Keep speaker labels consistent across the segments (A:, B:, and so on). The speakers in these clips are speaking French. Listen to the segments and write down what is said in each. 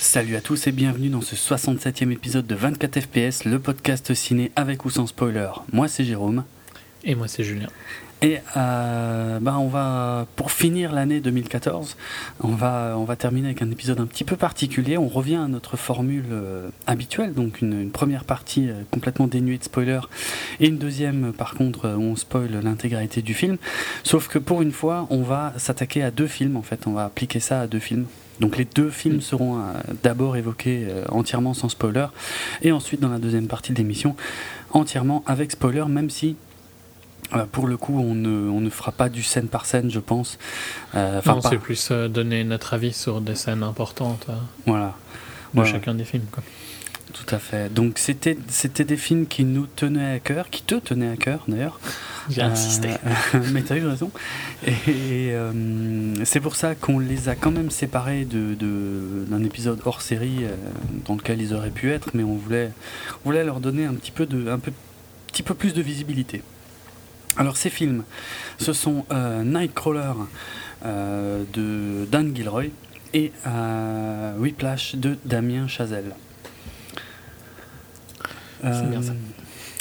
A: Salut à tous et bienvenue dans ce 67e épisode de 24 FPS, le podcast ciné avec ou sans spoiler. Moi c'est Jérôme.
B: Et moi c'est Julien.
A: Et euh, bah on va, pour finir l'année 2014, on va, on va terminer avec un épisode un petit peu particulier. On revient à notre formule euh, habituelle, donc une, une première partie euh, complètement dénuée de spoilers et une deuxième par contre euh, où on spoil l'intégralité du film. Sauf que pour une fois, on va s'attaquer à deux films en fait, on va appliquer ça à deux films. Donc les deux films seront euh, d'abord évoqués euh, entièrement sans spoiler, et ensuite dans la deuxième partie de l'émission entièrement avec spoiler, même si euh, pour le coup on ne, on ne fera pas du scène par scène, je pense. Euh,
B: non, c'est plus euh, donner notre avis sur des scènes importantes euh,
A: Voilà.
B: de
A: Voilà.
B: chacun des films. Quoi.
A: Tout à fait. Donc c'était des films qui nous tenaient à cœur, qui te tenaient à cœur d'ailleurs.
B: J'ai insisté.
A: Mais t'as eu raison. Et, c'est pour ça qu'on les a quand même séparés de, de- d'un épisode hors série dans lequel ils auraient pu être, mais on voulait, on voulait leur donner un petit peu de, un peu, petit peu plus de visibilité. Alors ces films, ce sont euh, Nightcrawler euh, de Dan Gilroy et euh, Whiplash de Damien Chazelle.
B: C'est bien ça.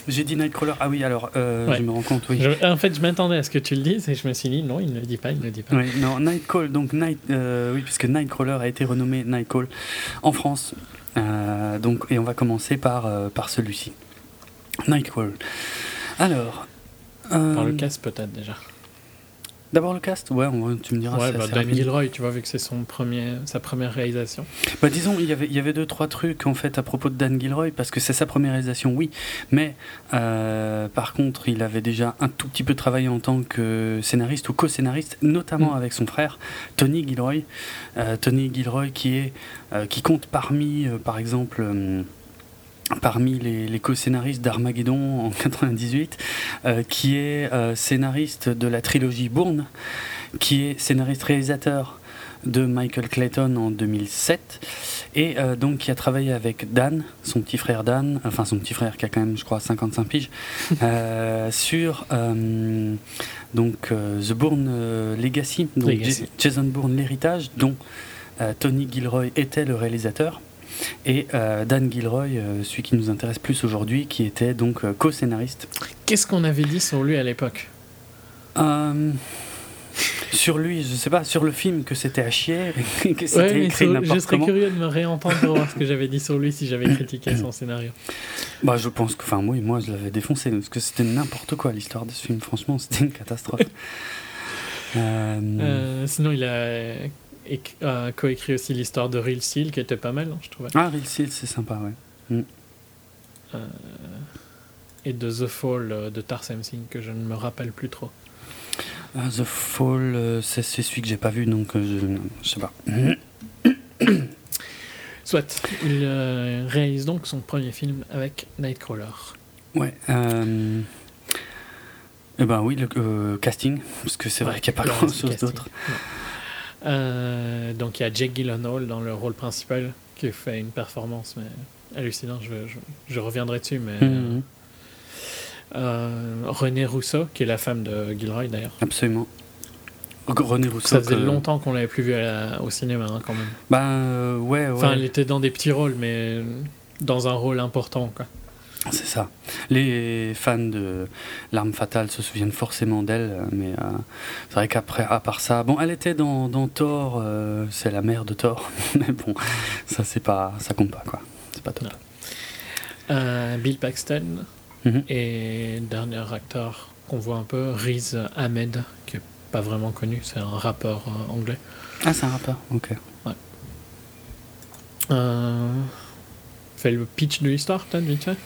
A: J'ai dit Nightcrawler. Ah oui, alors euh,
B: Ouais.
A: je me rends compte, oui.
B: Je- en fait, je m'attendais à ce que tu le dises et je me suis dit non, il ne le dit pas, il ne le dit pas.
A: Oui, non, Nightcall, donc Night, euh, oui, puisque Nightcrawler a été renommé Nightcall en France. Euh, donc, et on va commencer par, par celui-ci. Nightcall. Alors. Euh,
B: Par le cast peut-être déjà.
A: D'abord le cast? Ouais, on tu me diras.
B: ouais, bah, Dan
A: rapide.
B: Gilroy, tu vois, vu que c'est son premier, sa première réalisation.
A: Bah, disons, il y, avait, il y avait deux, trois trucs en fait à propos de Dan Gilroy, parce que c'est sa première réalisation, oui, mais euh, par contre, il avait déjà un tout petit peu travaillé en tant que scénariste ou co-scénariste, notamment
B: Mm.
A: avec son frère, Tony Gilroy. Euh, Tony Gilroy qui, est, euh, qui compte parmi, euh, par exemple, euh, parmi les, les co-scénaristes d'Armageddon en 98, euh, qui est euh, scénariste de la trilogie Bourne, qui est scénariste-réalisateur de Michael Clayton en 2007 et euh, donc qui a travaillé avec Dan, son petit frère Dan, enfin son petit frère qui a quand même je crois 55 piges, euh, sur euh, donc euh, The Bourne Legacy, donc
B: Legacy.
A: J- Jason Bourne l'héritage dont euh, Tony Gilroy était le réalisateur et euh, Dan Gilroy, euh, celui qui nous intéresse plus aujourd'hui, qui était donc euh, co-scénariste.
B: Qu'est-ce qu'on avait dit sur lui à l'époque?
A: Sur lui, je sais pas, sur le film que c'était à chier, que c'était
B: Ouais,
A: écrit
B: sur- je
A: n'importe
B: serais
A: comment.
B: curieux de me réentendre pour voir ce que j'avais dit sur lui si j'avais critiqué son scénario.
A: Bah, je pense que, enfin, moi, moi, je l'avais défoncé parce que c'était n'importe quoi l'histoire de ce film. Franchement, c'était une catastrophe. Euh,
B: Euh, sinon, il a euh, coécrit aussi l'histoire de Real Steel qui était pas mal, hein, je trouvais.
A: Ah, Real Steel, c'est sympa, ouais.
B: Euh, et de The Fall euh, de Tarsem Singh que je ne me rappelle plus trop.
A: Ah, The Fall, euh, c'est celui que j'ai pas vu, donc je, je sais pas.
B: Soit, il réalise donc son premier film avec Nightcrawler.
A: Ouais. Euh, eh ben oui, le euh, casting, parce que c'est vrai
B: Ouais,
A: qu'il n'y a pas
B: le
A: grand chose
B: casting.
A: d'autre.
B: Non. Euh, donc il y a Jake Gyllenhaal dans le rôle principal qui fait une performance mais hallucinante. Je, je, je reviendrai dessus, mais
A: Mhm,
B: euh, René Rousseau qui est la femme de Gilroy d'ailleurs.
A: absolument. René Rousseau.
B: Ça faisait
A: que-
B: longtemps qu'on l'avait plus vu à la- au cinéma hein, quand même.
A: Bah euh, ouais, ouais.
B: Enfin, elle était dans des petits rôles, mais dans un rôle important quoi.
A: C'est ça. Les fans de L'arme fatale se souviennent forcément d'elle, euh, mais euh, c'est vrai qu'après, à part ça, bon, elle était dans, dans Thor, euh, c'est la mère de Thor, mais bon, ça c'est pas, ça compte pas quoi. C'est pas top.
B: Euh, Bill Paxton
A: Mhm.
B: et dernier acteur qu'on voit un peu, Riz Ahmed, qui est pas vraiment connu, c'est un rappeur anglais.
A: Ah, c'est un rappeur. Ok.
B: Euh, fais le pitch de l'histoire, peut-être, vite fait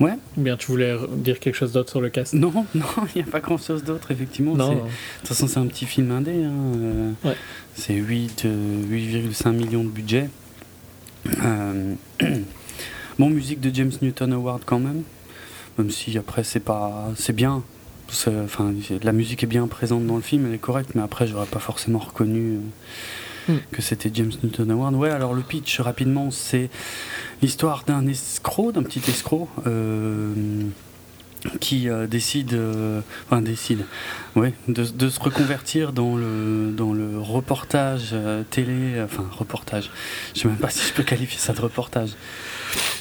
A: Ouais.
B: Ou bien tu voulais dire quelque chose d'autre sur le cast?
A: Non, non, il n'y a pas grand chose d'autre effectivement.
B: Non,
A: c'est-
B: non.
A: De toute façon, c'est un petit film indé. hein, euh,
B: Ouais.
A: C'est 8, euh, 8,5 millions de budget. Euh, bon, musique de James Newton Award quand même. Même si après, c'est pas. C'est bien. Enfin, la musique est bien présente dans le film, elle est correcte, mais après, j'aurais pas forcément reconnu euh,
B: Hmm.
A: que c'était James Newton Award. Ouais, alors le pitch, rapidement, c'est l'histoire d'un escroc, d'un petit escroc. euh, qui euh, décide, euh, enfin décide, ouais, de, se reconvertir dans le dans le reportage télé, enfin reportage. Je sais même pas si je peux qualifier ça de reportage.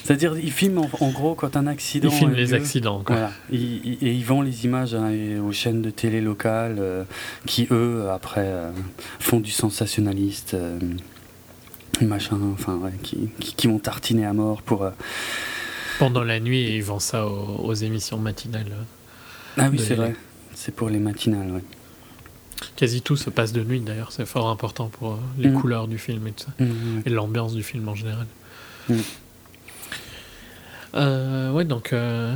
A: C'est-à-dire, il filme en, gros quand un accident.
B: Il filme les accidents. Quoi.
A: Voilà. et il vend les images hein, aux chaînes de télé locales qui eux après font du sensationnaliste, machin, enfin ouais, qui, qui, qui, vont tartiner à mort pour
B: pendant la nuit, ils vendent ça aux, émissions matinales.
A: Ah oui, c'est vrai. C'est pour les matinales, oui.
B: Quasi tout se passe de nuit d'ailleurs, c'est fort important pour euh, les mm. couleurs du film et tout ça. Mm, mm, et l'ambiance du film en général. Euh, ouais, donc euh,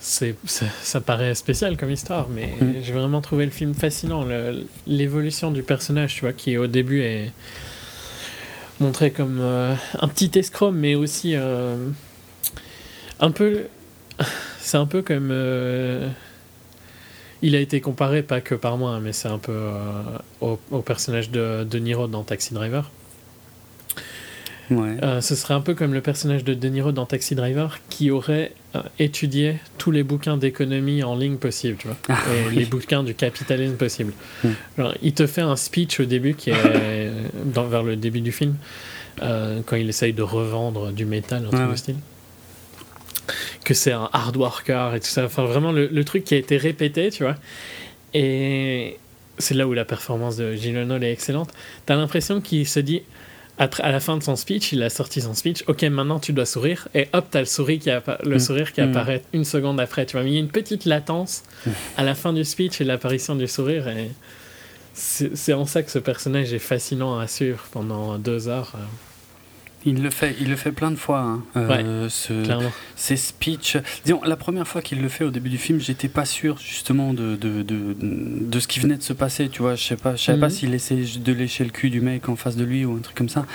B: c'est, ça, paraît spécial comme histoire, mais j'ai vraiment trouvé le film fascinant. l'évolution du personnage, tu vois, qui au début est montré comme un petit escroc, mais aussi un peu. C'est un peu comme. Euh, il a été comparé, pas que par moi, hein, mais c'est un peu euh, au, personnage de, de Niro dans Taxi Driver.
A: Ouais.
B: Euh, ce serait un peu comme le personnage de De Niro dans Taxi Driver qui aurait étudié tous les bouquins d'économie en ligne possibles, tu vois, ah, et les bouquins du capitalisme possible. Hmm. il te fait un speech au début qui est dans, vers le début du film, quand il essaye de revendre du métal, un truc de style que c'est un hard worker et tout ça. Enfin, vraiment le, truc qui a été répété, tu vois. Et c'est là où la performance de Gyllenhaal est excellente. T'as l'impression qu'il se dit, à la fin de son speech, il a sorti son speech, ok, maintenant tu dois sourire, et hop, t'as le, sourire qui, le mm. sourire qui mm. apparaît une seconde après, tu vois. Mais il y a une petite latence à la fin du speech et l'apparition du sourire, et c'est en ça que ce personnage est fascinant à suivre pendant deux heures.
A: Il le fait, il le fait plein de fois. Hein.
B: Euh, ce,
A: ces speeches. Disons, la première fois qu'il le fait au début du film, j'étais pas sûr justement de, de, de, de, ce qui venait de se passer. Tu vois, je sais pas, je savais pas mhm. s'il essayait de lécher le cul du mec en face de lui ou un truc comme ça.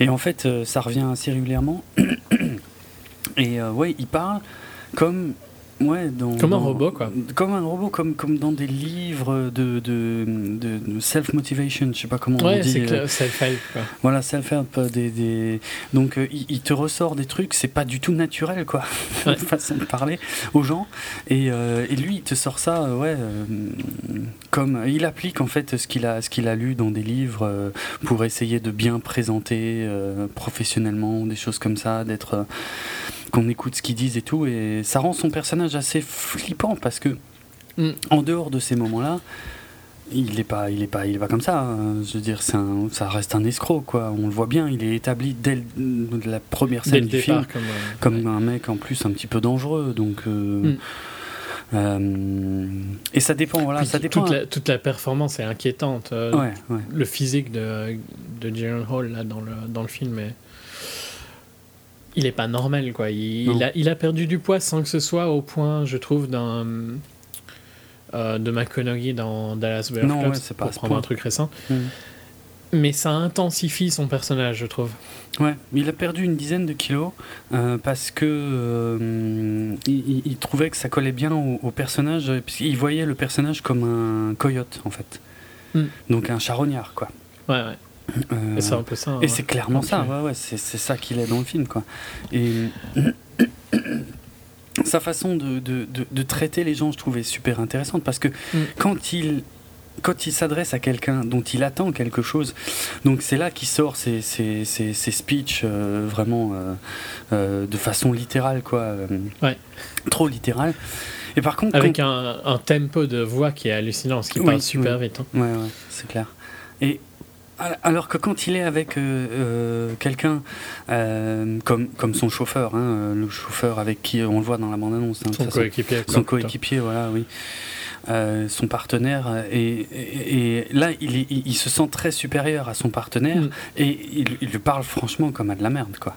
A: Et en fait, euh, ça revient assez régulièrement. Et euh, ouais, il parle comme Ouais,
B: comme un robot, quoi.
A: Comme un robot, comme, comme dans des livres de, de, de self-motivation, je sais pas comment on dit.
B: Ouais, c'est self-help, quoi.
A: Voilà, self-help. Euh, des, des... Donc, euh, il, te ressort des trucs, c'est pas du tout naturel, quoi. Ouais. façon de parler aux gens. Et, euh, et, lui, il te sort ça, ouais, comme. Il applique, en fait, ce qu'il a, ce qu'il a lu dans des livres pour essayer de bien présenter professionnellement, des choses comme ça, d'être qu'on écoute ce qu'ils disent et tout, et ça rend son personnage assez flippant parce que mm. en dehors de ces moments-là, il est pas, il est pas, il va comme ça. Hein. Je veux dire, un, ça reste un escroc, quoi. On le voit bien. Il est établi dès la première scène du film comme, euh, un mec en plus un petit peu dangereux. Donc. Euh, mm. euh, et ça dépend, voilà, ça dépend.
B: Toute la, toute la, performance est inquiétante. Le physique de, de Hall là, dans, le, dans le film est, il est pas normal quoi. Il, a, il, a, perdu du poids sans que ce soit au point, je trouve, d'un euh, de McConaughey dans Dallas Bears
A: Club, ouais, pour
B: prendre un truc récent. Mm. Mais ça intensifie son personnage, je trouve.
A: Ouais, il a perdu une dizaine de kilos euh, parce que euh, il, trouvait que ça collait bien au, personnage, puisqu'il voyait le personnage comme un coyote en fait. Mm. Donc un charognard quoi.
B: Ouais, ouais. Euh, et c'est un peu ça.
A: Et c'est clairement ça, ouais, ouais, c'est ça qu'il est dans le film, quoi. Et sa façon de, de, de, traiter les gens, je trouvais super intéressante parce que mm. quand il quand il s'adresse à quelqu'un dont il attend quelque chose, donc c'est là qu'il sort ses, ses, ses, speeches euh, vraiment euh, de façon littérale, quoi.
B: ouais.
A: Trop littérale. Et par contre,
B: avec un, un, tempo de voix qui est hallucinant, ce qui parle super vite. Hein.
A: Ouais, ouais, c'est clair. Et alors que quand il est avec euh, euh, quelqu'un euh, comme, comme son chauffeur, hein, le chauffeur avec qui on le voit dans la bande-annonce,
B: hein, son coéquipier,
A: son coéquipier, voilà, oui, son partenaire, et, et, là il, il, se sent très supérieur à son partenaire mm. et il, il, lui parle franchement comme à de la merde, quoi.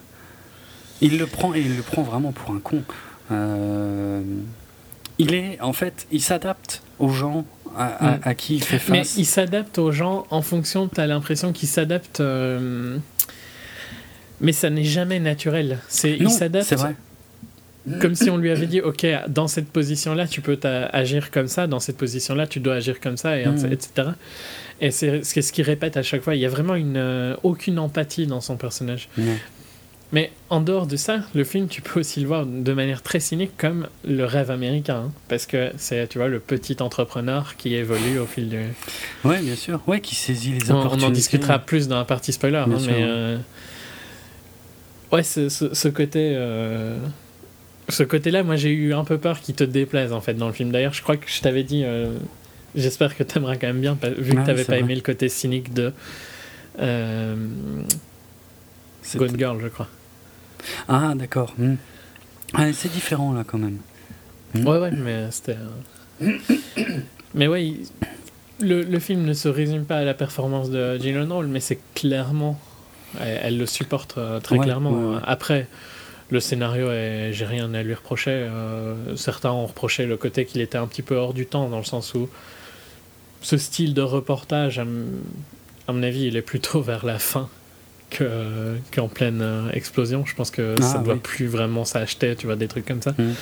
A: Il le prend et il le prend vraiment pour un con. il est, en fait, il s'adapte aux gens Mm. à, qui il fait face.
B: Mais il s'adapte aux gens en fonction, tu as l'impression qu'il s'adapte. Euh, mais ça n'est jamais naturel. C'est, il s'adapte.
A: C'est vrai.
B: Comme si on lui avait dit, ok, dans cette position-là, tu peux agir comme ça, dans cette position-là, tu dois agir comme ça, et mm. etc. Et c'est ce qu'il répète à chaque fois. Il y a vraiment une, euh, aucune empathie dans son personnage. Mais en dehors de ça, le film, tu peux aussi le voir de manière très cynique comme le rêve américain. hein, parce que c'est, tu vois, le petit entrepreneur qui évolue au fil du.
A: Ouais, bien sûr. Ouais, qui saisit les
B: On, on
A: opportunités.
B: en discutera plus dans la partie spoiler. hein,
A: sûr,
B: mais.
A: ouais.
B: euh, Ouais, ce, ce- ce côté. euh, Ce côté-là, moi j'ai eu un peu peur qu'il te déplaise en fait dans le film. D'ailleurs, je crois que je t'avais dit. euh, J'espère que t'aimeras quand même bien, vu que
A: Ouais,
B: t'avais pas
A: vrai.
B: aimé le côté cynique de. Gone Girl, je crois.
A: Ah, d'accord. Hmm. C'est différent là quand même. Mm.
B: Ouais, ouais, mais c'était. euh, mais ouais, il- le, le film ne se résume pas à la performance de Gyllenhaal, mais c'est clairement. Elle, elle le supporte euh, très
A: Ouais,
B: clairement.
A: ouais, ouais.
B: Après, le scénario, est- j'ai rien à lui reprocher. euh, certains ont reproché le côté qu'il était un petit peu hors du temps, dans le sens où ce style de reportage, à mon avis, il est plutôt vers la fin que- qu'en pleine euh, explosion. Je pense que ça
A: Ah,
B: ne doit plus vraiment s'acheter, tu vois, des trucs comme ça.
A: Mhm.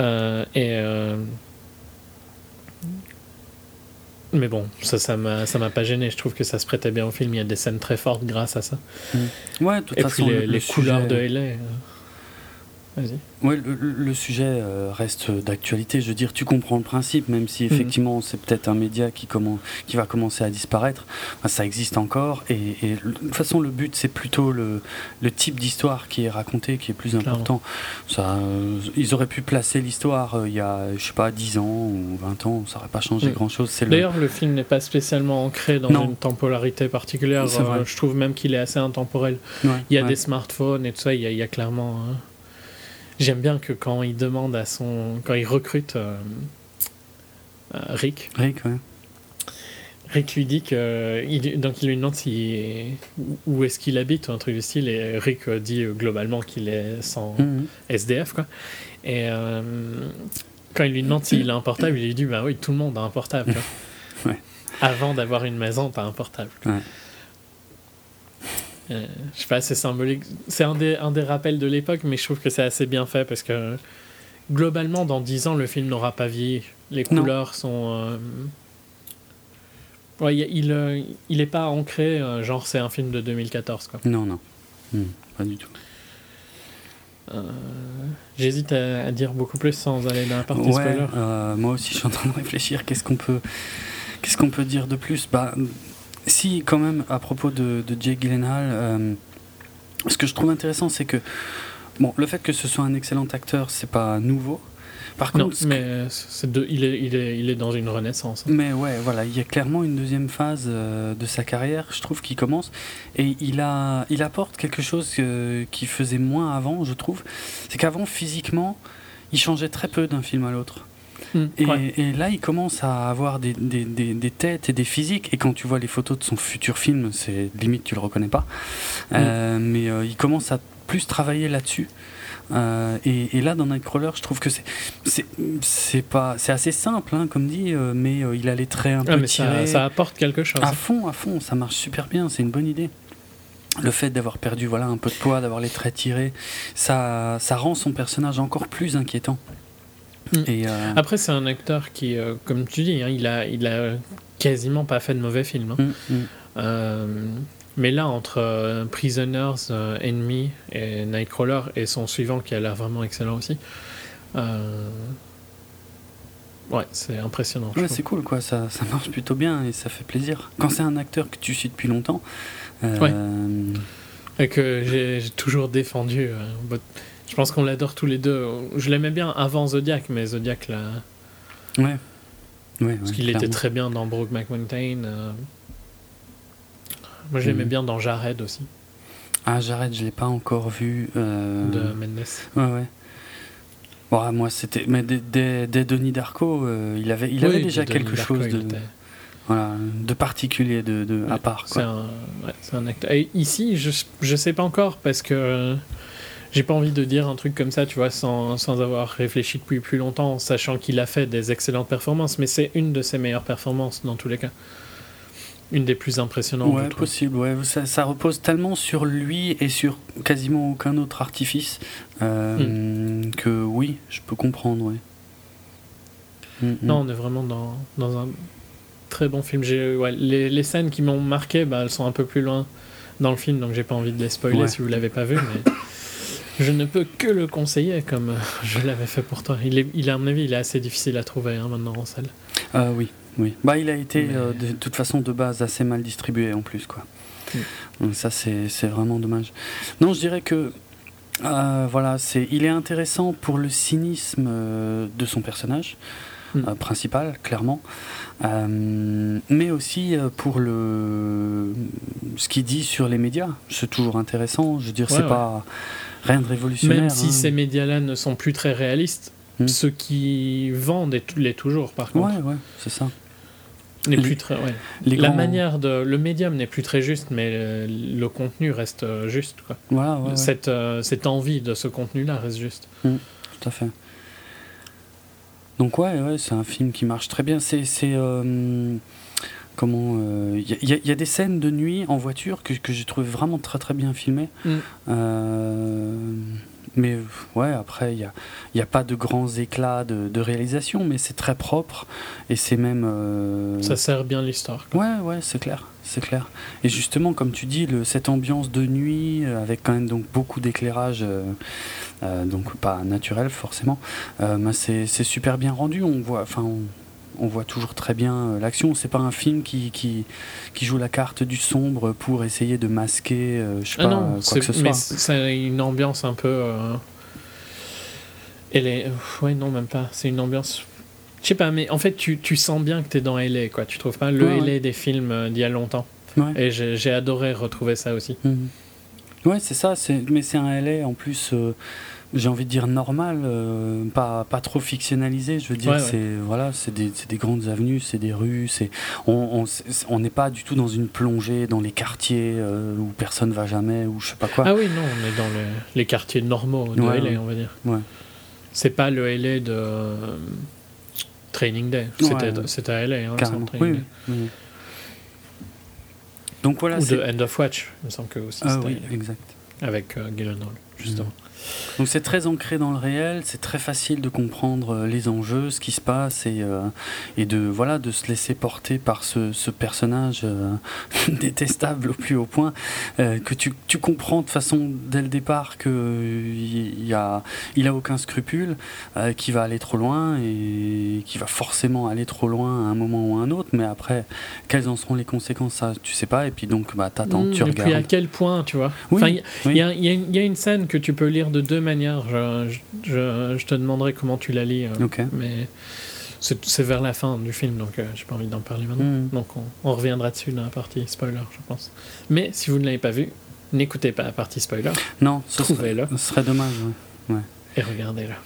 B: Euh, et. euh, Mais bon, ça ça m'a ça m'a pas gêné. Je trouve que ça se prêtait bien au film. Il y a des scènes très fortes grâce à ça.
A: Ouais, de toute
B: Et
A: façon,
B: puis les,
A: le- le
B: les couleurs de LA.
A: Ouais, le, sujet euh, reste d'actualité. Je veux dire, tu comprends le principe, même si effectivement c'est peut-être un média qui, va commencer à disparaître. Enfin, ça existe encore. Et, et de toute façon, le but, c'est plutôt le, le type d'histoire qui est raconté qui est plus
B: Clairement.
A: important. Ça, euh, ils auraient pu placer l'histoire euh, il y a, je sais pas, 10 ans ou 20 ans. Ça n'aurait pas changé
B: Mm.
A: grand-chose. Le...
B: D'ailleurs, le film n'est pas spécialement ancré dans
A: Non.
B: une temporalité particulière. Euh, je trouve même qu'il est assez intemporel.
A: Ouais,
B: Il y a
A: ouais.
B: des smartphones et tout ça. Il y a, il y a clairement. hein. J'aime bien que quand il demande à son. Quand il recrute euh, euh, Rick,
A: Rick, ouais.
B: Rick lui dit que. Il, donc il lui demande si, où est-ce qu'il habite ou un truc du style. Et Rick euh, dit globalement qu'il est sans
A: Mhm.
B: SDF. Quoi. Et euh, quand il lui demande s'il a un portable, il lui dit Bah oui, tout le monde a un portable.
A: Ouais.
B: Avant d'avoir une maison, t'as un portable.
A: Ouais.
B: Euh, je sais pas, c'est symbolique. C'est un des, un des rappels de l'époque, mais je trouve que c'est assez bien fait parce que globalement, dans 10 ans, le film n'aura pas vieilli. Les
A: Non.
B: couleurs sont. euh, Ouais, il, il, euh, il est pas ancré, euh, genre c'est un film de 2014. Quoi.
A: Non, non. Hmm, Pas du tout.
B: Euh, J'hésite à, à dire beaucoup plus sans aller dans la partie
A: Ouais,
B: spoiler.
A: euh, moi aussi, je suis en train de réfléchir. Qu'est-ce qu'on peut, qu'est-ce qu'on peut dire de plus? Bah, si quand même à propos de, de Jake Gyllenhaal, euh, ce que je trouve intéressant, c'est que bon, le fait que ce soit un excellent acteur, c'est pas nouveau. Par
B: Non,
A: contre, que-
B: mais de, il, est, il, est, il est dans une renaissance. hein.
A: mais ouais, voilà, il y a clairement une deuxième phase euh, de sa carrière, je trouve, qui commence. Et il, a, il apporte quelque chose euh, qu'il faisait moins avant, je trouve. C'est qu'avant, physiquement, il changeait très peu d'un film à l'autre.
B: Mm,
A: Et,
B: ouais.
A: et là, il commence à avoir des, des, des, des têtes et des physiques. Et quand tu vois les photos de son futur film, c'est limite, tu le reconnais pas. Euh, mais euh, il commence à plus travailler là-dessus. Euh, et, et là, dans Nightcrawler, je trouve que c'est c'est pas c'est assez simple, hein, comme dit, mais il a les traits un
B: Ah,
A: peu
B: mais ça,
A: tirés.
B: ça apporte quelque chose.
A: À fond, à fond, ça marche super bien, c'est une bonne idée. Le fait d'avoir perdu voilà, un peu de poids, d'avoir les traits tirés, ça, ça rend son personnage encore plus inquiétant.
B: Mm.
A: Et, euh,
B: Après, c'est un acteur qui, euh, comme tu dis, hein, il, a, il a quasiment pas fait de mauvais films. hein.
A: mm, mm.
B: Euh, mais là, entre euh, Prisoners, euh, Enemy et Nightcrawler et son suivant qui a l'air vraiment excellent aussi, euh, ouais, c'est impressionnant.
A: Ouais, c'est cool, quoi. Ça, ça marche plutôt bien et ça fait plaisir. Quand c'est un acteur que tu suis depuis longtemps, euh,
B: Et que j'ai toujours défendu. euh, but- je pense qu'on l'adore tous les deux. Je l'aimais bien avant Zodiac, mais Zodiac, là,
A: ouais. Ouais,
B: parce qu'il était très bien dans Brokeback Mountain. euh. Moi, je l'aimais
A: Mhm.
B: bien dans Jared aussi,
A: Ah, j'arrête, je l'ai pas encore vu. euh,
B: de Mendes.
A: Ouais, ouais. Bon, moi, c'était. Mais dès, dès, dès Denis Darko, euh, il avait, il avait déjà quelque
B: Darko,
A: chose de,
B: était-
A: voilà, de particulier, de, de, à part.
B: C'est un, ouais, un acteur. Et ici, je, je sais pas encore parce que j'ai pas envie de dire un truc comme ça, tu vois, sans, sans avoir réfléchi depuis plus longtemps, sachant qu'il a fait des excellentes performances, mais c'est une de ses meilleures performances dans tous les cas. Une des plus impressionnantes.
A: Ouais, possible. Ouais. Ça, ça repose tellement sur lui et sur quasiment aucun autre artifice euh,
B: Hmm.
A: que oui, je peux comprendre. Ouais. Mm, mm.
B: Non, on est vraiment dans, dans un très bon film. Ouais, les, les scènes qui m'ont marqué, bah, elles sont un peu plus loin dans le film, donc j'ai pas envie de les spoiler si vous l'avez pas vu, mais je ne peux que le conseiller comme je l'avais fait pour toi. Il est, il à mon avis, il est assez difficile à trouver hein, maintenant en salle.
A: Euh, oui, oui. Bah, il a été de, toute façon de base assez mal distribué en plus, quoi. Donc ça, c'est vraiment dommage. Non, je dirais que voilà, c'est, il est intéressant pour le cynisme de son personnage. Mm. Euh, principal, clairement, euh, mais aussi euh, pour le ce qu'il dit sur les médias. C'est toujours intéressant. Je veux dire, c'est pas rien de révolutionnaire.
B: Même si hein. ces médias-là ne sont plus très réalistes, mm. ceux qui vendent l'est toujours, par contre.
A: Ouais, ouais, c'est ça.
B: plus très, La manière de. Le médium n'est plus très juste, mais le, contenu reste juste. Quoi.
A: Voilà,
B: cette, cette envie de ce contenu-là reste juste.
A: Mm, tout à fait. Donc ouais, ouais c'est un film qui marche très bien. C'est euh, comment il euh, y, a des scènes de nuit en voiture que, que j'ai trouvé vraiment très très bien filmées. Mm. Euh, mais ouais, après, il n'y a, y a pas de grands éclats de, de réalisation, mais c'est très propre et c'est même.
B: Ça sert bien l'histoire.
A: Ouais, ouais, c'est clair, c'est clair. Et justement, comme tu dis, le, cette ambiance de nuit avec quand même donc beaucoup d'éclairage euh, donc pas naturel forcément. Euh, c'est super bien rendu. On voit, enfin, on, voit toujours très bien euh, l'action. C'est pas un film qui, qui, qui, joue la carte du sombre pour essayer de masquer, je sais ah pas, quoi que ce soit.
B: C'est une ambiance un peu. Elle est. Ouais, non, même pas. C'est une ambiance. Je sais pas, mais en fait, tu, tu sens bien que tu es dans LA, quoi. Tu trouves pas le LA des films d'il y a longtemps. Et j'ai adoré retrouver ça aussi.
A: Mhm. Ouais, c'est ça. Mais c'est un LA en plus j'ai envie de dire normal, euh, pas, pas trop fictionnalisé. Je veux dire, c'est voilà, c'est des, des, grandes avenues, c'est des rues, c'est on n'est on, pas du tout dans une plongée dans les quartiers euh, où personne va jamais ou je sais pas quoi.
B: Ah oui, non, on est dans les, quartiers normaux de LA, on va dire.
A: Ouais.
B: C'est pas le LA de euh, Training Day, c'était à LA, hein,
A: oui, oui, Donc voilà.
B: Ou de End of Watch, il me semble que aussi.
A: Ah oui, exact.
B: Avec Gyllenhaal, justement.
A: Donc c'est très ancré dans le réel, c'est très facile de comprendre euh, les enjeux, ce qui se passe et, euh, et de, voilà, de se laisser porter par ce, ce personnage euh, détestable au plus haut point, que tu, tu, comprends de façon dès le départ qu'il il a, il a aucun scrupule, qu'il va aller trop loin et qu'il va forcément aller trop loin à un moment ou à un autre, mais après, quelles en seront les conséquences, ça tu sais pas, et puis donc bah, t'attends, mmh, tu regardes. Et puis
B: à quel point, tu vois? Il y, y, y, a une scène que tu peux lire de deux manières. Je, je, te demanderai comment tu la lis.
A: Euh,
B: mais c'est vers la fin du film, donc euh, j'ai pas envie d'en parler maintenant. Hmm. Donc on, reviendra dessus dans la partie spoiler, je pense. Mais si vous ne l'avez pas vu, n'écoutez pas la partie spoiler.
A: Non, ce serait, ce serait dommage. Ouais.
B: Et regardez-la.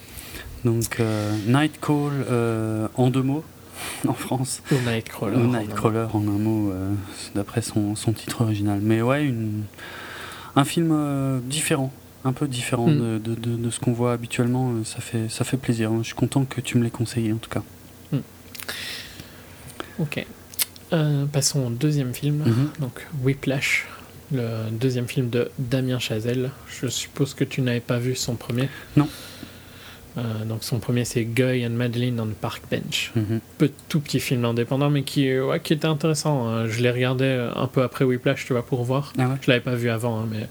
A: Donc euh, Night Call en deux mots en France.
B: Ou Nightcrawler.
A: Ou Nightcrawler en un mot, d'après son, son, titre original. Mais ouais, une, un film différent un peu différent hmm. de, de, de, ce qu'on voit habituellement. Euh, ça fait, ça fait plaisir. Je suis content que tu me l'aies conseillé en tout cas. Hmm.
B: Ok. Euh, passons au deuxième film. Mhm. Donc Whiplash, le deuxième film de Damien Chazelle. Je suppose que tu n'avais pas vu son premier.
A: Non.
B: Euh, donc son premier c'est Guy and Madeline on the Park Bench.
A: Mhm.
B: Peu, tout petit film indépendant mais qui, ouais, qui était intéressant. Hein. Je l'ai regardé un peu après Whiplash, tu vois, pour voir.
A: Ah ouais.
B: Je l'avais pas vu avant, hein, mais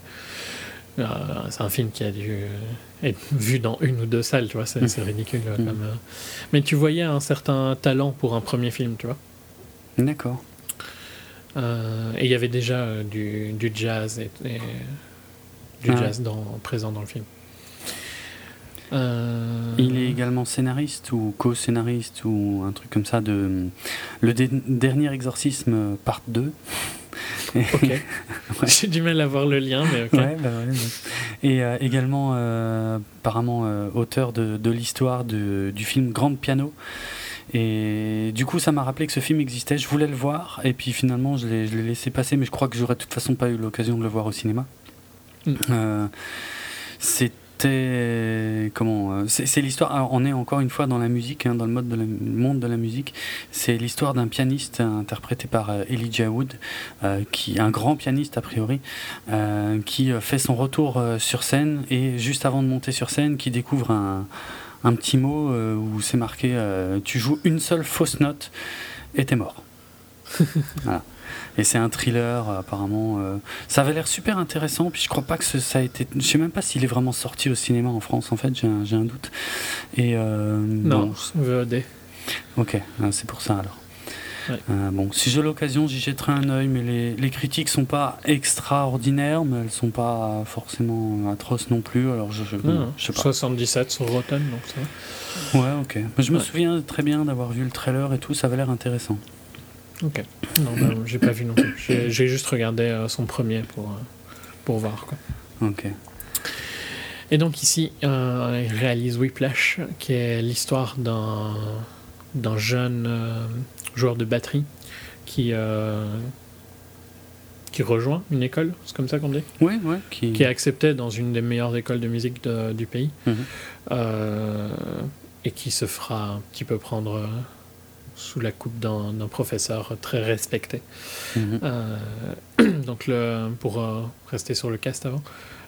B: euh, c'est un film qui a dû euh, être vu dans une ou deux salles, tu vois, c'est mm. ridicule. Mm. Comme, euh. Mais tu voyais un certain talent pour un premier film, tu vois.
A: D'accord.
B: et il y avait déjà du, du, jazz et, du ah jazz dans, présent dans le film.
A: Il est également scénariste ou co-scénariste ou un truc comme ça de Le Dernier Exorcisme, part 2.
B: Ok. J'ai du mal à voir le lien, mais ok.
A: Ouais, bah Et euh, également, euh, apparemment, euh, auteur de, de l'histoire du film Grand Piano. Et du coup, ça m'a rappelé que ce film existait. Je voulais le voir, et puis finalement, je l'ai laissé passer, mais je crois que j'aurais de toute façon pas eu l'occasion de le voir au cinéma. Mm. c'est comment euh, c'est l'histoire on est encore une fois dans la musique hein, dans le mode de monde de la musique. C'est l'histoire d'un pianiste interprété par euh, Elijah Wood euh, qui un grand pianiste a priori qui fait son retour sur scène et juste avant de monter sur scène qui découvre un, un petit mot où c'est marqué tu joues une seule fausse note et t'es mort voilà et c'est un thriller apparemment. ça avait l'air super intéressant. Puis je crois pas que ça a été. Je sais même pas s'il est vraiment sorti au cinéma en France. En fait, j'ai un, un, doute. Et
B: non, VOD.
A: Ok, c'est pour ça alors. Euh, bon, si j'ai l'occasion, j'y jetterai un œil, mais les, les, critiques sont pas extraordinaires, mais elles sont pas forcément atroces non plus. Alors je, je, sais pas.
B: 77 sur Rotten, donc ça.
A: Ouais, ok. je me souviens très bien d'avoir vu le trailer et tout, ça avait l'air intéressant.
B: Ok. Non, bah, j'ai pas vu non plus. J'ai juste regardé euh, son premier pour, euh, pour voir. Quoi.
A: Ok.
B: Et donc ici, il réalise Whiplash, qui est l'histoire d'un d'un jeune joueur de batterie qui, euh, qui rejoint une école, c'est comme ça qu'on dit?
A: Oui, oui. Qui...
B: qui... est accepté dans une des meilleures écoles de musique du pays mhm. euh, et qui se fera un petit peu prendre euh, sous la coupe d'un professeur très respecté. Mhm. donc, le, pour rester sur le cast avant,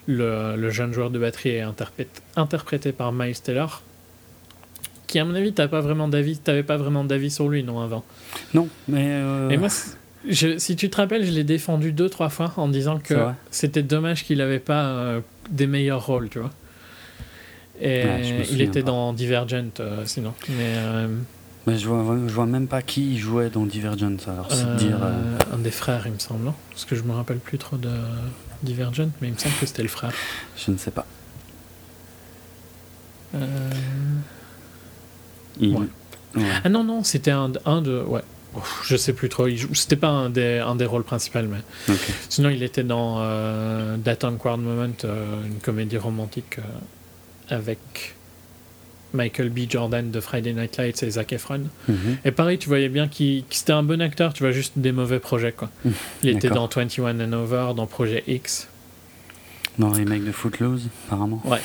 B: le, le, jeune joueur de batterie est interprété par Miles Taylor, qui à mon avis t'as pas vraiment d'avis t'avais pas vraiment d'avis sur lui non avant.
A: Non mais euh...
B: et moi si tu te rappelles je l'ai défendu deux trois fois en disant que c'était dommage qu'il avait pas euh, des meilleurs rôles tu vois. Et il était dans Divergent euh, sinon. Mais euh,
A: mais je vois, je vois même pas qui jouait dans Divergent alors c'est dire
B: un des frères il me semble parce que je me rappelle plus trop de Divergent mais il me semble que c'était le frère
A: je ne sais pas
B: euh... Ah non, non, c'était un, un, de. Ouais. Je sais plus trop. C'était pas un des, un des rôles principaux, mais. Sinon, il était dans euh, That Awkward Moment, euh, une comédie romantique euh, avec Michael B. Jordan de Friday Night Lights et Zac Efron. Mhm. Et pareil, tu voyais bien qu'il c'était un bon acteur, tu vois, juste des mauvais projets, quoi. Mhm. Il était dans 21 and Over, dans Projet X.
A: Dans le remake de Footloose, apparemment.
B: Ouais.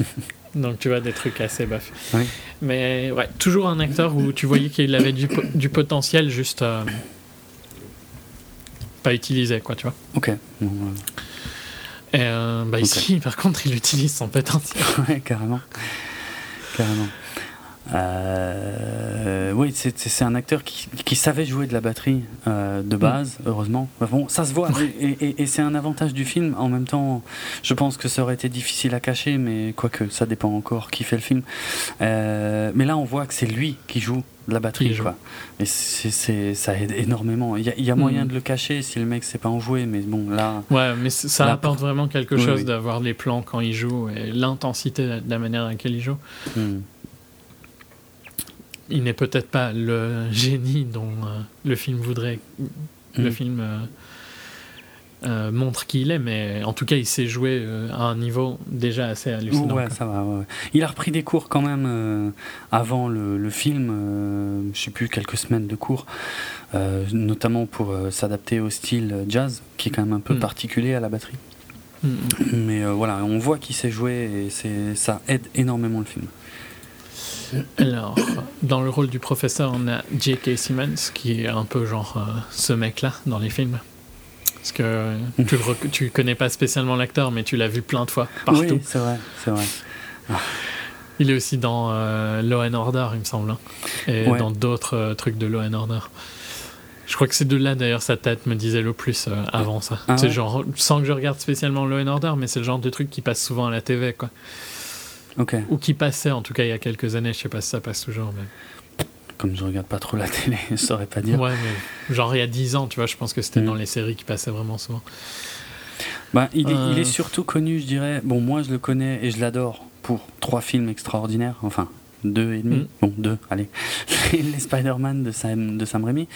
B: Donc tu vois des trucs assez bafs. Mais ouais, toujours un acteur où tu voyais qu'il avait du, du, potentiel juste euh, pas utilisé, quoi, tu vois.
A: Ok.
B: Et euh, bah ici, par contre, il utilise son potentiel.
A: ouais, carrément. Carrément. Euh, oui, c'est un acteur qui, qui, savait jouer de la batterie euh, de base, mm. heureusement. Bon, ça se voit, et, et, c'est un avantage du film. En même temps, je pense que ça aurait été difficile à cacher, mais quoique, ça dépend encore qui fait le film. Euh, mais là, on voit que c'est lui qui joue de la batterie, quoi. Et c'est ça aide énormément. Il y a, moyen mm. de le cacher si le mec sait pas en jouer, mais bon, là.
B: Ouais, mais ça apporte vraiment quelque chose d'avoir les plans quand il joue et l'intensité de la manière dans laquelle il joue. Mm il n'est peut-être pas le génie dont euh, le film voudrait. Le mm. film euh, euh, montre qui il est, mais en tout cas, il sait jouer à un niveau déjà assez hallucinant.
A: Ouais, ça va. Il a repris des cours quand même avant le, film, je sais plus, quelques semaines de cours, notamment pour s'adapter au style jazz, qui est quand même un peu mm. particulier à la batterie. Mm, mais voilà, on voit qu'il sait jouer et ça aide énormément le film.
B: Alors, dans le rôle du professeur, on a J.K. Simmons, qui est un peu genre euh, ce mec-là dans les films. Parce que tu, tu connais pas spécialement l'acteur, mais tu l'as vu plein de fois, partout.
A: Oui, c'est vrai, c'est vrai. Ah.
B: Il est aussi dans euh, Law and Order, il me semble, hein. et dans d'autres euh, trucs de Law and Order. Je crois que c'est de là d'ailleurs sa tête me disait le plus avant ça. Ah c'est genre sans que je regarde spécialement Law and Order, mais c'est le genre de truc qui passe souvent à la TV quoi. Ou qui passait en tout cas il y a quelques années, je sais pas si ça passe toujours. Mais...
A: Comme je regarde pas trop la télé, je saurais pas dire.
B: Ouais, mais genre il y a 10 ans, tu vois, je pense que c'était mm. dans les séries qui passaient vraiment souvent.
A: Bah, il, est, il, est, euh. surtout connu, je dirais. Bon, moi je le connais et je l'adore pour trois films extraordinaires. Enfin, deux et demi, mm. bon deux, allez, les Spider-Man de Sam, de Sam Raimi,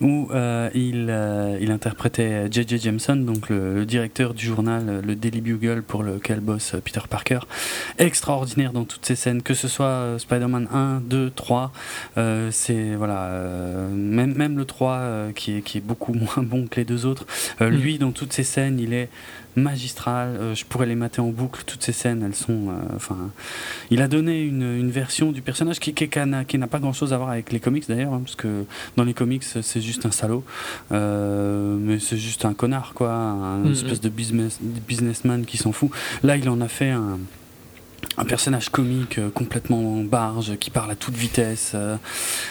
A: où euh, il, euh, il interprétait J.J. Jameson, donc le, directeur du journal euh, le Daily Bugle pour lequel bosse Peter Parker, extraordinaire dans toutes ces scènes, que ce soit Spider-Man 1, 2, 3, c'est voilà, même, même le 3 qui, est, qui est beaucoup moins bon que les deux autres, mm. lui dans toutes ces scènes, il est magistral. Euh, je pourrais les mater en boucle. Toutes ces scènes, elles sont. Euh, enfin, il a donné une, une, version du personnage qui, qui, qui n'a pas grand chose à voir avec les comics d'ailleurs, hein, parce que dans les comics, c'est juste un salaud, euh, mais c'est juste un connard, quoi, un mm, espèce de business, businessman qui s'en fout. Là, il en a fait un un personnage comique complètement barge qui parle à toute vitesse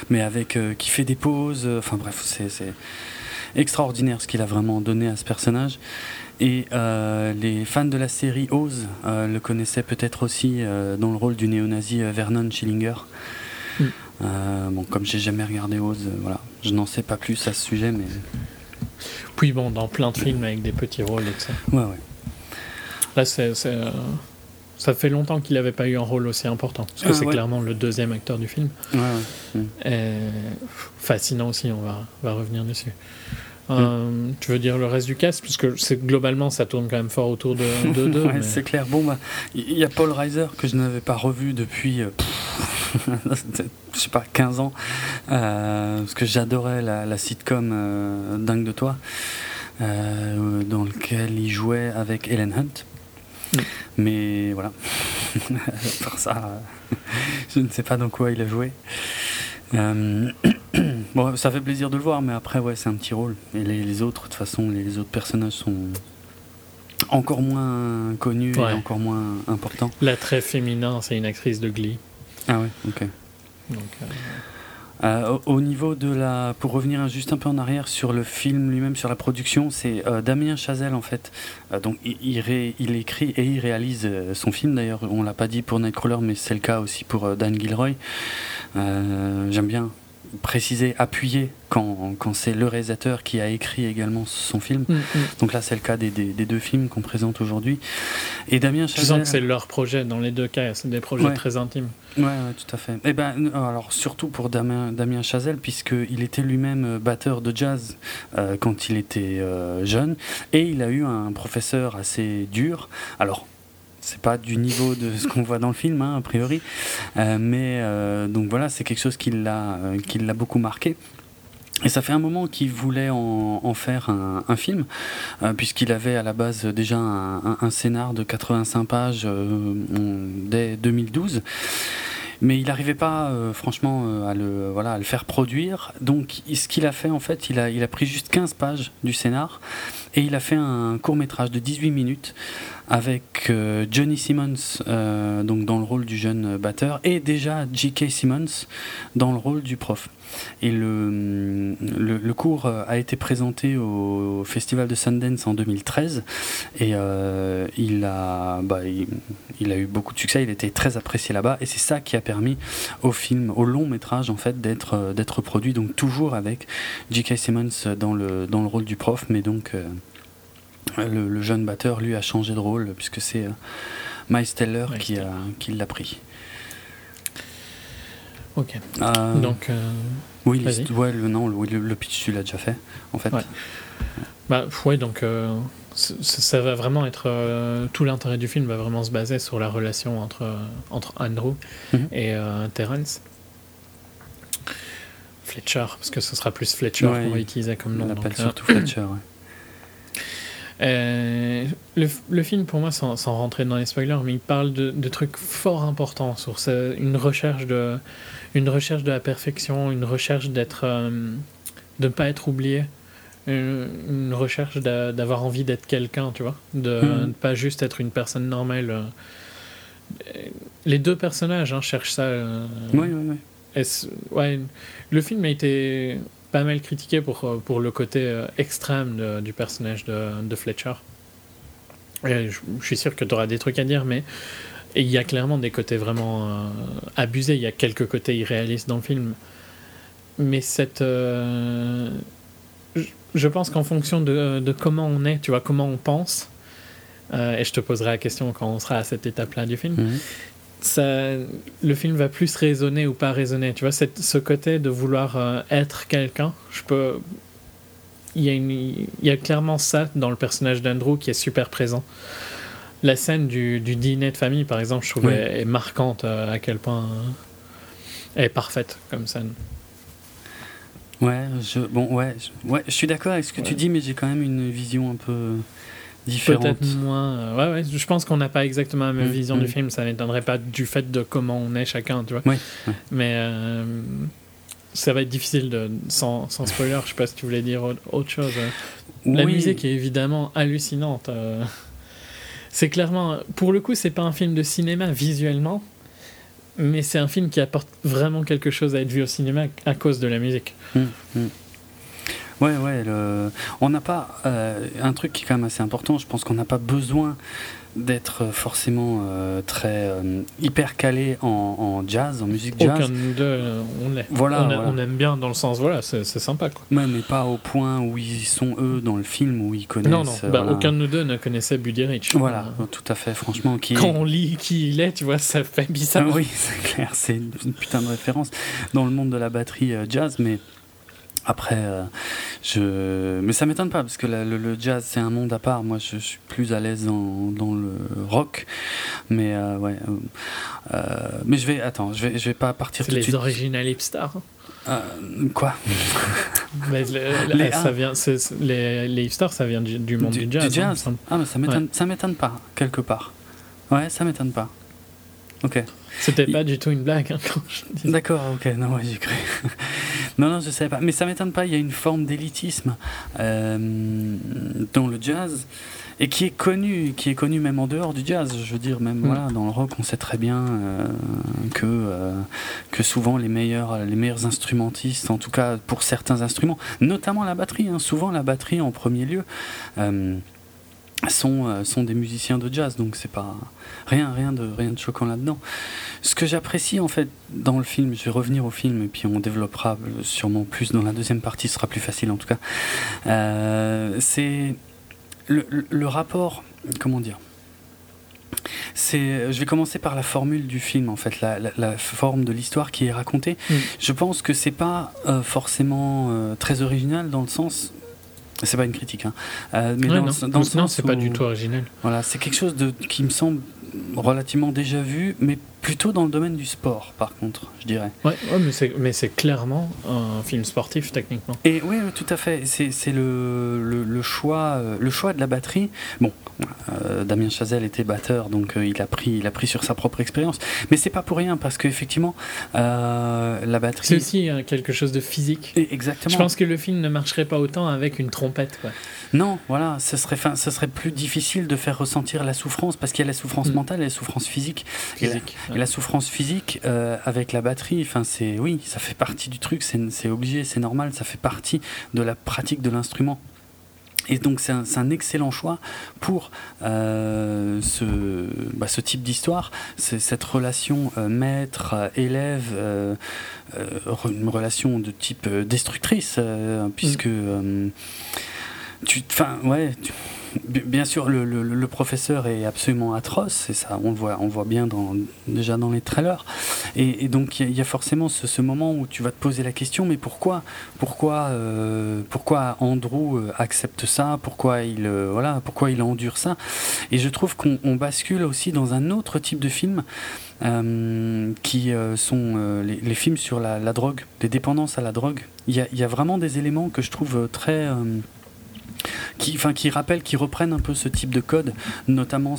A: mais avec qui fait des pauses enfin bref c'est extraordinaire ce qu'il a vraiment donné à ce personnage. Et euh, les fans de la série Oz euh, le connaissaient peut-être aussi dans le rôle du néo-nazi Vernon Schillinger. Mm. bon, comme j'ai jamais regardé Oz, voilà, je n'en sais pas plus à ce sujet, mais.
B: Puis bon, dans plein de films avec des petits rôles et ça.
A: Ouais, ouais.
B: Là, c'est ça fait longtemps qu'il n'avait pas eu un rôle aussi important. Parce que ah, c'est clairement le deuxième acteur du film.
A: Ouais,
B: fascinant aussi, on va, va revenir dessus. Euh, tu veux dire le reste du cast Puisque c'est, globalement, ça tourne quand même fort autour de deux.
A: ouais, c'est clair. Bon, bah, il y a Paul Reiser que je n'avais pas revu depuis, euh, je sais pas, 15 ans. Euh, parce que j'adorais la, la sitcom Dingue de toi, dans lequel il jouait avec Ellen Hunt. Mm. Mais voilà. Par ça, je ne sais pas dans quoi il a joué. Euh, bon, ça fait plaisir de le voir, mais après, ouais, c'est un petit rôle. Et les, autres, de toute façon, les, autres personnages sont encore moins connus et encore moins importants.
B: L'attrait féminin, c'est une actrice de Glee.
A: Ah ouais, ok. Donc, euh, euh, au, niveau de la, pour revenir juste un peu en arrière sur le film lui-même, sur la production, c'est euh, Damien Chazelle en fait. Euh, donc il, il, écrit et il réalise son film. D'ailleurs, on l'a pas dit pour Nightcrawler, mais c'est le cas aussi pour Dan Gilroy. J'aime bien préciser, appuyer quand, quand c'est le réalisateur qui a écrit également son film. Mm, mm. Donc là, c'est le cas des, des, deux films qu'on présente aujourd'hui. Et Damien
B: Chazelle... Je sens que c'est leur projet dans les deux cas, c'est des projets très intimes.
A: Ouais, tout à fait. Et eh ben, alors surtout pour Damien, Damien Chazelle, puisqu'il était lui-même euh, batteur de jazz euh, quand il était euh, jeune, et il a eu un professeur assez dur. Alors, c'est pas du niveau de ce qu'on voit dans le film, hein, a priori. Euh, mais euh, donc voilà, c'est quelque chose qui l'a, euh, qui l'a beaucoup marqué. Et ça fait un moment qu'il voulait en, faire un, film, puisqu'il avait à la base déjà un, un scénar de 85 pages dès 2012 mais il n'arrivait pas franchement à le voilà à le faire produire donc ce qu'il a fait en fait il a il a pris juste 15 pages du scénar et il a fait un court métrage de 18 minutes avec euh, Johnny Simmons euh, donc dans le rôle du jeune batteur et déjà J.K. Simmons dans le rôle du prof. Et le, le, cours a été présenté au Festival de Sundance en 2013 et euh, il, a, bah, il, a eu beaucoup de succès, il était très apprécié là-bas. Et c'est ça qui a permis au film, au long métrage en fait d'être, d'être produit, donc toujours avec J.K. Simmons dans le, dans le rôle du prof, mais donc le, jeune batteur, lui, a changé de rôle puisque c'est euh, Miles Teller qui, a, qui l'a pris.
B: Ok. Euh, Donc. Euh,
A: oui, ouais, le, non, le, le, pitch, tu l'as déjà fait, en fait.
B: Ouais, bah, ouais donc. ça va vraiment être tout l'intérêt du film va vraiment se baser sur la relation entre entre Andrew mhm. et Terence Fletcher parce que ce sera plus Fletcher qu'on va utiliser comme nom
A: on appelle surtout Fletcher ouais.
B: Euh, le, le, film, pour moi, sans, sans, rentrer dans les spoilers, mais il parle de, de trucs fort importants sur une recherche de, une recherche de la perfection, une recherche d'être, euh, de ne pas être oublié, une, recherche d'avoir envie d'être quelqu'un, tu vois, de ne hmm. pas juste être une personne normale. Euh. Les deux personnages hein, cherchent ça.
A: oui, oui, oui.
B: Ouais, le film a été pas mal critiqué pour, euh, pour le côté euh, extrême du personnage de, de Fletcher. je, suis sûr que tu auras des trucs à dire, mais il y a clairement des côtés vraiment euh, abusés. Il y a quelques côtés irréalistes dans le film. Mais cette. je, pense qu'en fonction de, de, comment on est, tu vois, comment on pense, et je te poserai la question quand on sera à cette étape-là du film, mhm ça, le film va plus résonner ou pas résonner. Tu vois, ce côté de vouloir euh, être quelqu'un, je peux. Il y, a il y a clairement ça dans le personnage d'Andrew qui est super présent. La scène du, du, dîner de famille, par exemple, je trouve est, marquante euh, à quel point euh, elle est parfaite comme scène.
A: Ouais, je, bon, ouais, je, ouais, je suis d'accord avec ce que tu dis, mais j'ai quand même une vision un peu
B: Peut-être moins. Euh, ouais, ouais, je pense qu'on n'a pas exactement la même mm, vision du mm. film. Ça n'étonnerait pas du fait de comment on est chacun, tu vois. Mais euh, ça va être difficile de, sans, sans spoiler. je sais pas si tu voulais dire autre chose. La musique est évidemment hallucinante. Euh. C'est clairement. Pour le coup, c'est pas un film de cinéma visuellement, mais c'est un film qui apporte vraiment quelque chose à être vu au cinéma à cause de la musique.
A: Mm, Ouais, ouais. Le... On n'a pas un truc qui est quand même assez important. Je pense qu'on n'a pas besoin d'être forcément euh, très euh, hyper calé en, jazz, en musique jazz.
B: Aucun de nous deux, euh, on l'est. Voilà, on, aime bien dans le sens, voilà, c'est sympa. Quoi.
A: Ouais, mais pas au point où ils sont eux dans le film, où ils connaissent.
B: Non, non, bah, aucun de nous deux ne connaissait Buddy Rich.
A: Voilà, tout à fait, franchement. Qui
B: Quand on lit qui il est, tu vois, ça fait bizarre.
A: Ah oui, c'est clair, c'est une putain de référence dans le monde de la batterie jazz, mais après, euh, je... mais ça m'étonne pas parce que le, jazz c'est un monde à part. Moi, je, suis plus à l'aise dans, dans, le rock, mais euh, ouais. Euh, mais je vais, attends, je vais, je vais pas partir tout de suite.
B: Les original hipsters.
A: quoi?
B: Mais les, ça vient, les, les, hipsters, ça vient du, monde du, jazz.
A: Hein, ah, mais ça m'étonne, ça m'étonne pas quelque part. Ouais, ça m'étonne pas. Ok.
B: C'était pas du tout une blague hein, quand
A: je D'accord, ok, non, ouais, j'ai cru. non, non, je savais pas. Mais ça m'étonne pas, il y a une forme d'élitisme euh, dans le jazz et qui est connu, qui est connu même en dehors du jazz. Je veux dire, même mm. voilà, dans le rock, on sait très bien euh, que, euh, que souvent les meilleurs, les meilleurs instrumentistes, en tout cas pour certains instruments, notamment la batterie, hein, souvent la batterie en premier lieu euh, sont des musiciens de jazz, donc c'est pas rien, rien de, rien de choquant là-dedans. Ce que j'apprécie en fait dans le film, je vais revenir au film et puis on développera sûrement plus dans la deuxième partie, ce sera plus facile en tout cas. Euh, c'est le, le, rapport, comment dire c'est, je vais commencer par la formule du film en fait, la, la, forme de l'histoire qui est racontée. Mm. Je pense que c'est pas euh, forcément très original dans le sens c'est pas une critique, hein.
B: Euh, mais dans, non, non c'est pas du tout original.
A: Voilà, c'est quelque chose de, qui me semble relativement déjà vu, mais plutôt dans le domaine du sport, par contre, je dirais.
B: Ouais, ouais mais c'est clairement un film sportif, techniquement.
A: Et oui, tout à fait. C'est le, le, le, choix, euh, le choix de la batterie. Bon, euh, Damien Chazelle était batteur, donc euh, il, a pris, il a pris sur sa propre expérience. Mais c'est pas pour rien, parce qu'effectivement, la batterie.
B: C'est aussi quelque chose de physique.
A: exactement.
B: Je pense que le film ne marcherait pas autant avec une trompette. Quoi.
A: Non, voilà, ce serait, fin, ce serait plus difficile de faire ressentir la souffrance, parce qu'il y a la souffrance mm. mentale et la souffrance physique.
B: physique
A: et la souffrance physique euh, avec la batterie, enfin c'est oui, ça fait partie du truc, c'est obligé, c'est normal, ça fait partie de la pratique de l'instrument. Et donc c'est un, un, excellent choix pour euh, ce, bah, ce, type d'histoire, cette relation euh, maître-élève, euh, une relation de type destructrice, puisque mm. tu, enfin ouais. Tu, Bien sûr, le, le, professeur est absolument atroce, et ça, on le voit, on voit bien déjà dans les trailers. Et, donc, il y, a forcément ce, moment où tu vas te poser la question mais pourquoi Pourquoi, euh, pourquoi Andrew euh, accepte ça? Pourquoi il, euh, voilà, pourquoi il endure ça? Et je trouve qu'on bascule aussi dans un autre type de film. qui sont les, films sur la, la, drogue, les dépendances à la drogue. Il y, y a, vraiment des éléments que je trouve très qui, enfin, qui rappellent, qui reprennent un peu ce type de code, notamment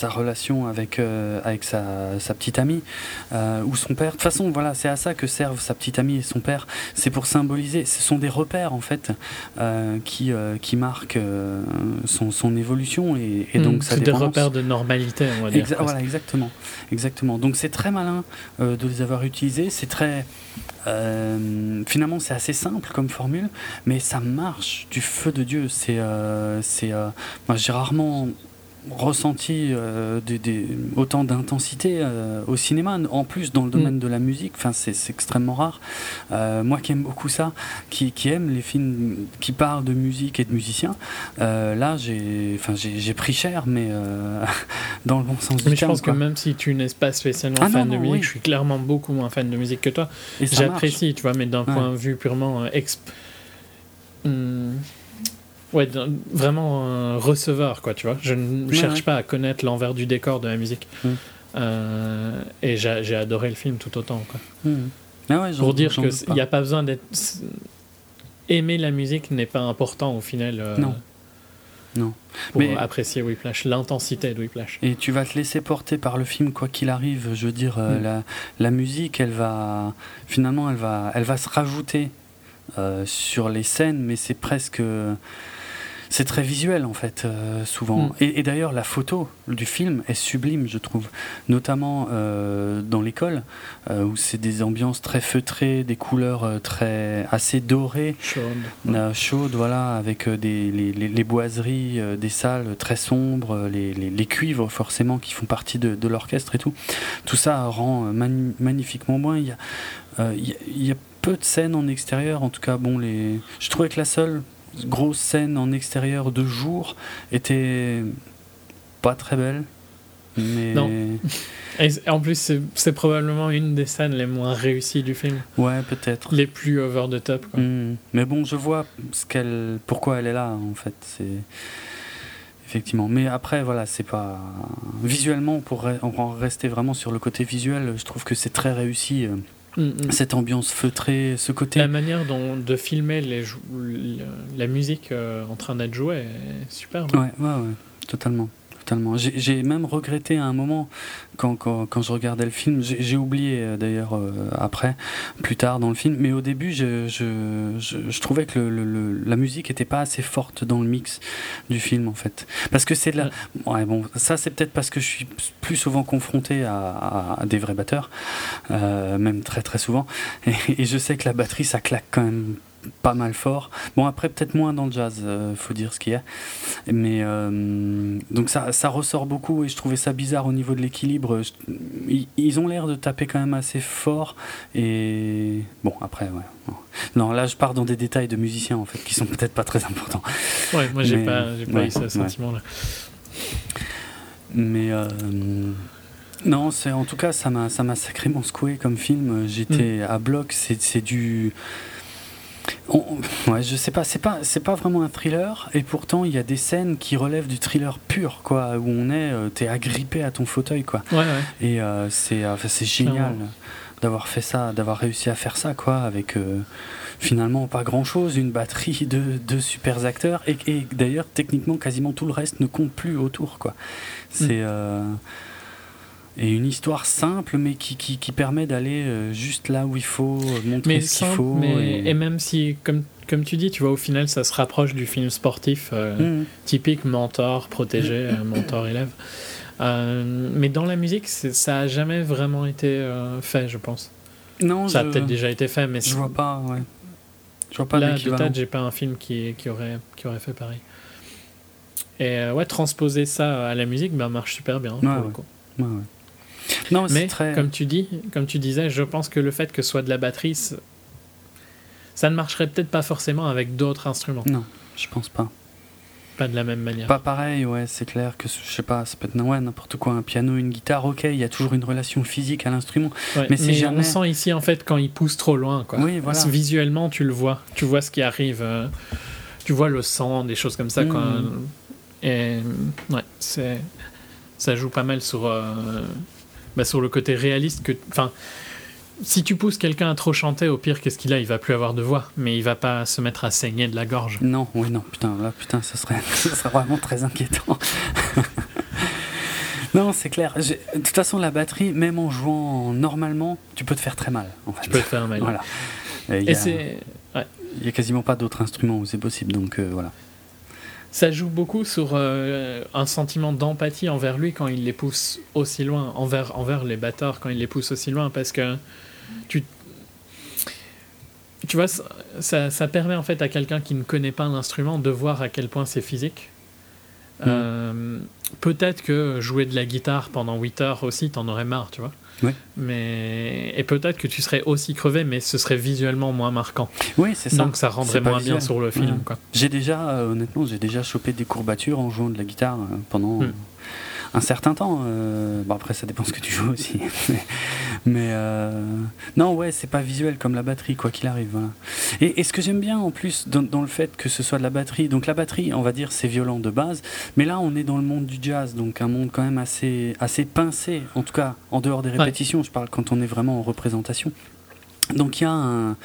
A: sa relation avec, euh, avec sa, sa, petite amie euh, ou son père. De toute façon, voilà, c'est à ça que servent sa petite amie et son père. C'est pour symboliser. Ce sont des repères en fait euh, qui, qui marquent son, son, évolution et, et donc
B: hmm, des repères de normalité, on va dire.
A: voilà, exactement, exactement. Donc c'est très malin de les avoir utilisés. C'est très finalement, c'est assez simple comme formule, mais ça marche du feu de Dieu. C'est, c'est, moi, j'ai rarement ressenti euh, des, autant d'intensité euh, au cinéma, en plus dans le domaine mm. de la musique, enfin, c'est extrêmement rare. Euh, moi qui aime beaucoup ça, qui, qui, aime les films qui parlent de musique et de musiciens, là j'ai pris cher, mais dans le bon sens
B: mais du terme. Mais je pense que même si tu n'es pas spécialement ah fan de musique, je suis clairement beaucoup moins fan de musique que toi. J'apprécie, tu vois, mais d'un point de vue purement exp... Hmm, Ouais, vraiment un receveur, quoi, tu vois. Je ne cherche pas à connaître l'envers du décor de la musique. Mm. Euh, et j'ai adoré le film tout autant, quoi.
A: Mm. Ah ouais,
B: Pour dire qu'il n'y a pas besoin d'être. Aimer la musique n'est pas important au final. Euh,
A: non. Non.
B: Pour Mais... apprécier Whiplash, l'intensité de Whiplash.
A: Et tu vas te laisser porter par le film, quoi qu'il arrive. Je veux dire, euh, mm. la, la, musique, elle va. Finalement, elle va, elle va se rajouter sur les scènes, mais c'est presque c'est très visuel en fait, euh, souvent.
B: Mm.
A: Et, et d'ailleurs, la photo du film est sublime, je trouve. Notamment euh, dans l'école, euh, où c'est des ambiances très feutrées, des couleurs très assez dorées,
B: Chaude.
A: chaudes, voilà, avec des, les, les- les boiseries des salles très sombres, les, les- cuivres forcément qui font partie de, de l'orchestre et tout. Tout ça rend mani- magnifiquement bien. Il y, a, euh, il, y a, il y a peu de scènes en extérieur, en tout cas, bon, les... je trouvais que la seule grosse scène en extérieur de jour était pas très belle. Mais
B: Non. Et c- en plus, c'est- probablement une des scènes les moins réussies du film.
A: ouais, peut-être.
B: Les plus over the top. Quoi.
A: Hmm. Mais bon, je vois ce qu'elle, pourquoi elle est là en fait. C'est effectivement. Mais après, voilà, c'est pas visuellement pour on rester vraiment sur le côté visuel. Je trouve que c'est très réussi. Euh,
B: Mm, mm.
A: Cette ambiance feutrée, ce côté.
B: La manière dont de filmer les la musique euh, en train d'être jouée est superbe.
A: Ouais, ouais, ouais, totalement. Totalement. J'ai même regretté à un moment, quand, quand, quand je regardais le film, j'ai oublié euh, d'ailleurs euh, après, plus tard dans le film, mais au début, je, je, je, je trouvais que le, le- le- la musique était pas assez forte dans le mix du film en fait. Parce que c'est de la. Ouais, bon, ça c'est peut-être parce que je suis plus souvent confronté à, à- à des vrais batteurs, euh, même très très souvent, et, et je sais que la batterie ça claque quand même pas mal fort. Bon après peut-être moins dans le jazz, euh, faut dire ce qu'il y a. Mais euh, donc ça, ça ressort beaucoup et je trouvais ça bizarre au niveau de l'équilibre. Ils, ils ont l'air de taper quand même assez fort et bon après ouais. Non là je pars dans des détails de musiciens en fait qui sont peut-être pas très importants.
B: Ouais, moi j'ai pas, pas
A: ouais,
B: eu ce
A: ouais.
B: sentiment-là.
A: Mais euh, non c'est en tout cas ça m'a ça m'a sacrément secoué comme film. J'étais à bloc. C'est du on- ouais, je sais pas, c'est pas, c'est pas vraiment un thriller, et pourtant il y a des scènes qui relèvent du thriller pur, quoi, où on est, euh, t'es agrippé à ton fauteuil, quoi.
B: Ouais, ouais.
A: Et euh, c'est euh, c'est génial d'avoir fait ça, d'avoir réussi à faire ça, quoi, avec finalement pas grand chose, une batterie de, de super acteurs, et, et d'ailleurs, techniquement, quasiment tout le reste ne compte plus autour, quoi. C'est. euh, et une histoire simple, mais qui, qui, qui permet d'aller euh, juste là où il faut, euh, montrer
B: Mais
A: ce qu'il faut.
B: mais,
A: et-
B: et même si, comme, comme tu dis, tu vois, au final, ça se rapproche du film sportif euh,
A: Mhm.
B: typique mentor, protégé, euh, mentor-élève. Euh, mais dans la musique, ça a jamais vraiment été euh, fait, je pense.
A: Non,
B: Ça a peut-être déjà été fait, mais
A: je vois pas, ouais. Je vois pas
B: là, de tête, j'ai pas un film qui, qui, aurait, qui aurait fait pareil. Et ouais, transposer ça à la musique, bah, marche super bien. pour
A: Ouais,
B: le
A: ouais.
B: coup.
A: Non, mais, c'est
B: Mais
A: très.
B: comme tu dis, comme tu disais, je pense que le fait que ce soit de la batterie, ça ne marcherait peut-être pas forcément avec d'autres instruments,
A: Non, je pense pas.
B: pas de la même manière.
A: Pas pareil, ouais, c'est clair que je sais pas, ça peut être ouais, n'importe quoi, un piano, une guitare, ok, il y a toujours une relation physique à l'instrument.
B: Ouais,
A: mais c'est jamais-
B: on sent ici en fait quand il pousse trop loin, quoi.
A: Oui, voilà.
B: Visuellement, tu le vois, tu vois ce qui arrive, euh, tu vois le sang, des choses comme ça. Quand,
A: Mhm.
B: et ouais, c'est ça joue pas mal sur euh, bah, sur le côté réaliste que, enfin. Si tu pousses quelqu'un à trop chanter, au pire, qu'est-ce qu'il a? Il va plus avoir de voix, mais il va pas se mettre à saigner de la gorge.
A: Non, oui, non, putain, là, putain, ça serait, ça serait vraiment très inquiétant. non, c'est clair. De toute façon, la batterie, même en jouant normalement, tu peux te faire très mal. En fait.
B: Tu peux te faire mal.
A: Voilà. Et a-
B: c'est, ouais,
A: il y a quasiment pas d'autres instruments où c'est possible, donc euh, voilà.
B: Ça joue beaucoup sur euh, un sentiment d'empathie envers lui quand il les pousse aussi loin, envers, envers les batteurs quand il les pousse aussi loin, parce que tu, tu vois, ça permet en fait à quelqu'un qui ne connaît pas l'instrument de voir à quel point c'est physique.
A: Mm.
B: Euh, Peut-être que jouer de la guitare pendant 8 heures aussi, t'en aurais marre, tu vois.
A: Oui.
B: Mais et peut-être que tu serais aussi crevé, mais ce serait visuellement moins marquant.
A: Oui, c'est ça.
B: Donc ça rendrait moins bien sur le film,
A: Ouais. J'ai déjà, euh, honnêtement, j'ai déjà chopé des courbatures en jouant de la guitare euh, pendant
B: Hmm.
A: Un certain temps. euh, bon, après, ça dépend ce que tu joues aussi. mais mais, euh, non, ouais, c'est pas visuel comme la batterie, quoi qu'il arrive. voilà. Et, et ce que j'aime bien en plus dans, dans le fait que ce soit de la batterie, donc la batterie, on va dire, c'est violent de base, mais là, on est dans le monde du jazz, donc un monde quand même assez, assez pincé, en tout cas, en dehors des répétitions, je parle quand on est vraiment en représentation. Donc il y a un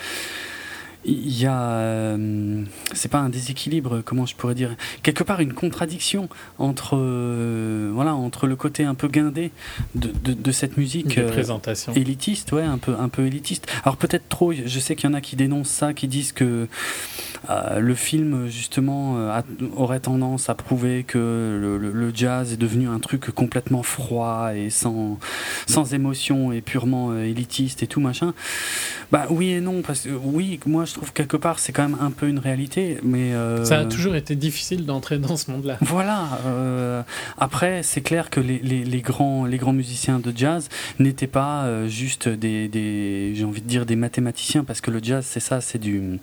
A: il y a, euh, c'est pas un déséquilibre, comment je pourrais dire, quelque part une contradiction entre, euh, voilà, entre le côté un peu guindé de, de, cette musique
B: euh,
A: élitiste, ouais, un peu, un peu élitiste. Alors peut-être trop. Je sais qu'il y en a qui dénoncent ça, qui disent que le film justement aurait tendance à prouver que le, jazz est devenu un truc complètement froid et sans, sans émotion et purement élitiste et tout machin. Bah oui et non, parce que oui, moi je trouve quelque part c'est quand même un peu une réalité, mais euh,
B: ça a toujours été difficile d'entrer dans ce monde-là.
A: Voilà. Euh, après, c'est clair que les, les, les, grands les grands musiciens de jazz n'étaient pas euh, juste des, des j'ai envie de dire des mathématiciens, parce que le jazz c'est ça, c'est du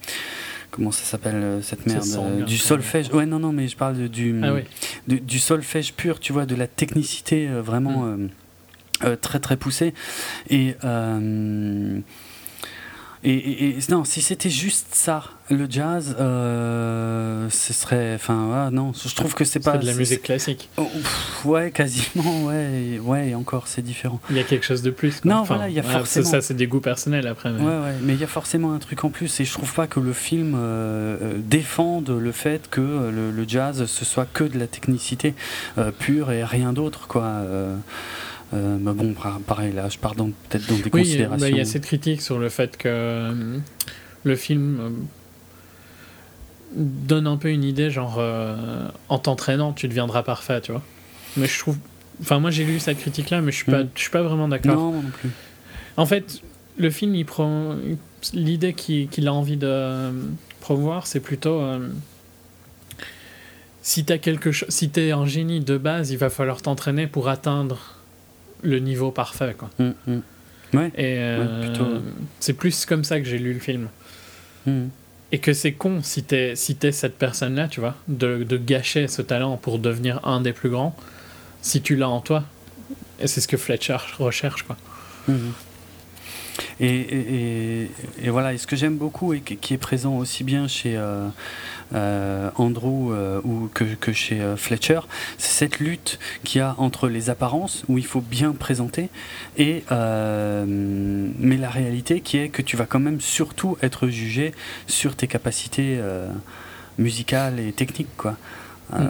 A: comment ça s'appelle cette merde du solfège ouais non non mais je parle du ah du solfège pur tu vois de la technicité vraiment mm. très très poussée et et, non, si c'était juste ça, le jazz, euh, ce serait. Enfin, non, je trouve que c'est pas.
B: de la musique classique.
A: Oh, ouais, quasiment, ouais, ouais, et encore, c'est différent.
B: Il y a quelque chose de plus.
A: Non, voilà, il y a forcément.
B: Ça, c'est des goûts personnels après.
A: Mais... Ouais, ouais, mais il y a forcément un truc en plus, et je trouve pas que le film euh, euh, défende le fait que le, jazz, ce soit que de la technicité pure et rien d'autre, quoi. Euh, mais bon, pareil, là, je pars peut-être dans des oui, considérations.
B: Il y a cette critique sur le fait que euh, le film euh, donne un peu une idée, genre, en t'entraînant, tu deviendras parfait, tu vois. Mais je trouve. Enfin, moi, j'ai lu cette critique-là, mais je suis, pas, mm. je suis pas vraiment d'accord.
A: Non, non plus.
B: En fait, le film, il prend. L'idée qu'il a envie de promouvoir, c'est plutôt si tu quelque chose si es un génie de base il va falloir t'entraîner pour atteindre le niveau parfait. Quoi.
A: Mm, mm. Ouais.
B: Et euh, c'est plus comme ça que j'ai lu le film. Mm. Et que c'est con si t'es si es cette personne-là, tu vois, de, de, gâcher ce talent pour devenir un des plus grands, si tu l'as en toi. Et c'est ce que Fletcher recherche, quoi.
A: Et, voilà, et ce que j'aime beaucoup et qui est présent aussi bien chez, euh, euh, Andrew euh, ou que, chez Fletcher, c'est cette lutte qu'il y a entre les apparences où il faut bien présenter et mais la réalité qui est que tu vas quand même surtout être jugé sur tes capacités musicales et techniques. Mm.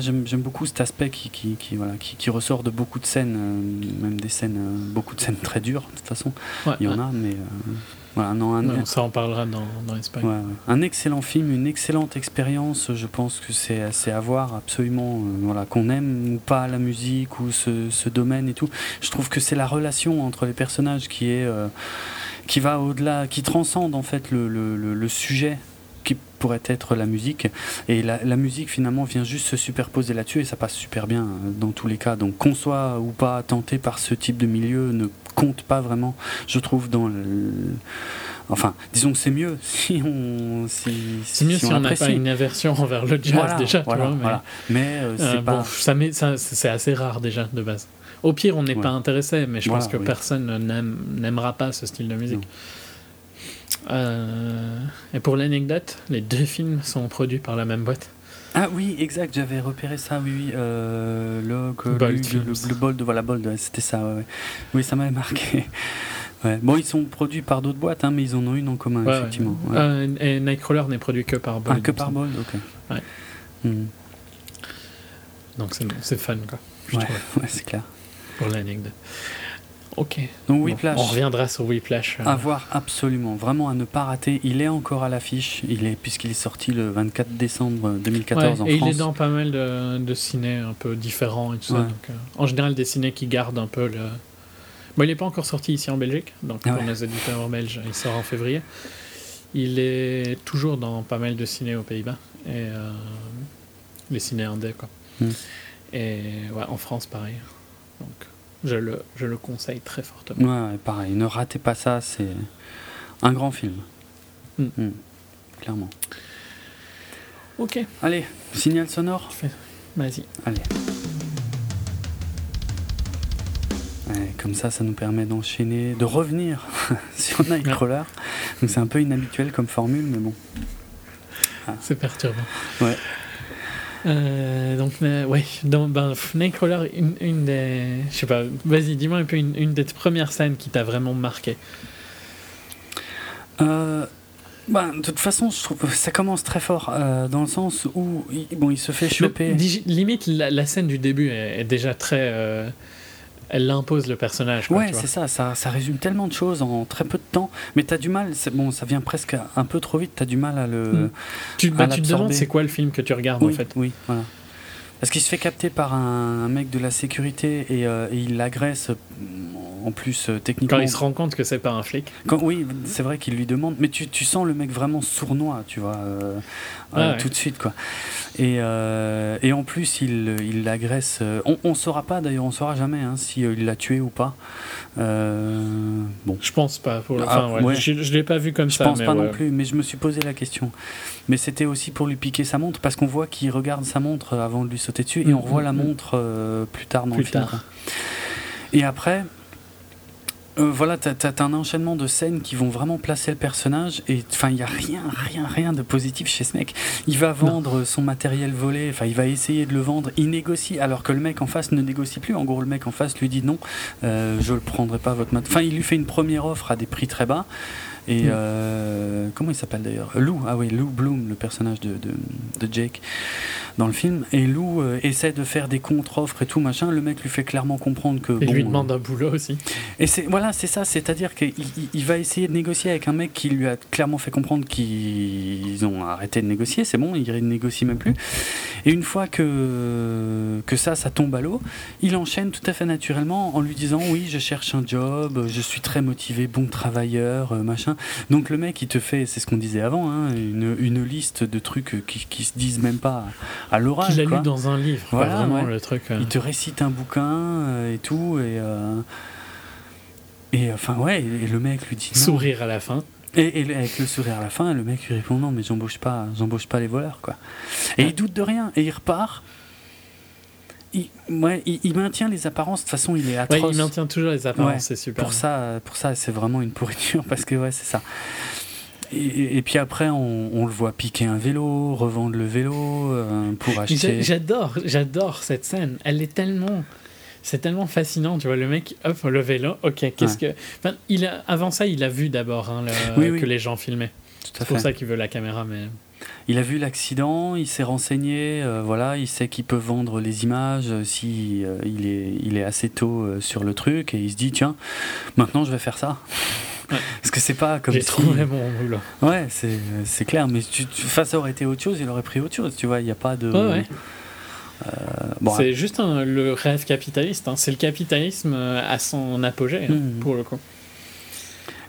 A: J'aime beaucoup cet aspect qui, qui, qui voilà, qui, qui, ressort de beaucoup de scènes, même des scènes, beaucoup de scènes très dures, de toute façon. il y en a, mais
B: non, ça en parlera dans, dans
A: Un excellent film, une excellente expérience. Je pense que c'est à voir, absolument. Euh, voilà, qu'on aime ou pas la musique ou ce, ce, domaine et tout. Je trouve que c'est la relation entre les personnages qui est euh, qui va au-delà, qui transcende en fait le, le, le, sujet qui pourrait être la musique et la, la, musique finalement vient juste se superposer là-dessus et ça passe super bien euh, dans tous les cas donc qu'on soit ou pas tenté par ce type de milieu ne compte pas vraiment, je trouve, dans le. Enfin, disons que c'est mieux si on. Si,
B: c'est mieux si, on n'a pas une aversion envers le jazz déjà.
A: mais, euh, c'est pas.
B: ça, ça c'est assez rare déjà de base. Au pire, on n'est pas intéressé, mais je pense que personne n'aimera pas ce style de musique. Euh, et pour l'anecdote, les deux films sont produits par la même boîte.
A: Ah oui, exact, j'avais repéré ça, oui, oui. Euh, le, le, Bold, voilà, Bold, c'était ça, ouais, Oui, ça m'avait marqué. Ouais. Bon, ils sont produits par d'autres boîtes, hein, mais ils en ont une en commun, effectivement.
B: Euh, et Nightcrawler n'est produit que par Bold.
A: Ah, que par Bold, ok.
B: Hmm. Donc c'est fun, quoi.
A: ouais c'est clair.
B: Pour l'anecdote. Ok.
A: Donc Whiplash.
B: on reviendra sur Whiplash.
A: Euh. À voir absolument, vraiment à ne pas rater. Il est encore à l'affiche, il est puisqu'il est sorti le 24 décembre 2014 en
B: et
A: France.
B: Et il est dans pas mal de, de ciné un peu différents et tout ça. Donc, euh, en général, des ciné qui gardent un peu le. Bon, il n'est pas encore sorti ici en Belgique, donc ah pour nos éditeurs belges, il sort en février. Il est toujours dans pas mal de ciné aux Pays-Bas et euh, les ciné indés quoi. Hmm. Et ouais, en France pareil. Donc je le, je le conseille très fortement.
A: Ouais, pareil, ne ratez pas ça, c'est un grand film. Hmm. Hmm. Clairement.
B: Ok.
A: Allez, signal sonore
B: Vas-y.
A: Allez. comme ça, ça nous permet d'enchaîner, de revenir sur Nightcrawler. Donc c'est un peu inhabituel comme formule, mais bon.
B: Ah. C'est perturbant.
A: Ouais.
B: Euh, donc, euh, ouais, dans ben, Nightcrawler, une, une des. Je sais pas, vas-y, dis-moi un peu une, une des premières scènes qui t'a vraiment marqué.
A: Euh, bah, de toute façon, je trouve ça commence très fort euh, dans le sens où il, bon, il se fait choper.
B: limite, la, scène du début est, déjà très. Elle impose le personnage.
A: ouais, c'est ça, ça, ça. résume tellement de choses en très peu de temps. Mais tu as du mal. Bon, ça vient presque un peu trop vite. Tu as du mal à le.
B: Hmm. Tu, bah, tu te demandes c'est quoi le film que tu regardes
A: en
B: fait.
A: Oui, voilà. Parce qu'il se fait capter par un, mec de la sécurité et, euh, et il l'agresse en plus euh, techniquement.
B: Quand il se rend compte que c'est pas un flic.
A: Quand, oui, c'est vrai qu'il lui demande, mais tu, tu, sens le mec vraiment sournois, tu vois, euh, euh, tout de suite quoi. Et, et en plus il l'agresse. on, on saura pas d'ailleurs, on saura jamais hein, si il l'a tué ou pas. bon.
B: Je pense pas. Pour... Ah, enfin, Je, je l'ai pas vu comme
A: ça.
B: Je
A: pense pas non plus, mais je me suis posé la question. Mais c'était aussi pour lui piquer sa montre parce qu'on voit qu'il regarde sa montre avant de lui sauter dessus et on mm, revoit mm, la mm. montre plus tard dans le film. Et après, euh, voilà, t'as as, un enchaînement de scènes qui vont vraiment placer le personnage et enfin il y a rien, rien, rien de positif chez ce mec. Il va vendre son matériel volé, enfin il va essayer de le vendre, il négocie alors que le mec en face ne négocie plus. En gros le mec en face lui dit non, euh, je le prendrai pas votre matériel. Enfin il lui fait une première offre à des prix très bas. Et mm. euh, comment il s'appelle d'ailleurs? Lou, ah oui, Lou Bloom, le personnage de, de Jake dans le film. Et Lou euh, essaie de faire des contre-offres et tout machin. Le mec lui fait clairement comprendre que.
B: Et lui demande un boulot aussi.
A: Et c'est voilà, c'est ça. C'est-à-dire qu'il il va essayer de négocier avec un mec qui lui a clairement fait comprendre qu'ils ont arrêté de négocier. C'est bon, il ne négocie même plus. Et une fois que que ça, ça tombe à l'eau, il enchaîne tout à fait naturellement en lui disant oui, je cherche un job, je suis très motivé, bon travailleur, euh, machin. Donc le mec, il te fait, c'est ce qu'on disait avant, hein, une, une, liste de trucs qui, qui se disent même pas à l'oral.
B: Qu'il a lu dans un livre, voilà, vraiment le truc. Euh.
A: Il te récite un bouquin euh, et tout, et. Euh, et enfin, ouais, et, le mec lui dit.
B: Sourire à la fin.
A: Et, avec le sourire à la fin, le mec lui répond non, mais j'embauche pas, j'embauche pas les voleurs, quoi. Et il doute de rien, et il repart. Il, ouais, il, maintient les apparences. De toute façon, il est atroce.
B: il maintient toujours les apparences, c'est super.
A: Pour ça, pour ça, c'est vraiment une pourriture parce que ouais, c'est ça. Et, puis après, on, le voit piquer un vélo, revendre le vélo euh, pour acheter.
B: J'adore, j'adore cette scène. Elle est tellement, c'est tellement fascinant. Tu vois, le mec, hop, le vélo. Ok, qu'est-ce que. Enfin, il a, avant ça, il a vu d'abord hein, que les gens filmaient. C'est pour ça qu'il veut la caméra, mais.
A: Il a vu l'accident, il s'est renseigné, euh, voilà, il sait qu'il peut vendre les images euh, si il est il est assez tôt sur le truc et il se dit tiens, maintenant je vais faire ça. Parce que c'est pas comme
B: J'ai trouvé mon boulot.
A: Ouais, c'est clair. Mais tu, tu, ça aurait été autre chose, il aurait pris autre chose. Tu vois, il n'y a pas de.
B: Ouais, euh, bon, c'est juste le rêve capitaliste. Hein. C'est le capitalisme euh, à son apogée, hein, mmh. pour le coup.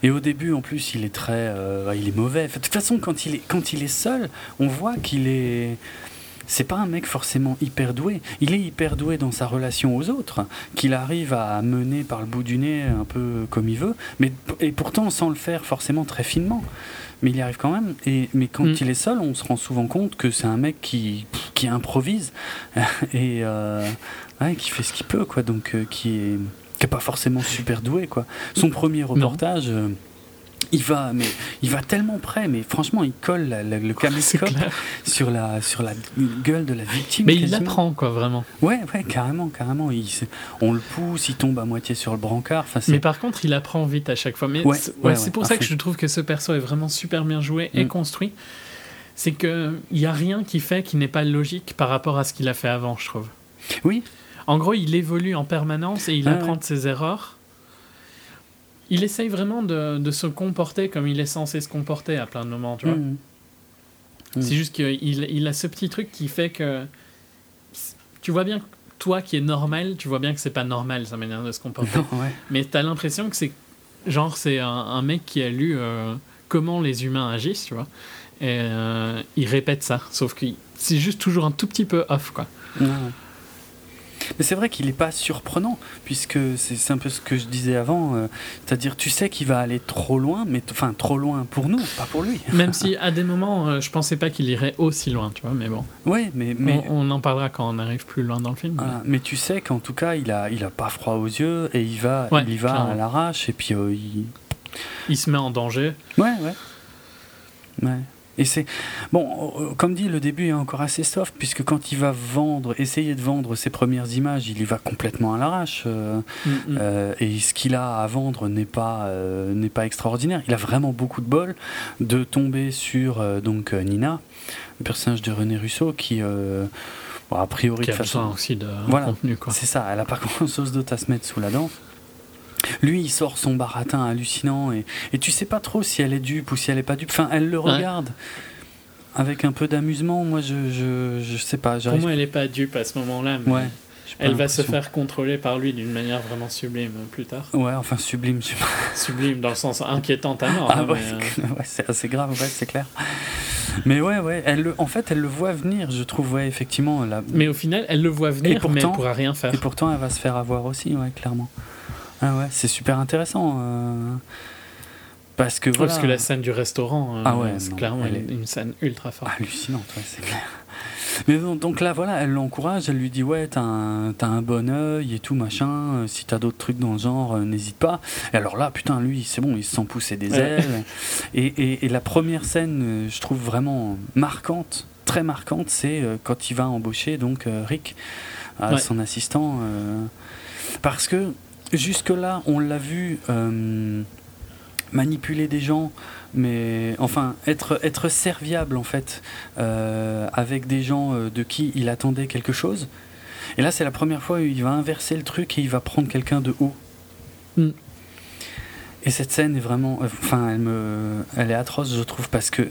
A: Et au début, en plus, il est très, euh, il est mauvais. De toute façon, quand il est, quand il est seul, on voit qu'il est, c'est pas un mec forcément hyper doué. Il est hyper doué dans sa relation aux autres, qu'il arrive à mener par le bout du nez un peu comme il veut, mais et pourtant sans le faire forcément très finement. Mais il y arrive quand même. Et, mais quand mm. il est seul, on se rend souvent compte que c'est un mec qui, qui improvise et euh, qui fait ce qu'il peut, quoi. Donc euh, qui est qui est pas forcément super doué, quoi. Son premier reportage. Euh, il va, mais il va tellement près, mais franchement, il colle le caméscope sur la, sur la gueule de la victime.
B: Mais il l'apprend, quoi, vraiment.
A: Ouais, ouais, carrément, carrément. Il, on le pousse, il tombe à moitié sur le brancard.
B: mais par contre, il apprend vite à chaque fois. Mais c'est pour ça que je trouve que ce perso est vraiment super bien joué et mm. construit. C'est qu'il n'y a rien qui fait qu'il n'est pas logique par rapport à ce qu'il a fait avant, je trouve.
A: Oui.
B: En gros, il évolue en permanence et il ah apprend de ses erreurs il essaye vraiment de, se comporter comme il est censé se comporter à plein de moments, tu vois. Mmh. Mmh. C'est juste qu'il il a ce petit truc qui fait que tu vois bien toi qui es normal, tu vois bien que c'est pas normal sa manière de se comporter. Mais tu as l'impression que c'est genre c'est un, mec qui a lu euh, comment les humains agissent, tu vois. Et euh, il répète ça, sauf que c'est juste toujours un tout petit peu off, quoi.
A: Mais c'est vrai qu'il n'est pas surprenant, puisque c'est un peu ce que je disais avant. Euh, c'est-à-dire, tu sais qu'il va aller trop loin, mais enfin trop loin pour nous, pas pour lui.
B: Même si à des moments, euh, je pensais pas qu'il irait aussi loin, tu vois, mais bon.
A: Oui, mais. mais...
B: On, en parlera quand on arrive plus loin dans le film.
A: mais... tu sais qu'en tout cas, il a, il a pas froid aux yeux et il va, il y va à l'arrache et puis euh, il.
B: Il se met en danger.
A: Ouais, ouais. Ouais. Et c'est bon, euh, comme dit, le début est encore assez soft puisque quand il va vendre, essayer de vendre ses premières images, il y va complètement à l'arrache. Euh, mm, mm. euh, et ce qu'il a à vendre n'est pas n'est pas extraordinaire. Il a vraiment beaucoup de bol de tomber sur donc Nina, le personnage de René Russo qui a priori
B: qui a de façon aussi de voilà, contenu
A: C'est ça. Elle a pas grand chose d'autre à se mettre sous la dent. Lui, il sort son baratin hallucinant et, et tu sais pas trop si elle est dupe ou si elle est pas dupe. Enfin, elle le regarde. Avec un peu d'amusement, moi je, je, je sais pas.
B: Pour moi, elle est pas dupe à ce moment-là. Ouais. Elle va se faire contrôler par lui d'une manière vraiment sublime plus tard.
A: Ouais, enfin sublime, je sais pas.
B: Sublime dans le sens inquiétant à mort.
A: Ah, hein, ouais, euh, ouais c'est assez grave, ouais, c'est clair. Mais ouais, ouais, elle le, en fait, elle le voit venir, je trouve, ouais, effectivement. La...
B: Mais au final, elle le voit venir, pourtant, mais elle pourra rien faire.
A: Et pourtant, elle va se faire avoir aussi, ouais, clairement. Ah ouais, c'est super intéressant. Euh, parce que
B: Parce que la scène du restaurant, euh, ah ouais, c'est clairement une scène ultra forte.
A: Hallucinante, ouais, c'est clair. Mais donc là, voilà, elle l'encourage, elle lui dit Ouais, t'as un, as un bon oeil et tout, machin. Euh, si t'as d'autres trucs dans le genre, n'hésite pas. Et alors là, putain, lui, c'est bon, il se sent pousser des ailes. Et, et, la première scène, je trouve vraiment marquante, très marquante, c'est quand il va embaucher donc Rick, son assistant. parce que jusque-là, on l'a vu euh, manipuler des gens, mais enfin être, être serviable en fait euh, avec des gens euh, de qui il attendait quelque chose. Et là, c'est la première fois où il va inverser le truc et il va prendre quelqu'un de haut. Mm. Et cette scène est vraiment, enfin, elle me, elle est atroce, je trouve, parce que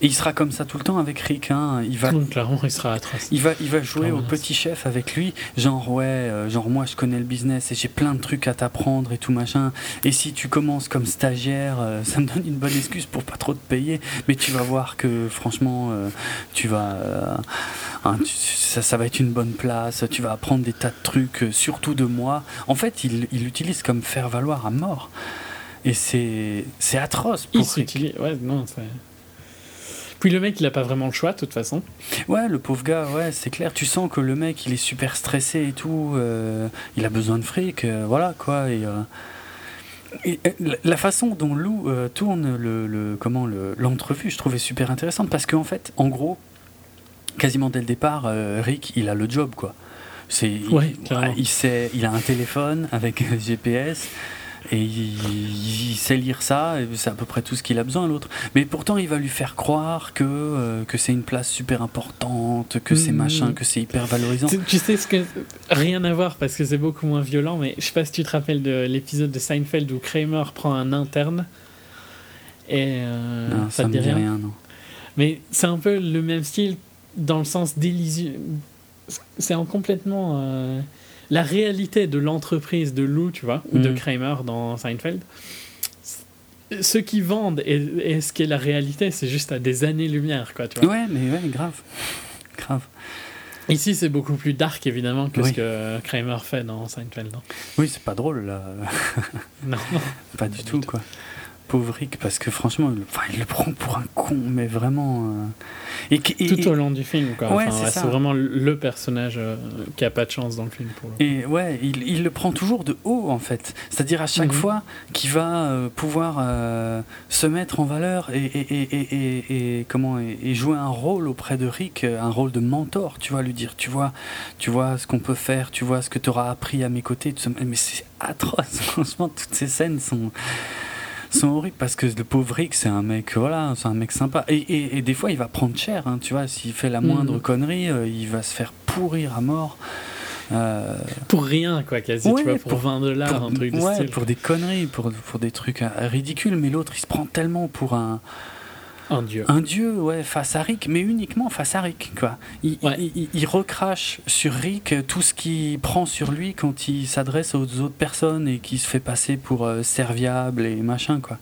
A: et il sera comme ça tout le temps avec Rick. Hein. Il va,
B: clairement, il sera atroce.
A: Il va, il va jouer au petit chef avec lui. Genre, ouais, euh, genre, moi, je connais le business et j'ai plein de trucs à t'apprendre et tout machin. Et si tu commences comme stagiaire, euh, ça me donne une bonne excuse pour pas trop te payer. Mais tu vas voir que, franchement, euh, tu vas. Hein, ça, ça va être une bonne place. Tu vas apprendre des tas de trucs, surtout de moi. En fait, il l'utilise comme faire valoir à mort. Et c'est atroce pour
B: il Ouais, non, c'est. Puis le mec, il a pas vraiment le choix, de toute façon.
A: Ouais, le pauvre gars, ouais, c'est clair. Tu sens que le mec, il est super stressé et tout. Euh, il a besoin de fric, euh, voilà, quoi. Et, euh, la façon dont Lou tourne le, le comment l'entrevue, je trouvais super intéressante parce qu'en fait, en gros, quasiment dès le départ, Rick, il a le job, quoi. C'est,
B: ouais,
A: il, sait, il a un téléphone avec GPS et il, sait lire ça, et c'est à peu près tout ce qu'il a besoin, l'autre. Mais pourtant, il va lui faire croire que, euh, que c'est une place super importante, que c'est mm. machin, que c'est hyper valorisant.
B: Tu, sais, ce que, rien à voir parce que c'est beaucoup moins violent, mais je sais pas si tu te rappelles de l'épisode de Seinfeld où Kramer prend un interne. Et
A: euh, non, ça, me dit rien, non.
B: Mais c'est un peu le même style dans le sens d'illusion. C'est en complètement. Euh, la réalité de l'entreprise de Lou, tu vois, ou de mm. Kramer dans Seinfeld, ceux qui vendent et, ce qui est la réalité, c'est juste à des années-lumière, quoi, tu vois.
A: Ouais, mais ouais, grave. Grave.
B: Ici, c'est beaucoup plus dark, évidemment, que ce que Kramer fait dans Seinfeld. Non
A: oui, c'est pas drôle, là.
B: non,
A: Pas, du, tout, quoi pauvre Rick parce que franchement il, le prend pour un con mais vraiment euh,
B: et, tout au long du film quoi. C'est vraiment le personnage euh, qui a pas de chance dans le film pour
A: et ouais il, il, le prend toujours de haut en fait. C'est à chaque mhm. fois qu'il va euh, pouvoir se mettre en valeur et, comment et, jouer un rôle auprès de Rick un rôle de mentor tu vois lui dire tu vois tu vois ce qu'on peut faire tu vois ce que tu auras appris à mes côtés mais c'est atroce. Franchement toutes ces scènes sont sont horribles parce que le pauvre Rick, c'est un mec, voilà, c'est un mec sympa. Et, et, des fois, il va prendre cher, hein, tu vois, s'il fait la moindre mm. connerie, euh, il va se faire pourrir à mort.
B: Euh, pour rien, quoi, quasi, tu vois, pour, 20 dollars, un truc de
A: ouais, pour des conneries, pour, pour des trucs euh, ridicules, mais l'autre, il se prend tellement pour un
B: un dieu.
A: Un dieu, ouais, face à Rick, mais uniquement face à Rick, quoi. Il, il, recrache sur Rick tout ce qu'il prend sur lui quand il s'adresse aux autres personnes et qui se fait passer pour euh, serviable et machin, quoi.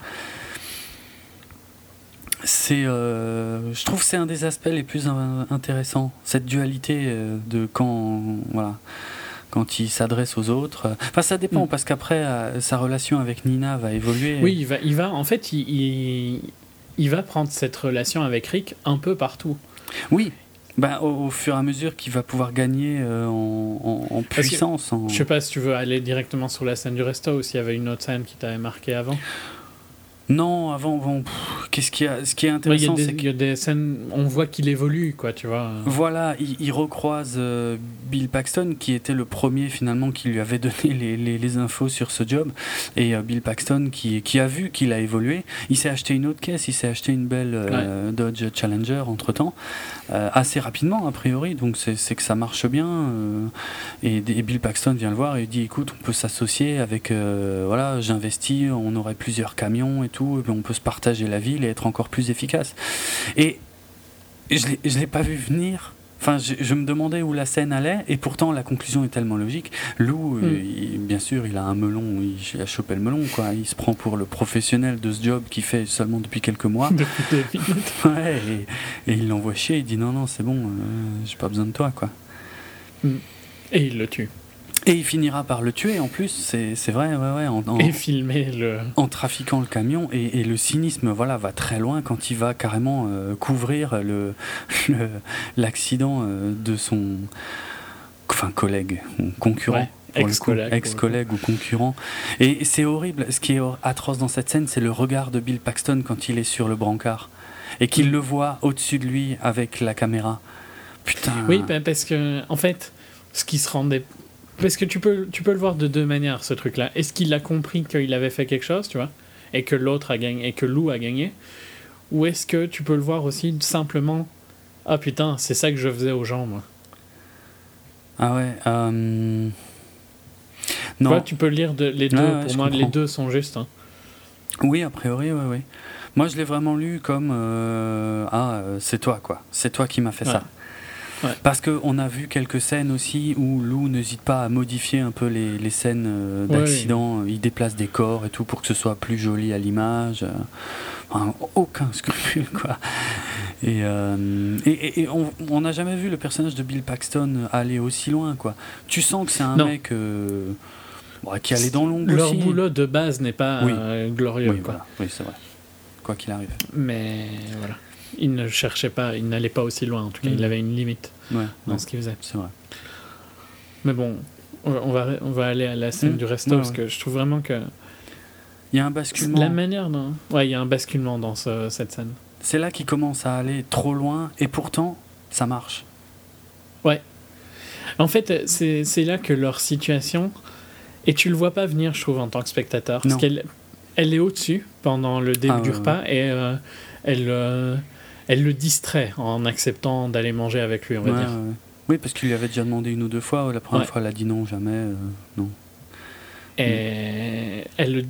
A: C'est, euh, je trouve, c'est un des aspects les plus intéressants, cette dualité euh, de quand, voilà quand il s'adresse aux autres. Enfin, ça dépend, mm. parce qu'après, sa relation avec Nina va évoluer.
B: Oui, il va, il va en fait, il, il va prendre cette relation avec Rick un peu partout.
A: Oui, bah, au, fur et à mesure qu'il va pouvoir gagner euh, en, puissance.
B: Je sais pas si tu veux aller directement sur la scène du resto ou s'il y avait une autre scène qui t'avait marqué avant.
A: Non, avant, bon, qu'est-ce qui a, ce qui est intéressant,
B: c'est qu'il y a des scènes, on voit qu'il évolue, quoi, tu vois.
A: Voilà, il, recroise euh, Bill Paxton, qui était le premier finalement qui lui avait donné les, les, infos sur ce job, et euh, Bill Paxton qui, qui a vu qu'il a évolué. Il s'est acheté une autre caisse, il s'est acheté une belle euh, Dodge Challenger entre temps, assez rapidement a priori, donc c'est que ça marche bien. Et, et, Bill Paxton vient le voir et dit, écoute, on peut s'associer avec, voilà, j'investis, on aurait plusieurs camions et on peut se partager la ville et être encore plus efficace. Et je ne l'ai pas vu venir. Enfin, je, me demandais où la scène allait, et pourtant la conclusion est tellement logique. Lou, euh, mm. bien sûr, il a un melon, il, a chopé le melon, quoi. Il se prend pour le professionnel de ce job qu'il fait seulement depuis quelques mois. ouais, et, il l'envoie chier, il dit non, non, c'est bon, euh, j'ai pas besoin de toi, quoi.
B: Mm. Et il le tue.
A: Et il finira par le tuer en plus, c'est vrai, ouais, ouais. En,
B: et filmer le.
A: En trafiquant le camion, et, le cynisme voilà, va très loin quand il va carrément euh, couvrir l'accident le, euh, de son enfin, collègue, ou concurrent.
B: ex-collègue.
A: Ex-collègue ou concurrent. Et c'est horrible. Ce qui est atroce dans cette scène, c'est le regard de Bill Paxton quand il est sur le brancard. Et qu'il le voit au-dessus de lui avec la caméra. Putain.
B: Oui, ben, parce que, en fait, ce qui se rendait parce que tu peux, tu peux le voir de deux manières, ce truc-là. Est-ce qu'il a compris qu'il avait fait quelque chose, tu vois, et que l'autre a gagné, et que Lou a gagné? Ou est-ce que tu peux le voir aussi simplement Ah putain, c'est ça que je faisais aux gens, moi
A: Ah ouais. Euh...
B: Non. tu peux lire de, les deux. pour moi, les deux sont justes. Hein.
A: Oui, a priori, oui, oui. Moi, je l'ai vraiment lu comme euh, Ah, euh, c'est toi, quoi. C'est toi qui m'as fait ça. Parce qu'on a vu quelques scènes aussi où Lou n'hésite pas à modifier un peu les, les scènes euh, d'accident. Il déplace des corps et tout pour que ce soit plus joli à l'image. Euh, aucun scrupule, quoi. Et, euh, et, et, on n'a jamais vu le personnage de Bill Paxton aller aussi loin, quoi. Tu sens que c'est un mec qui allait dans l'ombre
B: Leur boulot de base n'est pas glorieux,
A: oui, quoi. Oui, c'est vrai. Quoi qu'il arrive.
B: Mais voilà il ne cherchait pas, il n'allait pas aussi loin. En tout cas, il mm. avait une limite dans ce qu'il faisait.
A: C'est vrai.
B: Mais bon, on va, on va aller à la scène mm. du resto parce que je trouve vraiment que.
A: Il y a un basculement.
B: La manière dont. Ouais, il y a un basculement dans cette scène.
A: C'est là qu'il commence à aller trop loin et pourtant, ça marche.
B: Ouais. En fait, c'est là que leur situation. Et tu le vois pas venir, je trouve, en tant que spectateur. Parce qu'elle elle est au-dessus pendant le début ah, du repas et euh, elle. Euh, elle le distrait en acceptant d'aller manger avec lui, on va dire.
A: Oui, parce qu'il lui avait déjà demandé une ou deux fois. La première fois, elle a dit non, jamais, euh, non.
B: Et elle,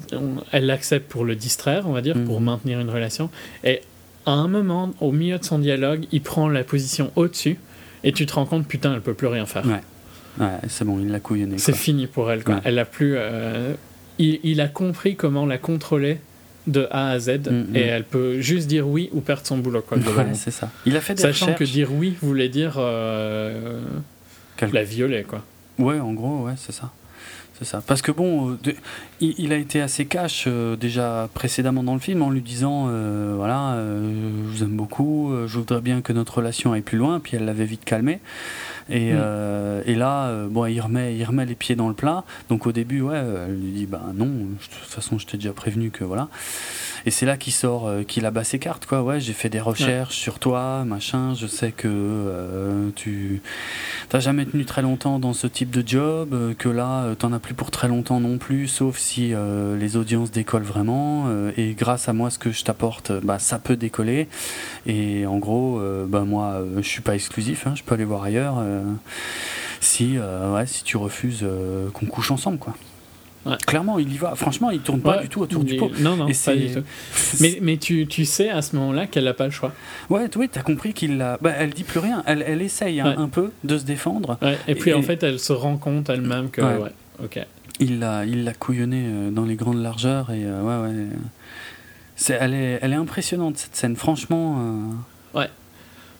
B: elle l'accepte pour le distraire, on va dire, pour mhm. maintenir une relation. Et à un moment, au milieu de son dialogue, il prend la position au-dessus et tu te rends compte, putain, elle peut plus rien faire.
A: Ouais, ouais c'est bon, il l'a couillonné.
B: C'est fini pour elle, quoi. Elle a plus. Euh, il, il, a compris comment la contrôler de A à Z mm, mm. et elle peut juste dire oui ou perdre son boulot. Quoi,
A: c'est ça. Il a fait des
B: Sachant que dire oui voulait dire euh, la violer. Quoi.
A: Ouais, en gros, ouais, c'est ça. C'est ça. Parce que bon, euh, il, a été assez cash euh, déjà précédemment dans le film en lui disant voilà, je vous aime beaucoup, je voudrais bien que notre relation aille plus loin. Puis elle l'avait vite calmé. Et, mm. euh, et là, euh, bon, il remet, il remet les pieds dans le plat. Donc au début, ouais, elle lui dit bah non, de toute façon, je t'ai déjà prévenu que voilà. Et c'est là qu'il sort, euh, qu'il abat ses cartes, quoi. Ouais, j'ai fait des recherches sur toi, machin. Je sais que euh, tu t'as jamais tenu très longtemps dans ce type de job, euh, que là, t'en as plus pour très longtemps non plus, sauf si les audiences décollent vraiment. et grâce à moi, ce que je t'apporte, bah, ça peut décoller. Et en gros, bah, moi, je suis pas exclusif, hein, je peux aller voir ailleurs. si, ouais, si tu refuses qu'on couche ensemble, quoi. Clairement, il y va. Franchement, il tourne pas du tout autour du pot.
B: Non, non, pas du tout. Mais, mais tu, tu sais à ce moment-là qu'elle n'a pas le choix.
A: Ouais, oui, tu as compris qu'il l'a. Bah, elle dit plus rien. Elle, elle essaye hein, un peu de se défendre.
B: et puis en fait, elle se rend compte elle-même que. Ouais. ok.
A: Il l'a, il l'a couillonné euh, dans les grandes largeurs et euh, ouais, ouais. C'est, elle, est, elle est impressionnante cette scène, franchement.
B: Euh. Ouais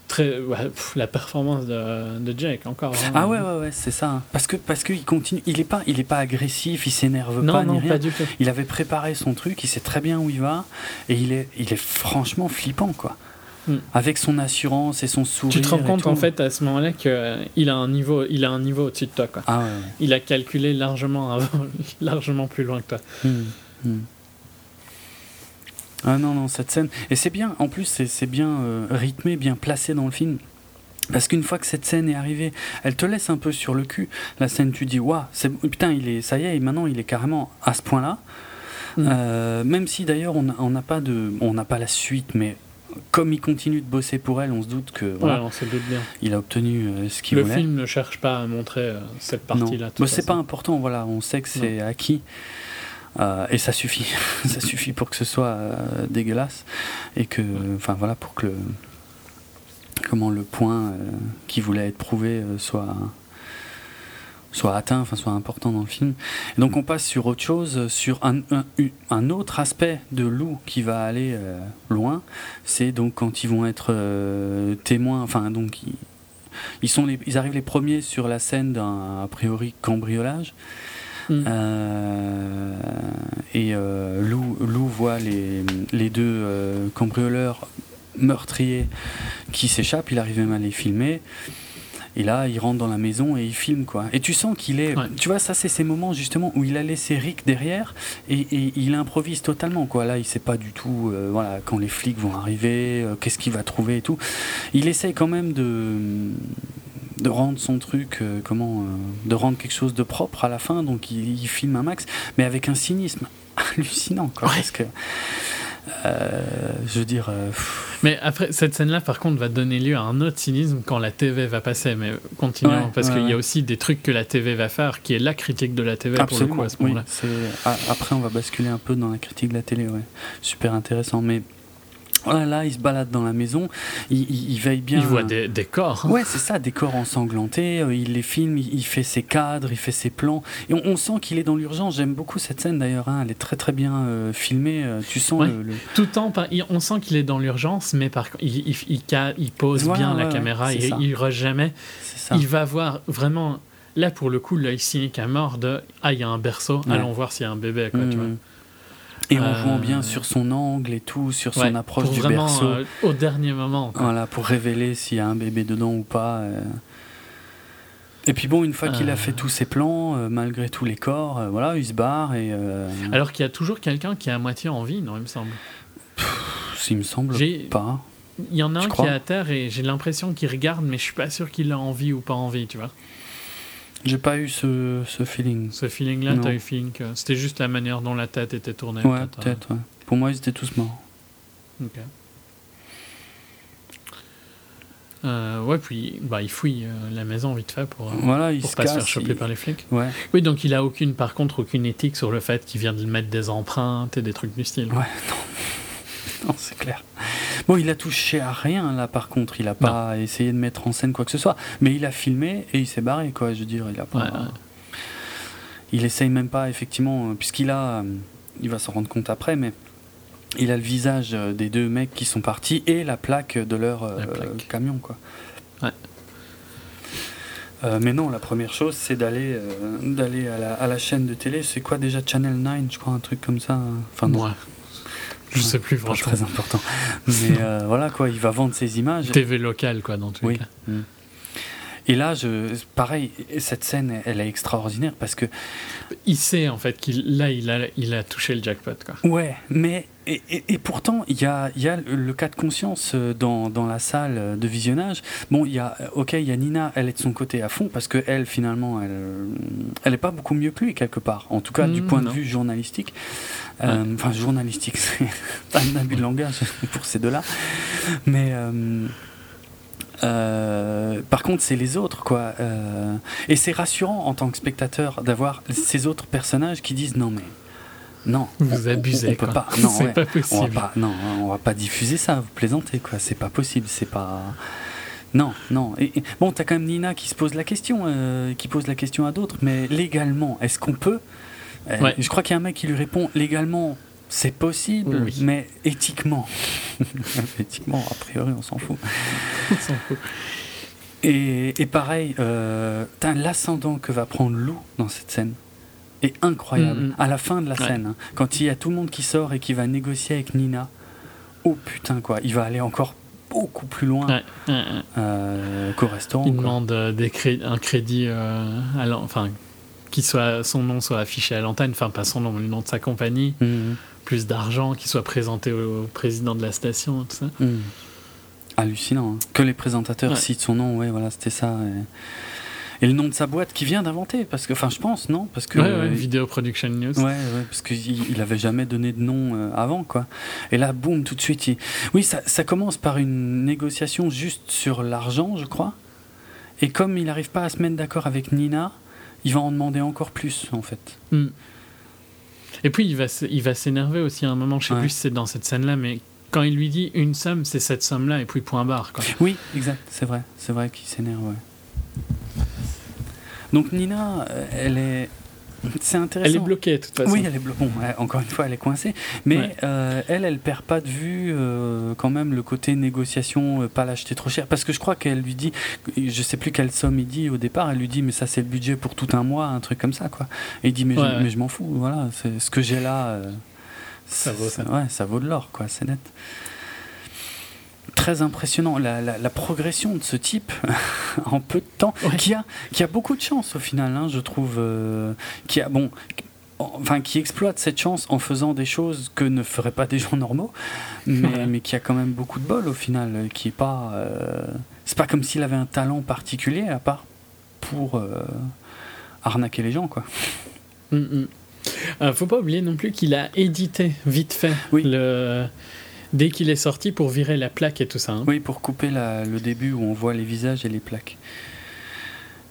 B: très la performance de, de Jake encore hein.
A: ah ouais ouais ouais c'est ça hein. parce que parce qu'il continue il est pas il est pas agressif il s'énerve pas non, ni rien. du tout. il avait préparé son truc il sait très bien où il va et il est il est franchement flippant quoi hmm. avec son assurance et son sourire
B: tu te rends compte en fait à ce moment-là qu'il euh, a un niveau il a un niveau au-dessus de toi quoi
A: ah ouais,
B: il a calculé largement largement plus loin que toi
A: hmm. Hmm. Ah non, non, cette scène. Et c'est bien, en plus, c'est bien euh, rythmé, bien placé dans le film. Parce qu'une fois que cette scène est arrivée, elle te laisse un peu sur le cul. La scène, tu dis, waouh, putain, il est, ça y est, maintenant il est carrément à ce point-là. Mm. Euh, même si d'ailleurs on n'a pas de, on n'a pas la suite, mais comme il continue de bosser pour elle, on se doute que
B: voilà, on se doute bien.
A: il a obtenu euh, ce qu'il
B: voulait. Le film ne cherche pas à montrer euh, cette partie-là.
A: Mais c'est pas important, voilà, on sait que c'est acquis. et ça suffit, ça suffit pour que ce soit dégueulasse et que, enfin voilà, pour que le, comment le point euh, qui voulait être prouvé euh, soit soit atteint, enfin soit important dans le film. donc on passe sur autre chose, sur un, un, autre aspect de Lou qui va aller euh, loin. C'est donc quand ils vont être témoins, enfin donc ils, sont ils arrivent les premiers sur la scène d'un a priori cambriolage. Mm. et Lou, Lou, voit les, les deux cambrioleurs meurtrier qui s'échappe, il arrive même à les filmer. Et là, il rentre dans la maison et il filme quoi. Et tu sens qu'il est, tu vois, ça c'est ces moments justement où il a laissé Rick derrière et, il improvise totalement quoi. Là, il sait pas du tout, euh, voilà, quand les flics vont arriver, euh, qu'est-ce qu'il va trouver et tout. Il essaye quand même de de rendre son truc, euh, comment, de rendre quelque chose de propre à la fin. Donc il, filme un max, mais avec un cynisme hallucinant quoi, parce que euh, je veux dire. Euh,
B: mais après, cette scène-là, par contre, va donner lieu à un autre cynisme quand la TV va passer. Mais continuons, parce qu'il y a aussi des trucs que la TV va faire, qui est la critique de la TV pour le coup à ce moment-là.
A: après, on va basculer un peu dans la critique de la télé, ouais. Super intéressant. Mais voilà, là, il se balade dans la maison, il, veille bien.
B: Il voit des, corps.
A: Ouais, c'est ça, des corps ensanglantés. Euh, il les filme, il, fait ses cadres, il fait ses plans. Et on, sent qu'il est dans l'urgence. J'aime beaucoup cette scène d'ailleurs. Hein. Elle est très très bien euh, filmée. Euh, tu sens le,
B: Tout le temps, on sent qu'il est dans l'urgence, mais par il, il, pose bien la caméra. Il, il rush jamais. Il va voir vraiment. Là, pour le coup, l'œil cynique à mort de Ah, il y a un berceau, allons voir s'il y a un bébé. Quoi, tu mmh. vois.
A: Et on voit bien sur son angle et tout, sur son approche du berceau. Euh,
B: au dernier moment.
A: Voilà, pour révéler s'il y a un bébé dedans ou pas. Euh. Et puis bon, une fois qu'il a euh. fait tous ses plans, malgré tous les corps, voilà, il se barre et.
B: Alors qu'il y a toujours quelqu'un qui est à moitié en vie, non, il me semble.
A: S'il me semble pas.
B: Il y en a un qui est à terre et j'ai l'impression qu'il regarde, mais je suis pas sûr qu'il a envie ou pas envie, tu vois.
A: J'ai pas eu ce, ce feeling.
B: Ce feeling-là, t'as eu feeling que c'était juste la manière dont la tête était tournée.
A: Ouais, peut-être. ouais. Pour moi, ils étaient tous morts.
B: Ok. Euh, ouais, puis bah, il fouille euh, la maison vite fait pour, euh,
A: voilà, il
B: pour
A: se
B: pas
A: se
B: faire choper par les flics.
A: Ouais.
B: Oui, donc il a aucune, par contre, aucune éthique sur le fait qu'il vient de mettre des empreintes et des trucs du style.
A: Ouais, non. non, c'est clair. Bon, il a touché à rien là, par contre. Il a pas essayé de mettre en scène quoi que ce soit. Mais il a filmé et il s'est barré, quoi. Je veux dire, il a pas. Il essaye même pas, effectivement, euh, puisqu'il a. Euh, il va s'en rendre compte après, mais il a le visage euh, des deux mecs qui sont partis et la plaque de leur camion, quoi.
B: Ouais.
A: mais non, la première chose, c'est d'aller d'aller à la, à la, chaîne de télé. C'est quoi déjà Channel 9, je crois, un truc comme ça.
B: Enfin, non. Je sais plus franchement.
A: Très important. Mais euh, voilà quoi, il va vendre ses images.
B: TV locale quoi dans tous les cas. Mm.
A: Et là, je, pareil, cette scène, elle est extraordinaire parce que.
B: Il sait en fait qu'il là, il a, il a touché le jackpot. Quoi.
A: Ouais, mais. Et, et, pourtant, il y a, y a le cas de conscience euh, dans, dans, la salle de visionnage. Bon, il y a, ok, il y a Nina, elle est de son côté à fond parce que elle, finalement, elle, elle est pas beaucoup mieux que lui quelque part. En tout cas, du mm, point de vue journalistique. Euh, enfin, journalistique, c'est pas un abus de langage pour ces deux-là. Mais. Euh, euh, par contre, c'est les autres, quoi. Euh, et c'est rassurant en tant que spectateur d'avoir ces autres personnages qui disent non mais non,
B: vous abusez. On, peut pas. Non, c'est pas possible.
A: On va pas, non, on va pas diffuser ça. Vous plaisantez, quoi. C'est pas possible. C'est pas. Non, non. Et, bon, t'as quand même Nina qui se pose la question, euh, qui pose la question à d'autres. Mais légalement, est-ce qu'on peut Je crois qu'il y a un mec qui lui répond légalement. C'est possible, mais éthiquement. éthiquement, a priori, on s'en fout.
B: on s'en fout.
A: Et, pareil, euh, l'ascendant que va prendre Lou dans cette scène est incroyable. Mm, mm. À la fin de la scène, hein, quand il y a tout le monde qui sort et qui va négocier avec Nina, oh putain quoi, il va aller encore beaucoup plus loin euh, qu'au restaurant.
B: Il demande euh, des un crédit, euh, enfin qu'il soit son nom soit affiché à l'antenne, enfin pas son nom, mais le nom de sa compagnie,
A: Mhm.
B: plus d'argent, qu'il soit présenté au président de la station, tout ça.
A: Mhm. Hallucinant. hein. Que les présentateurs
B: Ouais.
A: citent son nom, ouais, voilà, c'était ça. Et... et le nom de sa boîte qu'il vient d'inventer, parce que, enfin, je pense, non Parce que.
B: Ouais,
A: euh,
B: Video Production News.
A: Ouais, ouais, parce qu'il il avait jamais donné de nom euh, avant, quoi. Et là, boum, tout de suite. il- Oui, ça, ça commence par une négociation juste sur l'argent, je crois. Et comme il n'arrive pas à se mettre d'accord avec Nina, il va en demander encore plus, en fait.
B: Mm. Et puis il va, s- il va s'énerver aussi à un moment, je sais
A: Ouais.
B: plus si c'est dans cette scène-là, mais quand il lui dit une somme, c'est cette somme-là, et puis point barre. Quoi.
A: Oui, exact, c'est vrai. C'est vrai qu'il s'énerve, ouais. Donc Nina, euh, elle est. C'est intéressant.
B: Elle est bloquée de toute façon.
A: Oui, elle est blo- bon, encore une fois, elle est coincée. Mais
B: Ouais.
A: euh, elle, elle perd pas de vue euh, quand même le côté négociation, euh, pas l'acheter trop cher. Parce que je crois qu'elle lui dit, je sais plus quelle somme il dit au départ, elle lui dit, mais ça c'est le budget pour tout un mois, un truc comme ça, quoi. Et il dit, mais, je,
B: Ouais,
A: m'en fous, voilà, ce que j'ai là.
B: Ça vaut ça.
A: Ouais, ça vaut de l'or, quoi, c'est net. Très impressionnant, la, la- la progression de ce type en peu de temps,
B: Ouais.
A: qui, a, qui a beaucoup de chance au final, hein, je trouve, euh, qui a, bon, enfin, qui exploite cette chance en faisant des choses que ne feraient pas des gens normaux, mais, mais qui a quand même beaucoup de bol au final, euh, qui est pas, euh, c'est pas comme s'il avait un talent particulier à part pour euh, arnaquer les gens, quoi.
B: Mm, mm. Faut pas oublier non plus qu'il a édité vite fait
A: Oui.
B: le... dès qu'il est sorti pour virer la plaque et tout ça. hein.
A: Oui, pour couper la- le début où on voit les visages et les plaques.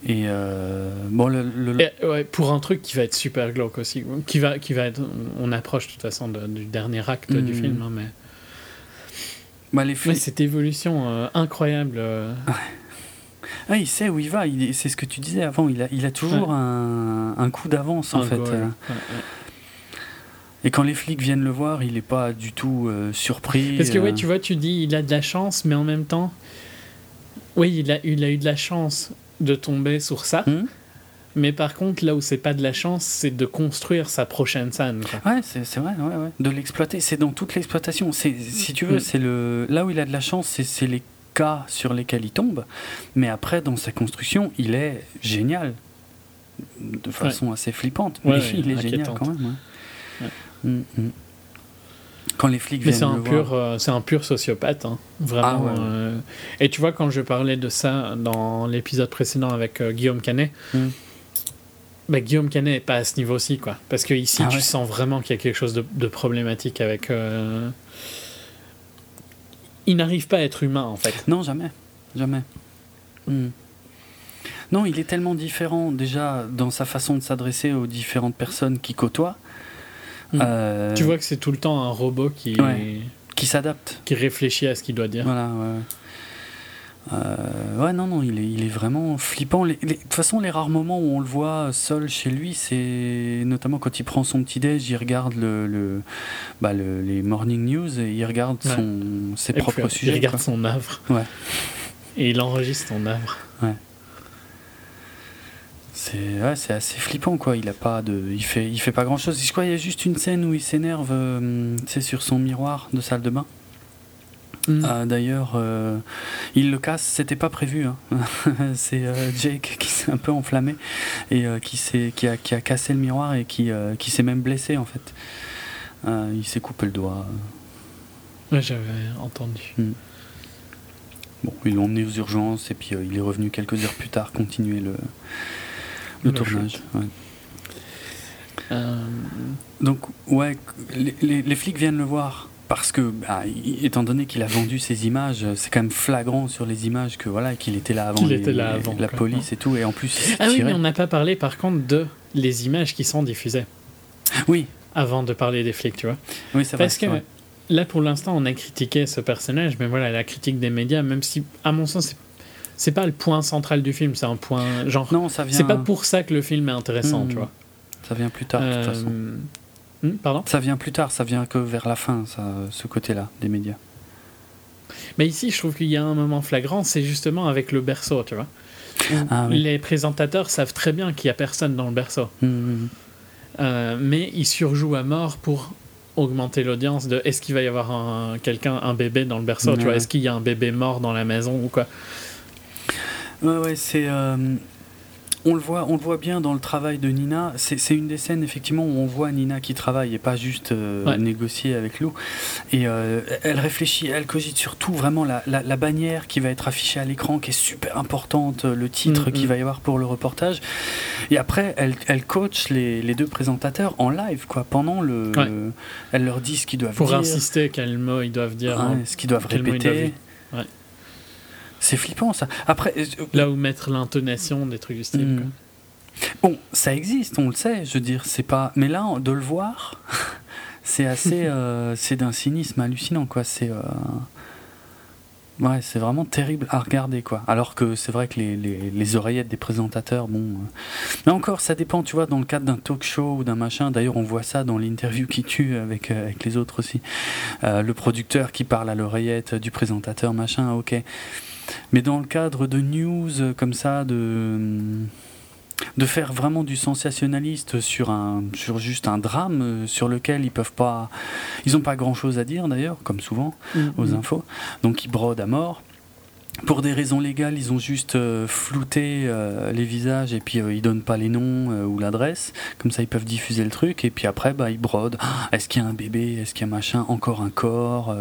A: Et euh, bon, le, le-
B: Et, ouais, pour un truc qui va être super glauque aussi, qui va, qui va être, on approche de toute façon de- du dernier acte du
A: Mhm.
B: film, hein, mais,
A: bah, les
B: mais cette évolution euh, incroyable. euh,
A: ah, il sait où il va. C'est ce que tu disais avant. Il a, il a toujours un, un coup d'avance en
B: un
A: fait.
B: goal.
A: Et quand les flics viennent le voir, il n'est pas du tout euh, surpris.
B: Parce que ouais,
A: euh.
B: tu vois, tu dis il a de la chance, mais en même temps, oui, il a, il a eu de la chance de tomber sur ça.
A: Hmm
B: Mais par contre, là où c'est pas de la chance, c'est de construire sa prochaine scène. quoi.
A: Ouais, c'est c'est vrai, ouais, ouais. de l'exploiter. C'est dans toute l'exploitation. C'est Si tu veux,
B: Mm.
A: c'est le là où il a de la chance, c'est- c'est les cas sur lesquels il tombe. Mais après, dans sa construction, il est génial. De façon assez flippante. Mais il est génial quand même. Mm, mm. Quand les flics
B: Mais c'est un pur, euh, c'est un pur sociopathe, hein. vraiment.
A: Ah ouais,
B: euh, Et tu vois, quand je parlais de ça dans l'épisode précédent avec euh, Guillaume Canet,
A: Mm.
B: bah, Guillaume Canet est pas à ce niveau-ci, quoi. Parce que ici,
A: Ah
B: tu
A: ouais.
B: sens vraiment qu'il y a quelque chose de, de problématique avec. Il n'arrive pas à être humain, en fait.
A: Non, jamais. Jamais. Non, il est tellement différent déjà dans sa façon de s'adresser aux différentes personnes qui côtoient.
B: Hmm.
A: euh,
B: Tu vois que c'est tout le temps un robot qui,
A: Ouais. Qui s'adaptent.
B: qui réfléchit à ce qu'il doit dire.
A: Voilà, ouais. Euh, ouais, non, non, il est, il est vraiment flippant. Les- De toute façon, les rares moments où on le voit seul chez lui, c'est notamment quand il prend son petit-déj, il regarde le, le, bah, le- les morning news et il regarde
B: Ouais.
A: son, ses
B: Et
A: propres
B: puis,
A: sujets.
B: Il regarde
A: quoi.
B: son œuvre.
A: Ouais.
B: Et il enregistre son œuvre.
A: C'est ouais, assez flippant quoi. Il a pas de, il fait, il fait pas grand chose. Je crois qu'il y a juste une scène où il s'énerve, euh, c'est sur son miroir de salle de bain.
B: Mm.
A: Ah, D'ailleurs, euh, il le casse, c'était pas prévu. hein. c'est euh, Jake qui s'est un peu enflammé et euh, qui, qui, a, qui a cassé le miroir et qui, euh, qui s'est même blessé en fait. Euh, il s'est coupé le doigt.
B: Ouais, J'avais entendu.
A: Bon, ils l'ont emmené aux urgences et puis euh, il est revenu quelques heures plus tard continuer le, le
B: Le
A: tournage. ouais.
B: Euh,
A: Donc, ouais, les, les- les flics viennent le voir parce que, bah, étant donné qu'il a vendu ces images, c'est quand même flagrant sur les images que voilà qu'il était là avant,
B: Qu'il
A: les-
B: était là avant,
A: la police et tout, et en plus
B: Ah oui, mais on n'a pas parlé par contre de les images qui sont diffusées
A: oui,
B: avant de parler des flics, tu vois.
A: oui, vrai.
B: Parce que là, pour l'instant, on a critiqué ce personnage, mais voilà, la critique des médias, même si, à mon sens, c'est- c'est pas le point central du film, c'est un point genre.
A: non, ça vient.
B: C'est pas pour ça que le film est intéressant,
A: Hmm,
B: tu vois.
A: Ça vient plus tard, de toute
B: Euh,
A: façon.
B: hmm, pardon?
A: Ça vient plus tard, ça vient que vers la fin, ça, ce côté-là des médias.
B: Mais ici, je trouve qu'il y a un moment flagrant, c'est justement avec le berceau, tu vois.
A: Ah oui.
B: Les présentateurs savent très bien qu'il y a personne dans le berceau.
A: Hum.
B: Euh, mais ils surjouent à mort pour augmenter l'audience de est-ce qu'il va y avoir un, quelqu'un, un bébé dans le berceau, tu vois, est-ce qu'il y a un bébé mort dans la maison ou quoi?
A: Ouais, ouais, c'est. euh, on le voit, on le voit bien dans le travail de Nina. C'est une des scènes effectivement où on voit Nina qui travaille et pas juste euh, négocier avec Lou. Et euh, elle réfléchit, elle cogite surtout vraiment la, la, bannière qui va être affichée à l'écran, qui est super importante, le titre mm, qu'il mm. va y avoir pour le reportage. Et après, elle, elle coach les, les, deux présentateurs en live, quoi. Pendant le, elle leur dit ce qu'ils doivent
B: pour
A: dire.
B: Pour insister quel mot ils doivent dire. Hein.
A: ce qu'ils doivent répéter. C'est flippant ça. Après, euh,
B: là où mettre l'intonation des trucs du style. Hmm.
A: Bon, ça existe, on le sait. Je veux dire, c'est pas. Mais là, de le voir, c'est assez, euh, c'est d'un cynisme hallucinant, quoi. C'est. Euh, ouais, c'est vraiment terrible à regarder, quoi. Alors que c'est vrai que les, les, les, oreillettes des présentateurs, bon. Mais encore, ça dépend, tu vois, dans le cadre d'un talk show ou d'un machin. D'ailleurs, on voit ça dans l'interview qui tue avec, avec les autres aussi. le producteur qui parle à l'oreillette du présentateur, machin, ok. Mais dans le cadre de news euh, comme ça, de de faire vraiment du sensationnaliste sur un sur juste un drame euh, sur lequel ils peuvent pas ils n'ont pas grand chose à dire d'ailleurs comme souvent mm-hmm. aux infos donc ils brodent à mort pour des raisons légales, ils ont juste euh, flouté euh, les visages et puis euh, ils donnent pas les noms ou l'adresse. Comme ça, ils peuvent diffuser le truc et puis après, bah, ils brodent. Ah, est-ce qu'il y a un bébé? Est-ce qu'il y a machin? Encore un corps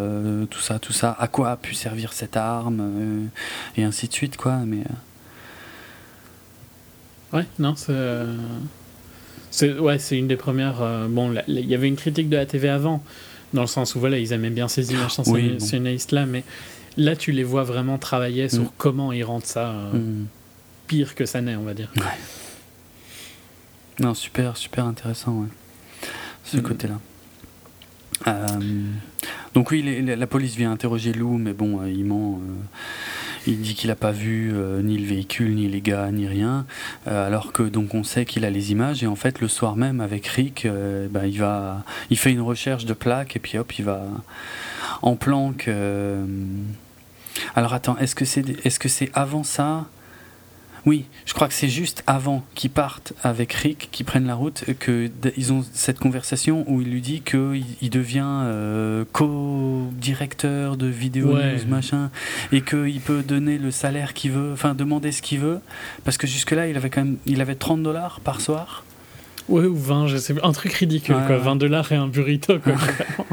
A: Tout ça, tout ça. À quoi a pu servir cette arme Et ainsi de suite, quoi. Mais
B: ouais, non, c'est ouais, c'est une des premières. bon, il y avait une critique de la TV avant, dans le sens où voilà, ils aimaient bien ces images sensationnalistes là, mais Là, tu les vois vraiment travailler sur mm. comment ils rendent ça euh, mm. pire que ça n'est, on va dire.
A: Non, super, super intéressant, ce mm. côté-là. Euh, donc oui, la police vient interroger Lou, mais bon, euh, il ment. il dit qu'il n'a pas vu ni le véhicule, ni les gars, ni rien. alors que donc on sait qu'il a les images et en fait le soir même avec Rick, bah, il va, il fait une recherche de plaques et puis hop, il va en planque alors attends, est-ce que c'est est -ce c'est avant ça? Oui, je crois que c'est juste avant qu'ils partent avec Rick, qu'ils prennent la route, qu'ils ont cette conversation où il lui dit qu'il il devient euh, co-directeur de vidéo news, machin, et qu'il peut donner le salaire qu'il veut, enfin demander ce qu'il veut, parce que jusque-là, il avait quand même il avait 30 dollars par soir.
B: Ouais, ou 20, je sais, un truc ridicule, quoi. 20 dollars et un burrito, quoi.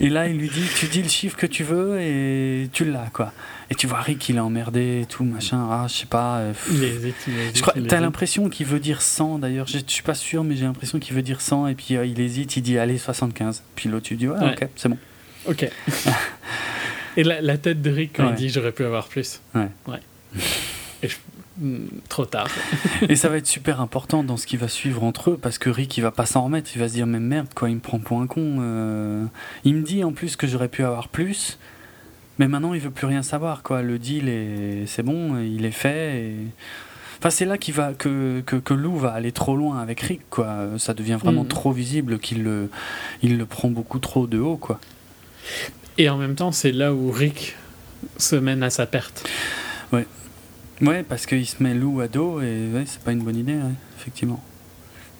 A: Et là, il lui dit Tu dis le chiffre que tu veux et tu l'as, quoi. Et tu vois Rick, il est emmerdé et tout, machin. Ah, je sais pas. Euh,
B: il hésite,
A: Je crois, t'as l'impression qu'il veut dire 100 d'ailleurs. Je suis pas sûr, mais j'ai l'impression qu'il veut dire 100 et puis euh, il hésite, il dit Allez, 75. Puis l'autre, tu dis Ouais, ok, c'est bon.
B: Ok. et la, la, tête de Rick quand il dit J'aurais pu avoir plus.
A: Ouais.
B: Ouais. Et je, trop tard.
A: et ça va être super important dans ce qui va suivre entre eux parce que Rick il va pas s'en remettre, il va se dire mais merde quoi, il me prend pour un con. Euh. Il me dit en plus que j'aurais pu avoir plus, mais maintenant il veut plus rien savoir quoi. Le deal est c'est bon, il est fait. Et... Enfin c'est là qu'il va que, que, que, Lou va aller trop loin avec Rick quoi. Ça devient vraiment mm. trop visible qu'il le il le prend beaucoup trop de haut quoi.
B: Et en même temps c'est là où Rick se mène à sa perte.
A: Ouais. Ouais, parce qu'il se met loup à dos et ouais, c'est pas une bonne idée, effectivement.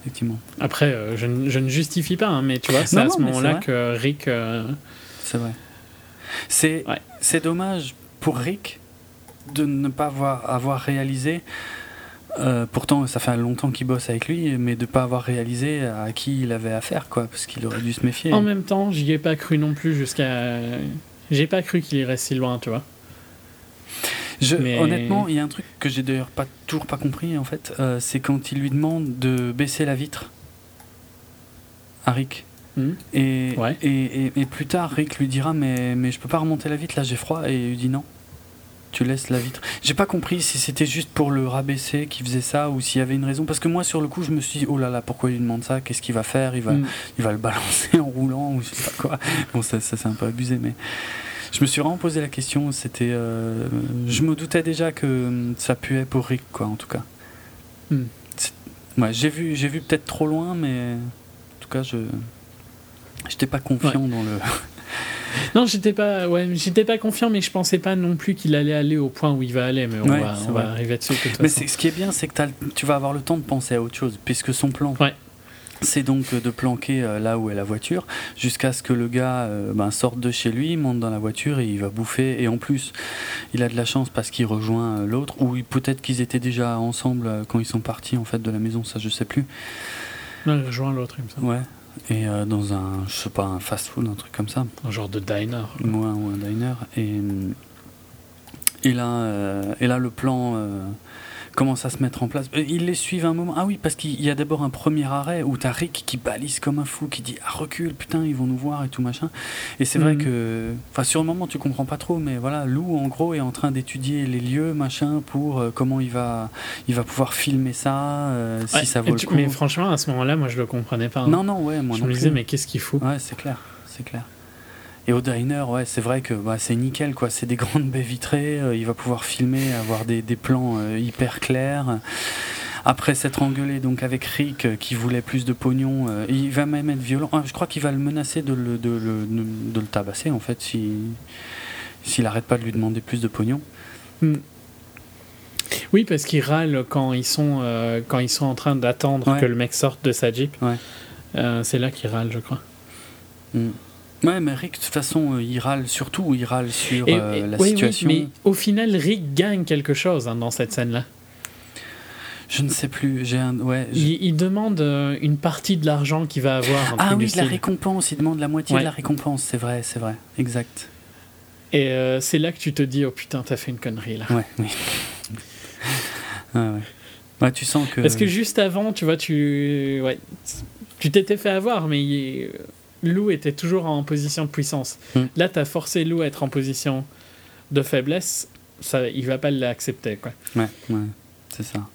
A: effectivement.
B: Après, euh, je, je, ne justifie pas, hein, mais tu vois, c'est à ce moment-là que Rick. Euh,
A: c'est vrai. C'est c'est dommage pour Rick de ne pas avoir, avoir réalisé. Euh, pourtant, ça fait longtemps qu'il bosse avec lui, mais de ne pas avoir réalisé à qui il avait affaire, quoi, parce qu'il aurait dû se méfier.
B: En même temps, j'y ai pas cru non plus jusqu'à. J'ai pas cru qu'il irait si loin, tu vois.
A: Honnêtement, il y a un truc que j'ai d'ailleurs pas, toujours pas compris en fait, euh, c'est quand il lui demande de baisser la vitre à Rick. Hmm. Et, et, et, plus tard, Rick lui dira mais, mais je peux pas remonter la vitre, là j'ai froid. Et il lui dit non, tu laisses la vitre. J'ai pas compris si c'était juste pour le rabaisser qu'il faisait ça ou s'il y avait une raison. Parce que moi, sur le coup, je me suis dit oh là là, pourquoi il lui demande ça? Qu'est-ce qu'il va faire? Il va, hmm. il va le balancer en roulant ou je sais pas quoi. Bon, ça, ça c'est un peu abusé, mais je me suis vraiment posé la question. C'était, euh, je me doutais déjà que ça puait pour Rick, quoi, en tout cas. Ouais, j'ai vu, j'ai vu peut-être trop loin, mais en tout cas, je, j'étais pas confiant dans le.
B: non, j'étais pas, ouais, j'étais pas confiant, mais je pensais pas non plus qu'il allait aller au point où il va aller. Mais on, va, on va, arriver dessus.
A: mais ce qui est bien, c'est que tu vas avoir le temps de penser à autre chose, puisque son plan.
B: Ouais.
A: C'est donc de planquer euh, là où est la voiture jusqu'à ce que le gars euh, ben, sorte de chez lui, monte dans la voiture et il va bouffer. Et en plus, il a de la chance parce qu'il rejoint euh, l'autre, ou peut-être qu'ils étaient déjà ensemble quand ils sont partis en fait de la maison, ça je sais plus.
B: Non, il rejoint l'autre, il me semble.
A: Ouais. Et dans un, je sais pas, un fast-food, un truc comme ça.
B: Un genre de diner.
A: Ouais, ou un diner. Et, et, là, et là, le plan commence à se mettre en place. Euh, ils les suivent un moment. Ah oui, parce qu'il y a d'abord un premier arrêt où t'as Rick qui balise comme un fou, qui dit ah, recule, putain, ils vont nous voir et tout machin. Et c'est vrai mhm. que, enfin, sur le moment, tu comprends pas trop, mais voilà, Lou, en gros, est en train d'étudier les lieux, machin, pour euh, comment il va, il va pouvoir filmer ça, euh, si ça vaut le coup.
B: Mais franchement, à ce moment-là, moi, je le comprenais pas. Hein.
A: Non, non, ouais, moi
B: je me disais, mais qu'est-ce qu'il faut?
A: Ouais, c'est clair, c'est clair. Et au diner, ouais, c'est vrai que bah, c'est nickel, quoi. C'est des grandes baies vitrées. Euh, il va pouvoir filmer, avoir des, des plans euh, hyper clairs. Après s'être engueulé donc avec Rick euh, qui voulait plus de pognon, il va même être violent. Ah, je crois qu'il va le menacer de le, de, le, de le tabasser en fait si s'il arrête pas de lui demander plus de pognon. Hmm.
B: Oui, parce qu'il râle quand ils sont quand ils sont en train d'attendre que le mec sorte de sa jeep. Ouais. c'est là qu'il râle, je crois.
A: Hmm. Ouais, mais Rick, de toute façon, euh, il râle surtout, il râle sur euh, la situation.
B: mais au final, Rick gagne quelque chose hein, dans cette scène-là.
A: Je ne sais plus. J'ai un... ouais,
B: il, demande euh, une partie de l'argent qu'il va avoir.
A: Ah oui, la récompense. Il demande la moitié de la récompense. C'est vrai, c'est vrai. Exact.
B: Et c'est là que tu te dis, oh putain, t'as fait une connerie là.
A: Ouais, oui. ouais, ouais. tu sens que.
B: Parce que juste avant, tu vois, tu. Ouais. Tu t'étais fait avoir, mais Lou était toujours en position de puissance. Hmm. Là, tu as forcé Lou à être en position de faiblesse. Ça, il va pas l'accepter. Quoi.
A: Ouais, ouais, c'est ça.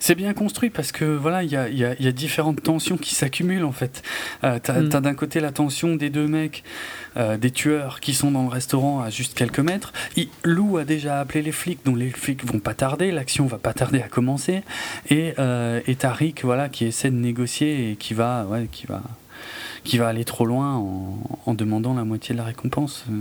A: C'est bien construit parce que voilà, il y a, y a, différentes tensions qui s'accumulent en fait. Euh, t'as mm. as, d'un côté la tension des deux mecs, euh, des tueurs qui sont dans le restaurant à juste quelques mètres. Lou a déjà appelé les flics, donc les flics vont pas tarder, l'action va pas tarder à commencer. Et, euh, et Tariq, voilà, qui essaie de négocier et qui va, ouais, qui va, qui va aller trop loin en, en demandant la moitié de la récompense. Euh.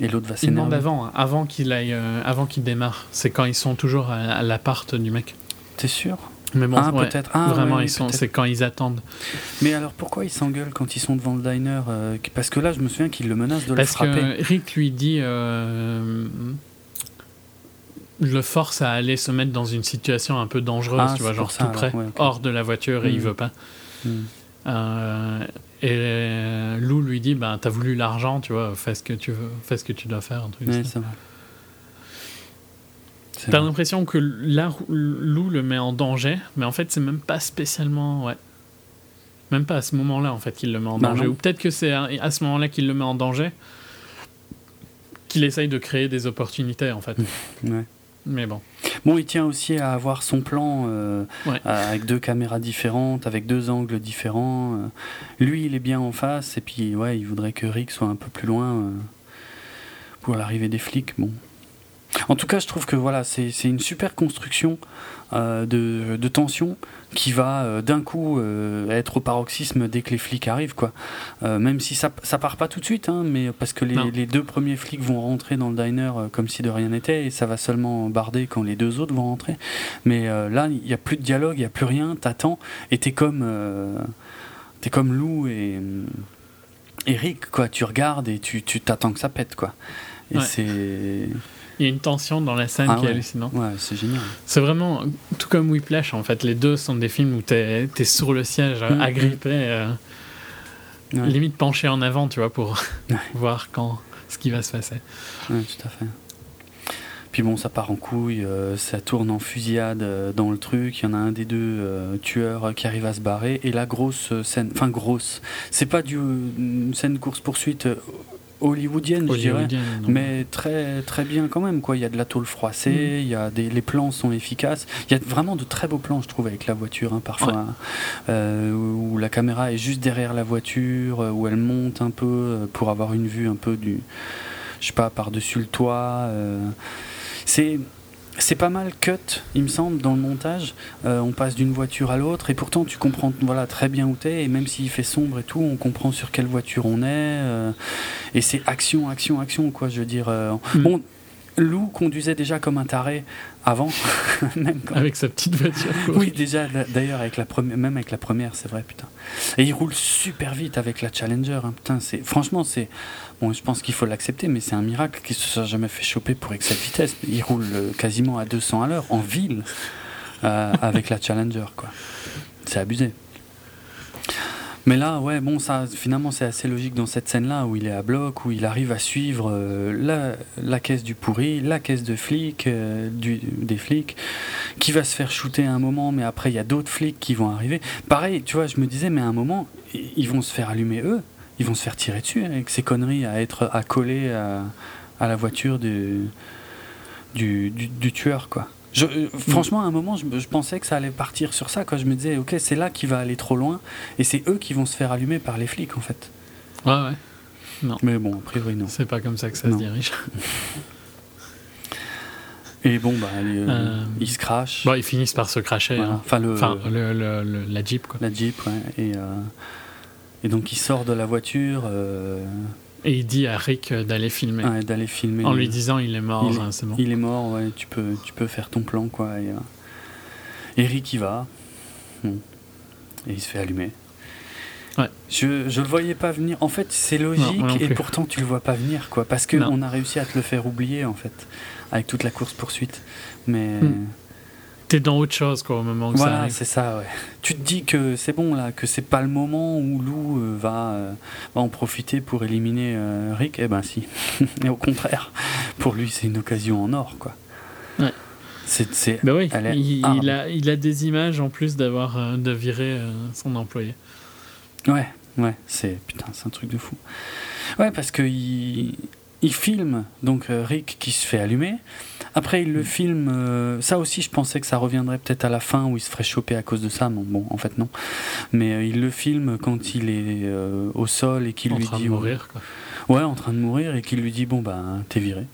A: Et l'autre va s'énerver.
B: Il demande avant, hein, avant qu'il aille, avant qu'il démarre. C'est quand ils sont toujours à l'appart du mec.
A: T'es sûr
B: mais bon, ah, peut-être. Ah, vraiment, ils sont, c'est quand ils attendent.
A: Mais alors, pourquoi ils s'engueulent quand ils sont devant le diner euh, Parce que là, je me souviens qu'il le menace de le frapper.
B: Parce que Rick lui dit, euh, le force à aller se mettre dans une situation un peu dangereuse, ah, tu vois, genre tout près, hors de la voiture, et il hmm. veut pas. Hmm. Euh, et Lou lui dit, bah, t'as voulu l'argent, tu vois, fais ce que tu veux, fais ce que tu dois faire, un truc. ça. T'as l'impression que là, Lou le met en danger, mais en fait, c'est même pas spécialement. Ouais. Même pas à ce moment-là, en fait, qu'il le met en danger. Ou peut-être que c'est à, ce moment-là qu'il le met en danger, qu'il essaye de créer des opportunités, en fait. ouais. Mais bon.
A: Bon, il tient aussi à avoir son plan euh, avec deux caméras différentes, avec deux angles différents. Euh. Lui, il est bien en face, et puis ouais, il voudrait que Rick soit un peu plus loin euh, pour l'arrivée des flics. Bon, en tout cas, je trouve que voilà, c'est une super construction euh, de, de, tension qui va euh, d'un coup euh, être au paroxysme dès que les flics arrivent, quoi. même si ça, ça part pas tout de suite, hein, mais parce que les, les, deux premiers flics vont rentrer dans le diner comme si de rien n'était, et ça va seulement barder quand les deux autres vont rentrer. Mais là, il n'y a plus de dialogue, il n'y a plus rien, t'attends, et t'es comme, es comme Lou et Eric, quoi. Tu regardes et tu t'attends que ça pète, quoi. Et c'est
B: il y a une tension dans la scène ah qui est hallucinante.
A: Ouais, c'est génial.
B: C'est vraiment tout comme Whiplash en fait. Les deux sont des films où tu es, sur le siège, mm. agrippé, euh, limite penché en avant, tu vois, pour voir quand ce qui va se passer.
A: Ouais, tout à fait. Puis bon, ça part en couille, euh, ça tourne en fusillade euh, dans le truc. Il y en a un des deux tueurs qui arrive à se barrer. Et la grosse scène, enfin grosse, c'est pas du, une scène course-poursuite hollywoodienne, je dirais, mais très très bien quand même. Quoi. Il y a de la tôle froissée, mm. il y a des, les plans sont efficaces. Il y a vraiment de très beaux plans, je trouve, avec la voiture, hein, parfois, euh, où la caméra est juste derrière la voiture, euh, où elle monte un peu euh, pour avoir une vue un peu du, je sais pas, par-dessus le toit. c'est c'est pas mal cut, il me semble, dans le montage. Euh, on passe d'une voiture à l'autre et pourtant tu comprends voilà, très bien où t'es et même s'il fait sombre et tout, on comprend sur quelle voiture on est. Euh, et c'est action, action, action, quoi. Je veux dire. Euh, mm. Bon, Lou conduisait déjà comme un taré avant,
B: même avec sa petite voiture.
A: Oui, déjà, d'ailleurs, avec la première, même avec la première, c'est vrai, putain. Et il roule super vite avec la Challenger. Hein, putain, c'est franchement, c'est bon. Je pense qu'il faut l'accepter, mais c'est un miracle qu'il se soit jamais fait choper pour excès de vitesse. Il roule euh, quasiment à 200 à l'heure en ville euh, avec la Challenger, quoi. C'est abusé. Mais là, ouais, bon, ça, finalement, c'est assez logique dans cette scène-là où il est à bloc, où il arrive à suivre euh, la, la, caisse du pourri, la caisse de flics, euh, des flics, qui va se faire shooter à un moment, mais après, il y a d'autres flics qui vont arriver. Pareil, tu vois, je me disais, mais à un moment, ils vont se faire allumer eux, ils vont se faire tirer dessus avec ces conneries à être accolés à, à la voiture du, du, du tueur, quoi. Je, euh, franchement, à un moment, je, pensais que ça allait partir sur ça. Quand je me disais, ok, c'est là qui va aller trop loin, et c'est eux qui vont se faire allumer par les flics, en fait.
B: Ouais, ouais. Non.
A: Mais bon, a priori, non.
B: C'est pas comme ça que ça se dirige.
A: Et bon, bah, euh, euh, ils se crachent.
B: Bon, ils finissent par se cracher. Hein.
A: Enfin, le,
B: le, la Jeep, quoi.
A: La Jeep, ouais. Et, et donc, il sort de la voiture.
B: Et il dit à Rick d'aller filmer.
A: d'aller filmer.
B: En lui disant il est mort, il, c'est bon.
A: Il est mort, ouais, tu peux, tu peux faire ton plan, quoi. Et, euh, Rick y va. Et il se fait allumer.
B: Ouais.
A: Je, je le voyais pas venir. En fait, c'est logique et pourtant tu le vois pas venir, quoi. Parce qu'on a réussi à te le faire oublier, en fait, avec toute la course-poursuite. Mais. Hmm
B: t'es dans autre chose quoi au moment où
A: voilà,
B: ça arrive.
A: c'est ça, ouais. Tu te dis que c'est bon là, que c'est pas le moment où Lou euh, va, euh, va, en profiter pour éliminer euh, Rick. Eh ben si. Et au contraire, pour lui c'est une occasion en or quoi.
B: Ouais.
A: C'est,
B: bah oui, il, il, a, il a des images en plus d'avoir de virer son employé.
A: Ouais, ouais, c'est putain, c'est un truc de fou. Ouais, parce que il, il filme donc euh, Rick qui se fait allumer. Après, il le mm. filme. Euh, ça aussi, je pensais que ça reviendrait peut-être à la fin où il se ferait choper à cause de ça. Bon, bon en fait, non. Mais euh, il le filme quand il est au sol et qu'il lui dit. En
B: train de mourir, quoi.
A: Ouais, en train de mourir et qu'il lui dit Bon, bah, t'es viré.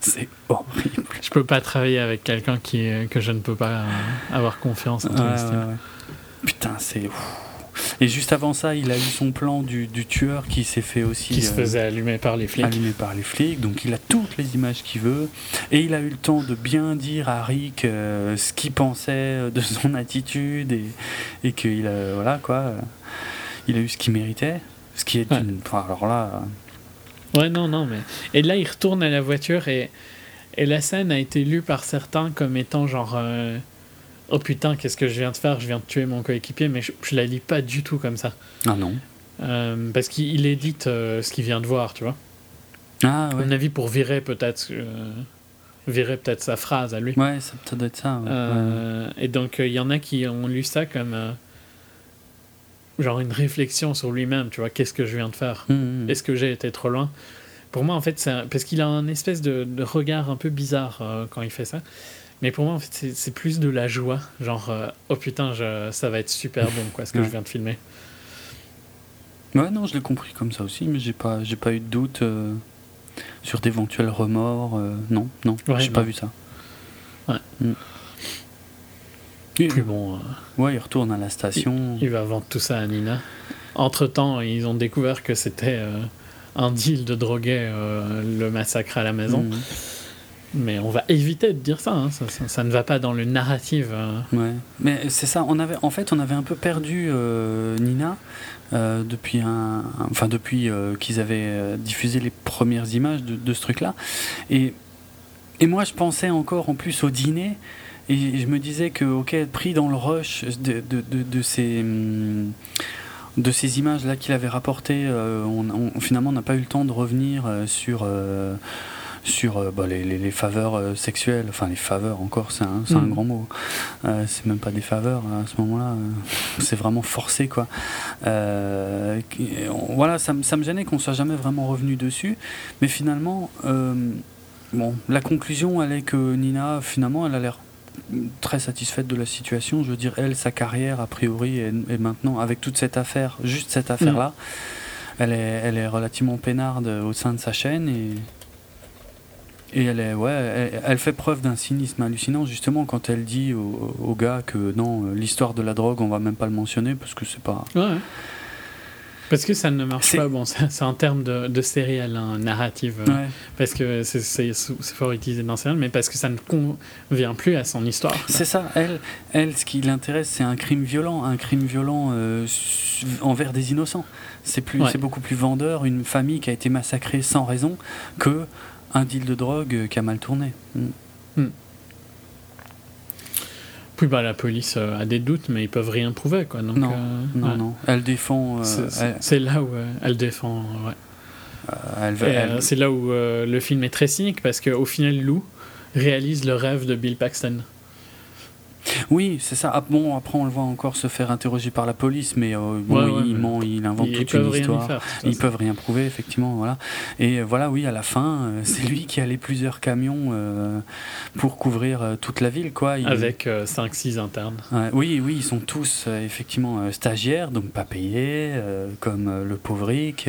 A: C'est horrible.
B: Je peux pas travailler avec quelqu'un qui que je ne peux pas avoir confiance en ouais,
A: Putain, c'est. Et juste avant ça, il a eu son plan du, tueur qui s'est fait aussi.
B: Qui se faisait euh, allumer par les flics.
A: Allumé par les flics. Donc il a toutes les images qu'il veut. Et il a eu le temps de bien dire à Rick euh, ce qu'il pensait de son attitude et, et qu'il a. Voilà quoi. Il a eu ce qu'il méritait. Ce qui est une. alors là.
B: Ouais, non, non, mais. Et là, il retourne à la voiture et. Et la scène a été lue par certains comme étant genre. Euh, oh putain, qu'est-ce que je viens de faire? Je viens de tuer mon coéquipier, mais je, je la lis pas du tout comme ça.
A: Ah non.
B: Euh, parce qu'il édite euh, ce qu'il vient de voir, tu vois.
A: Ah ouais.
B: À mon avis, pour virer peut-être. Euh, virer peut-être sa phrase à lui.
A: Ouais, ça peut être ça.
B: Et donc, il y en a qui ont lu ça comme. genre une réflexion sur lui-même, tu vois. Qu'est-ce que je viens de faire?
A: Mmh, mmh.
B: Est-ce que j'ai été trop loin? Pour moi, en fait, c'est parce qu'il a un espèce de, de, regard un peu bizarre quand il fait ça. Mais pour moi, en fait, c'est plus de la joie. Genre, euh, oh putain, je, ça va être super bon, quoi, ce que je viens de filmer.
A: Ouais, non, je l'ai compris comme ça aussi, mais j'ai pas, pas eu de doute euh, sur d'éventuels remords. Euh, non, non, j'ai pas vu ça.
B: Ouais. Mm. Puis bon.
A: ouais, il retourne à la station.
B: Il, va vendre tout ça à Nina. Entre temps, ils ont découvert que c'était un deal de droguer le massacre à la maison. Mm. Mais on va éviter de dire ça, hein. ça, ne va pas dans le narrative. Euh.
A: Ouais, mais c'est ça. On avait, en fait, on avait un peu perdu euh, Nina euh, depuis enfin depuis qu'ils avaient diffusé les premières images de, ce truc-là. Et et moi, je pensais encore en plus au dîner. Et je me disais que, ok, pris dans le rush de, de, ces, de ces images-là qu'il avait rapportées, finalement, on n'a pas eu le temps de revenir sur sur euh, bah, les, les, faveurs euh, sexuelles, enfin les faveurs encore, c'est un, un, mm. grand mot. Euh, c'est même pas des faveurs à ce moment-là, c'est vraiment forcé quoi. voilà, ça, ça, me gênait qu'on soit jamais vraiment revenu dessus, mais finalement, bon, la conclusion elle est que Nina, finalement, elle a l'air très satisfaite de la situation. Je veux dire, elle, sa carrière, a priori, est, maintenant, avec toute cette affaire, juste cette affaire-là, mm. elle, est, elle est relativement peinarde au sein de sa chaîne et, et elle, est, ouais, elle, fait preuve d'un cynisme hallucinant, justement, quand elle dit au, gars que non, l'histoire de la drogue, on va même pas le mentionner parce que c'est pas.
B: Ouais. Parce que ça ne marche pas, bon, c'est en termes de, de sérial, un narrative, euh, parce que c'est fort utilisé dans serial, mais parce que ça ne convient plus à son histoire.
A: C'est ça, elle, elle, ce qui l'intéresse, c'est un crime violent, un crime violent euh, envers des innocents. C'est c'est beaucoup plus vendeur une famille qui a été massacrée sans raison que un deal de drogue qui a mal tourné. Mm. Mm.
B: Puis bah, la police euh, a des doutes, mais ils peuvent rien prouver. Quoi. Donc,
A: non, euh, non, non, Elle défend.
B: Euh, c'est là où elle défend. Ouais. C'est là où le film est très cynique parce qu'au final, Lou réalise le rêve de Bill Paxton.
A: Oui, c'est ça. Ah, bon, après, on le voit encore se faire interroger par la police, mais euh, il ment, il invente toute une histoire. ils peuvent rien prouver, effectivement. Voilà. Et euh, voilà, oui, à la fin, euh, c'est lui qui a les plusieurs camions pour couvrir toute la ville, quoi.
B: Avec 5-6 internes.
A: oui, oui, ils sont tous effectivement stagiaires, donc pas payés, comme le pauvre Rick.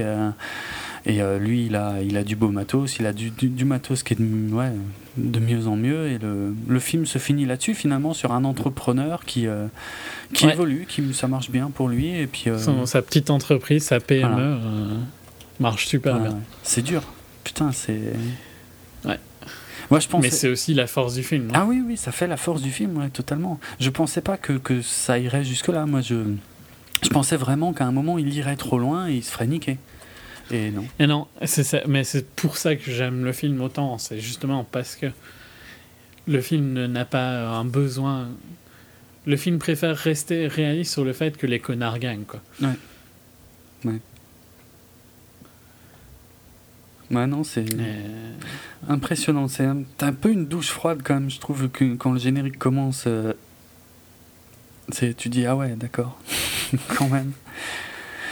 A: Et euh, lui, il a, il a du beau matos, il a du, du, matos qui est de, ouais, de, mieux en mieux. Et le, le film se finit là-dessus, finalement, sur un entrepreneur qui, euh, qui évolue, qui, ça marche bien pour lui. Et puis,
B: euh, sa petite entreprise, sa PME, marche super bien.
A: C'est dur. Putain, c'est.
B: Ouais. Moi, je pense... Mais c'est aussi la force du film.
A: ah oui, oui, ça fait la force du film, ouais, totalement. Je pensais pas que, que ça irait jusque-là. Moi, je, je pensais vraiment qu'à un moment, il irait trop loin et il se ferait niquer. Et non.
B: Et non, c'est mais c'est pour ça que j'aime le film autant. C'est justement parce que le film n'a pas un besoin. Le film préfère rester réaliste sur le fait que les connards gagnent, quoi.
A: Ouais. Ouais. Ouais, non, c'est impressionnant. C'est un, un, peu une douche froide quand même, je trouve, que quand le générique commence. Euh, tu dis, ah ouais, d'accord, quand même.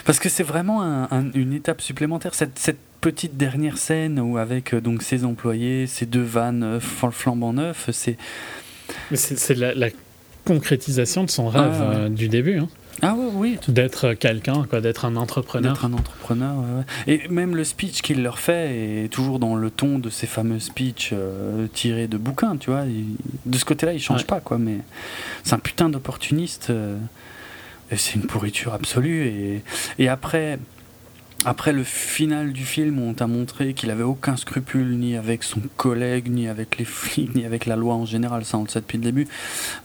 A: Parce que c'est vraiment une étape supplémentaire. Cette, cette, petite dernière scène où avec euh, donc ses employés, ces deux vannes euh, flambant neufs, c'est.
B: C'est la, la, concrétisation de son rêve ah, euh, du début. Hein.
A: Ah oui, oui.
B: D'être quelqu'un, quoi, d'être un entrepreneur.
A: D'être un entrepreneur, ouais, Et même le speech qu'il leur fait est toujours dans le ton de ces fameux speeches tirés de bouquins, tu vois. de ce côté-là, il change pas, quoi. Mais c'est un putain d'opportuniste c'est une pourriture absolue. Et, et après, après le final du film, on t'a montré qu'il avait aucun scrupule ni avec son collègue, ni avec les flics, ni avec la loi en général, ça on le sait depuis le début.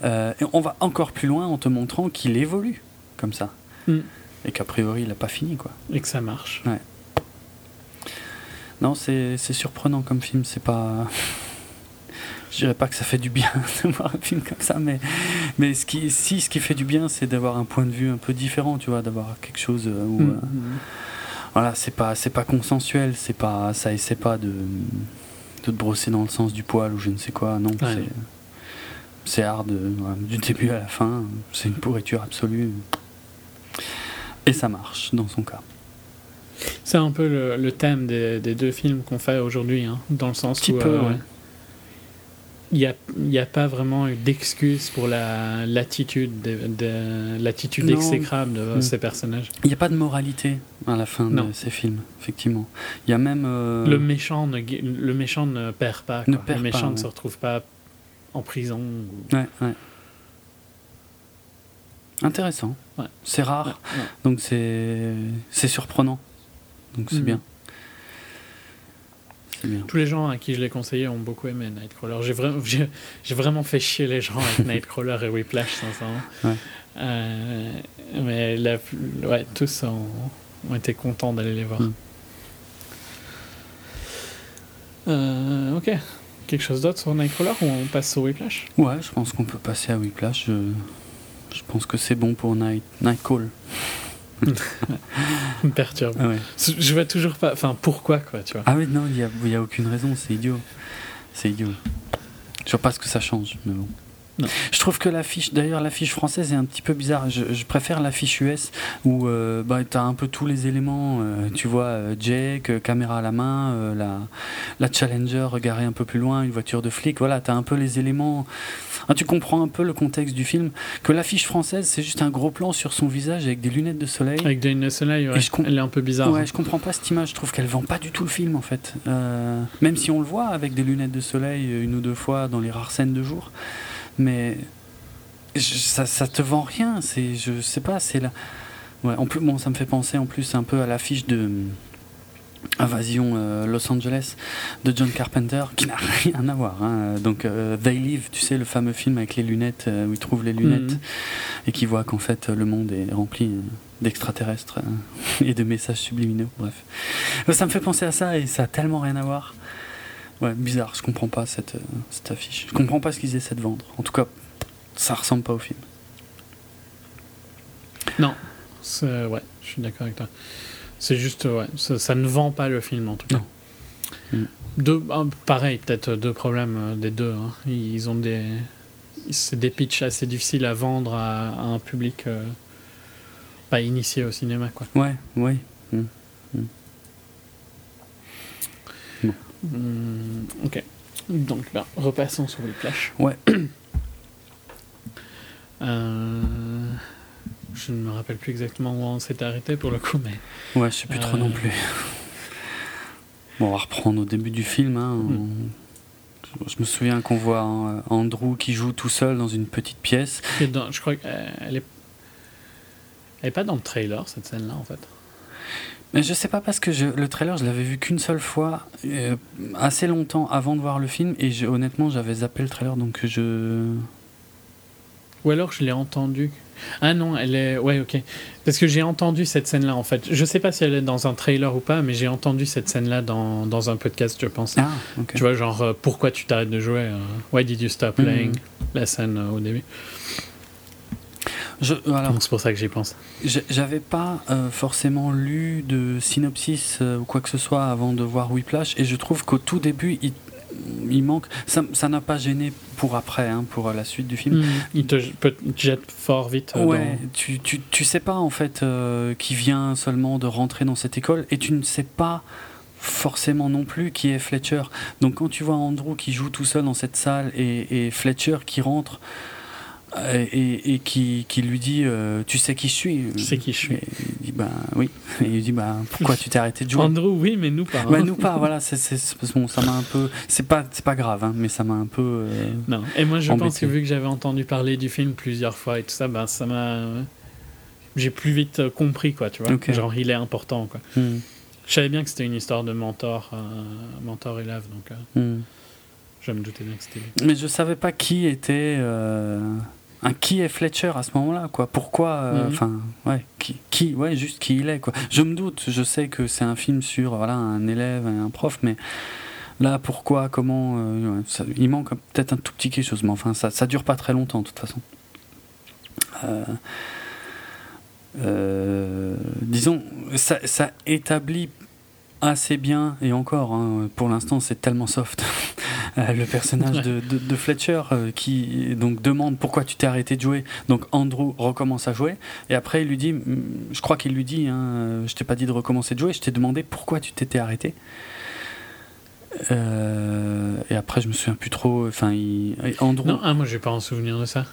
A: Euh, et on va encore plus loin en te montrant qu'il évolue comme ça. Mm. Et qu'a priori il n'a pas fini quoi.
B: Et que ça marche.
A: Ouais. Non, c'est surprenant comme film, c'est pas je dirais pas que ça fait du bien de voir un film comme ça, mais, mais ce qui, si ce qui fait du bien, c'est d'avoir un point de vue un peu différent, tu vois, d'avoir quelque chose euh, où. Mm. Euh, voilà, c'est pas, c'est pas consensuel, c'est pas, ça essaie pas de, de te brosser dans le sens du poil ou je ne sais quoi, non. C'est hard, euh, du début à la fin, c'est une pourriture absolue. Et ça marche dans son cas.
B: C'est un peu le, thème des, des, deux films qu'on fait aujourd'hui, hein, dans le sens
A: où. Peu,
B: il n'y a, y a pas vraiment d'excuse pour la l'attitude de, l'attitude exécrable de hmm. ces personnages.
A: Il n'y a pas de moralité à la fin de ces films, effectivement. Il y a même euh,
B: le méchant ne le méchant ne perd pas. le méchant ne se retrouve pas en prison.
A: Ouais, ouais. Intéressant. C'est rare, donc c'est c'est surprenant. Donc c'est hmm. bien.
B: Tous les gens à qui je l'ai conseillé ont beaucoup aimé Nightcrawler. J'ai vraiment, j'ai, vraiment fait chier les gens avec Nightcrawler et Whiplash, sincèrement. Ouais. Euh, mais la, ouais, tous ont, ont, été contents d'aller les voir. Mm. Euh, ok. Quelque chose d'autre sur Nightcrawler ou on passe au Whiplash?
A: Ouais, je pense qu'on peut passer à Whiplash. Je, je pense que c'est bon pour Night, Nightcall.
B: me perturbe. Ah je vois toujours pas. Enfin, pourquoi, quoi, tu vois.
A: Ah oui, non, il n'y a, y a aucune raison, c'est idiot. C'est idiot. Je vois pas ce que ça change, mais bon. Je trouve que l'affiche, d'ailleurs, l'affiche française est un petit peu bizarre. Je, préfère l'affiche US où euh, bah, tu as un peu tous les éléments. Euh, tu vois, euh, Jake, caméra à la main, la, la Challenger garée un peu plus loin, une voiture de flic. Voilà, tu as un peu les éléments. Ah, tu comprends un peu le contexte du film. Que l'affiche française, c'est juste un gros plan sur son visage avec des lunettes de soleil.
B: Avec des lunettes de soleil, ouais. elle est un peu bizarre.
A: Ouais, je comprends pas cette image. Je trouve qu'elle vend pas du tout le film en fait. même si on le voit avec des lunettes de soleil une ou deux fois dans les rares scènes de jour mais ça, ça te vend rien. C'est, je sais pas, c'est là. Ouais, en plus, bon, ça me fait penser en plus un peu à l'affiche de Invasion euh, Los Angeles de John Carpenter qui n'a rien à voir. hein. Donc euh, They Live, tu sais, le fameux film avec les lunettes euh, où il trouve les lunettes
B: Mhm.
A: et qui voit qu'en fait le monde est rempli euh, d'extraterrestres euh, et de messages subliminaux. Bref, Euh, ça me fait penser à ça et ça a tellement rien à voir. Ouais, bizarre. Je comprends pas cette, euh, cette affiche. Je comprends pas ce qu'ils essaient de vendre. En tout cas, ça ressemble pas au film.
B: Non, c'est- ouais, je suis d'accord avec toi. C'est juste, ouais, ça, ça ne vend pas le film en tout cas.
A: Non. Mm.
B: Deux, ah, pareil, peut-être deux problèmes euh, des deux. hein. Ils ont des, c'est des pitchs assez difficiles à vendre à, à un public euh, pas initié au cinéma, quoi.
A: Ouais, ouais.
B: Hmm, ok. Donc là, repassons sur Whiplash.
A: Ouais.
B: Euh, je ne me rappelle plus exactement où on s'était arrêté pour le coup, mais
A: Ouais, je sais plus trop
B: Euh.
A: non plus. Bon, on va reprendre au début du film. hein.
B: Mm.
A: On- Je me souviens qu'on voit hein, Andrew qui joue tout seul dans une petite pièce.
B: Dans- je crois qu'elle est. Elle est pas dans le trailer cette scène-là en fait.
A: Mais je sais pas parce que je- le trailer, je l'avais vu qu'une seule fois, euh, assez longtemps avant de voir le film, et je- honnêtement, j'avais zappé le trailer, donc je.
B: Ou alors je l'ai entendu. Ah non, elle est. Ouais, ok. Parce que j'ai entendu cette scène-là en fait. Je sais pas si elle est dans un trailer ou pas, mais j'ai entendu cette scène-là dans, dans un podcast, je pense.
A: Ah, ok.
B: Tu vois, genre, euh, pourquoi tu t'arrêtes de jouer euh, Why did you stop
A: Mhm.
B: playing La scène euh, au début?
A: Je, alors,
B: Donc c'est pour ça que j'y pense.
A: J'avais pas euh, forcément lu de synopsis euh, ou quoi que ce soit avant de voir Whiplash et je trouve qu'au tout début il, il manque. Ça ça n'a pas gêné pour après, hein, pour euh, la suite du film.
B: Mhm. Il te jette fort vite. euh,
A: Ouais, tu, tu, tu sais pas en fait euh, qui vient seulement de rentrer dans cette école et tu ne sais pas forcément non plus qui est Fletcher. Donc quand tu vois Andrew qui joue tout seul dans cette salle et, et Fletcher qui rentre euh, et, et qui, qui lui dit euh, tu sais qui je suis?
B: Tu sais qui je suis.
A: Et il dit bah oui et il dit bah pourquoi tu t'es arrêté de jouer?
B: Andrew, oui, mais nous pas. hein.
A: bah nous pas voilà c'est bon ça m'a un peu c'est pas c'est pas grave hein, mais ça m'a un peu euh,
B: Non. Et moi, je pense que vu que j'avais entendu parler du film plusieurs fois et tout ça, ben, ça m'a. J'ai plus vite euh, compris, quoi, tu vois.
A: Ok.
B: Genre, il est important, quoi.
A: hmm,
B: Je savais bien que c'était une histoire de mentor, euh, mentor élève, donc euh,
A: hmm.
B: je me doutais bien que c'était lui.
A: Mais je savais pas qui était. Euh, un qui est Fletcher à ce moment-là, quoi. Pourquoi. euh,
B: Mhm.
A: Enfin, ouais, qui, qui, ouais, juste qui il est, quoi. Je me doute, je sais que c'est un film sur voilà, un élève et un prof, mais là, pourquoi, comment. euh, ça- il manque peut-être un tout petit quelque chose, mais enfin, ça, ça dure pas très longtemps, de toute façon. Euh, euh, disons, ça, ça établit assez bien, et encore, hein, pour l'instant, c'est tellement soft. Euh, le personnage de, de- de Fletcher euh, qui donc demande pourquoi tu t'es arrêté de jouer. Donc Andrew recommence à jouer et après il lui dit, mm, je crois qu'il lui dit, hein, je t'ai pas dit de recommencer de jouer, je t'ai demandé pourquoi tu t'étais arrêté. Euh, et après je me souviens plus trop. Enfin, il, Andrew.
B: Non, ah, moi, j'ai pas en souvenir de ça.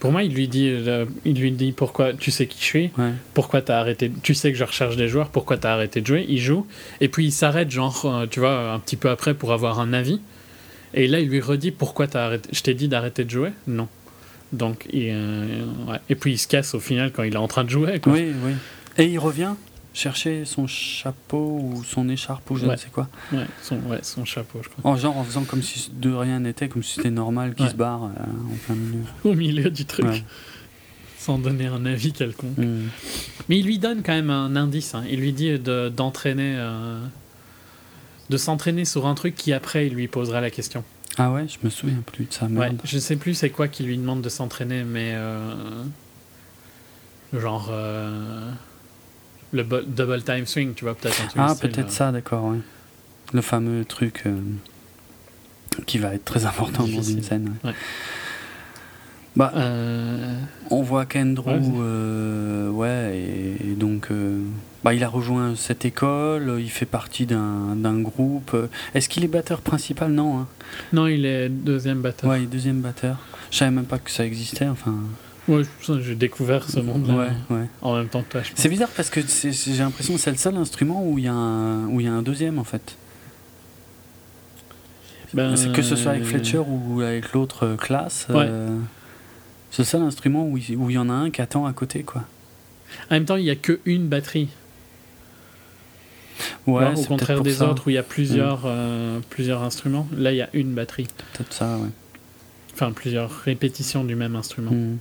B: Pour moi, il lui dit, euh, il lui dit pourquoi tu sais qui je suis,
A: Ouais.
B: pourquoi t'as arrêté, tu sais que je recherche des joueurs, pourquoi t'as arrêté de jouer. Il joue et puis il s'arrête, genre, euh, tu vois, un petit peu après pour avoir un avis. Et là, il lui redit pourquoi t'as arrêté. Je t'ai dit d'arrêter de jouer? Non. Donc, il, euh, ouais. et puis il se casse au final quand il est en train de jouer. Quoi.
A: Oui, oui. Et il revient chercher son chapeau ou son écharpe ou je ne sais quoi.
B: Ouais, son, ouais, son chapeau, je crois.
A: En genre en faisant comme si de rien n'était, comme si c'était normal qu'il se barre euh, en plein milieu.
B: Au milieu du truc, sans donner un avis quelconque.
A: Mm.
B: Mais il lui donne quand même un indice. hein. Il lui dit de- d'entraîner, euh, de s'entraîner sur un truc qui après il lui posera la question.
A: Ah ouais, je me souviens plus de ça.
B: Ouais,
A: Merde.
B: je sais plus c'est quoi qui lui demande de s'entraîner, mais euh, genre euh, le double time swing, tu vois peut-être.
A: Ah, peut-être
B: euh.
A: ça, d'accord, ouais. Le fameux truc euh, qui va être très important dans une scène. ouais.
B: Ouais.
A: Bah, on voit qu'Andrew,
B: Ouais,
A: ouais, et, et donc, bah, il a rejoint cette école, il fait partie d'un groupe. Est-ce qu'il est batteur principal? Non, hein.
B: non, il est deuxième batteur.
A: Ouais, deuxième batteur. Je savais même pas que ça existait, enfin.
B: Ouais, j'ai découvert ce monde-là
A: Ouais, ouais.
B: en même temps que toi.
A: C'est bizarre parce que j'ai l'impression que c'est le seul instrument où il y, a un- où y a un deuxième en fait.
B: Ben,
A: C'est que ce soit avec Fletcher ou avec l'autre euh, classe.
B: Ouais.
A: euh, c'est le seul instrument où il où il y en a un qui attend à côté quoi.
B: En même temps, il n'y a qu'une batterie.
A: Ouais,
B: au
A: c'est
B: contraire des
A: ça.
B: autres où il y a plusieurs, euh, plusieurs instruments. Là, il y a une batterie.
A: Peut-être ça, ouais.
B: Enfin, plusieurs répétitions du même instrument.
A: Hmm.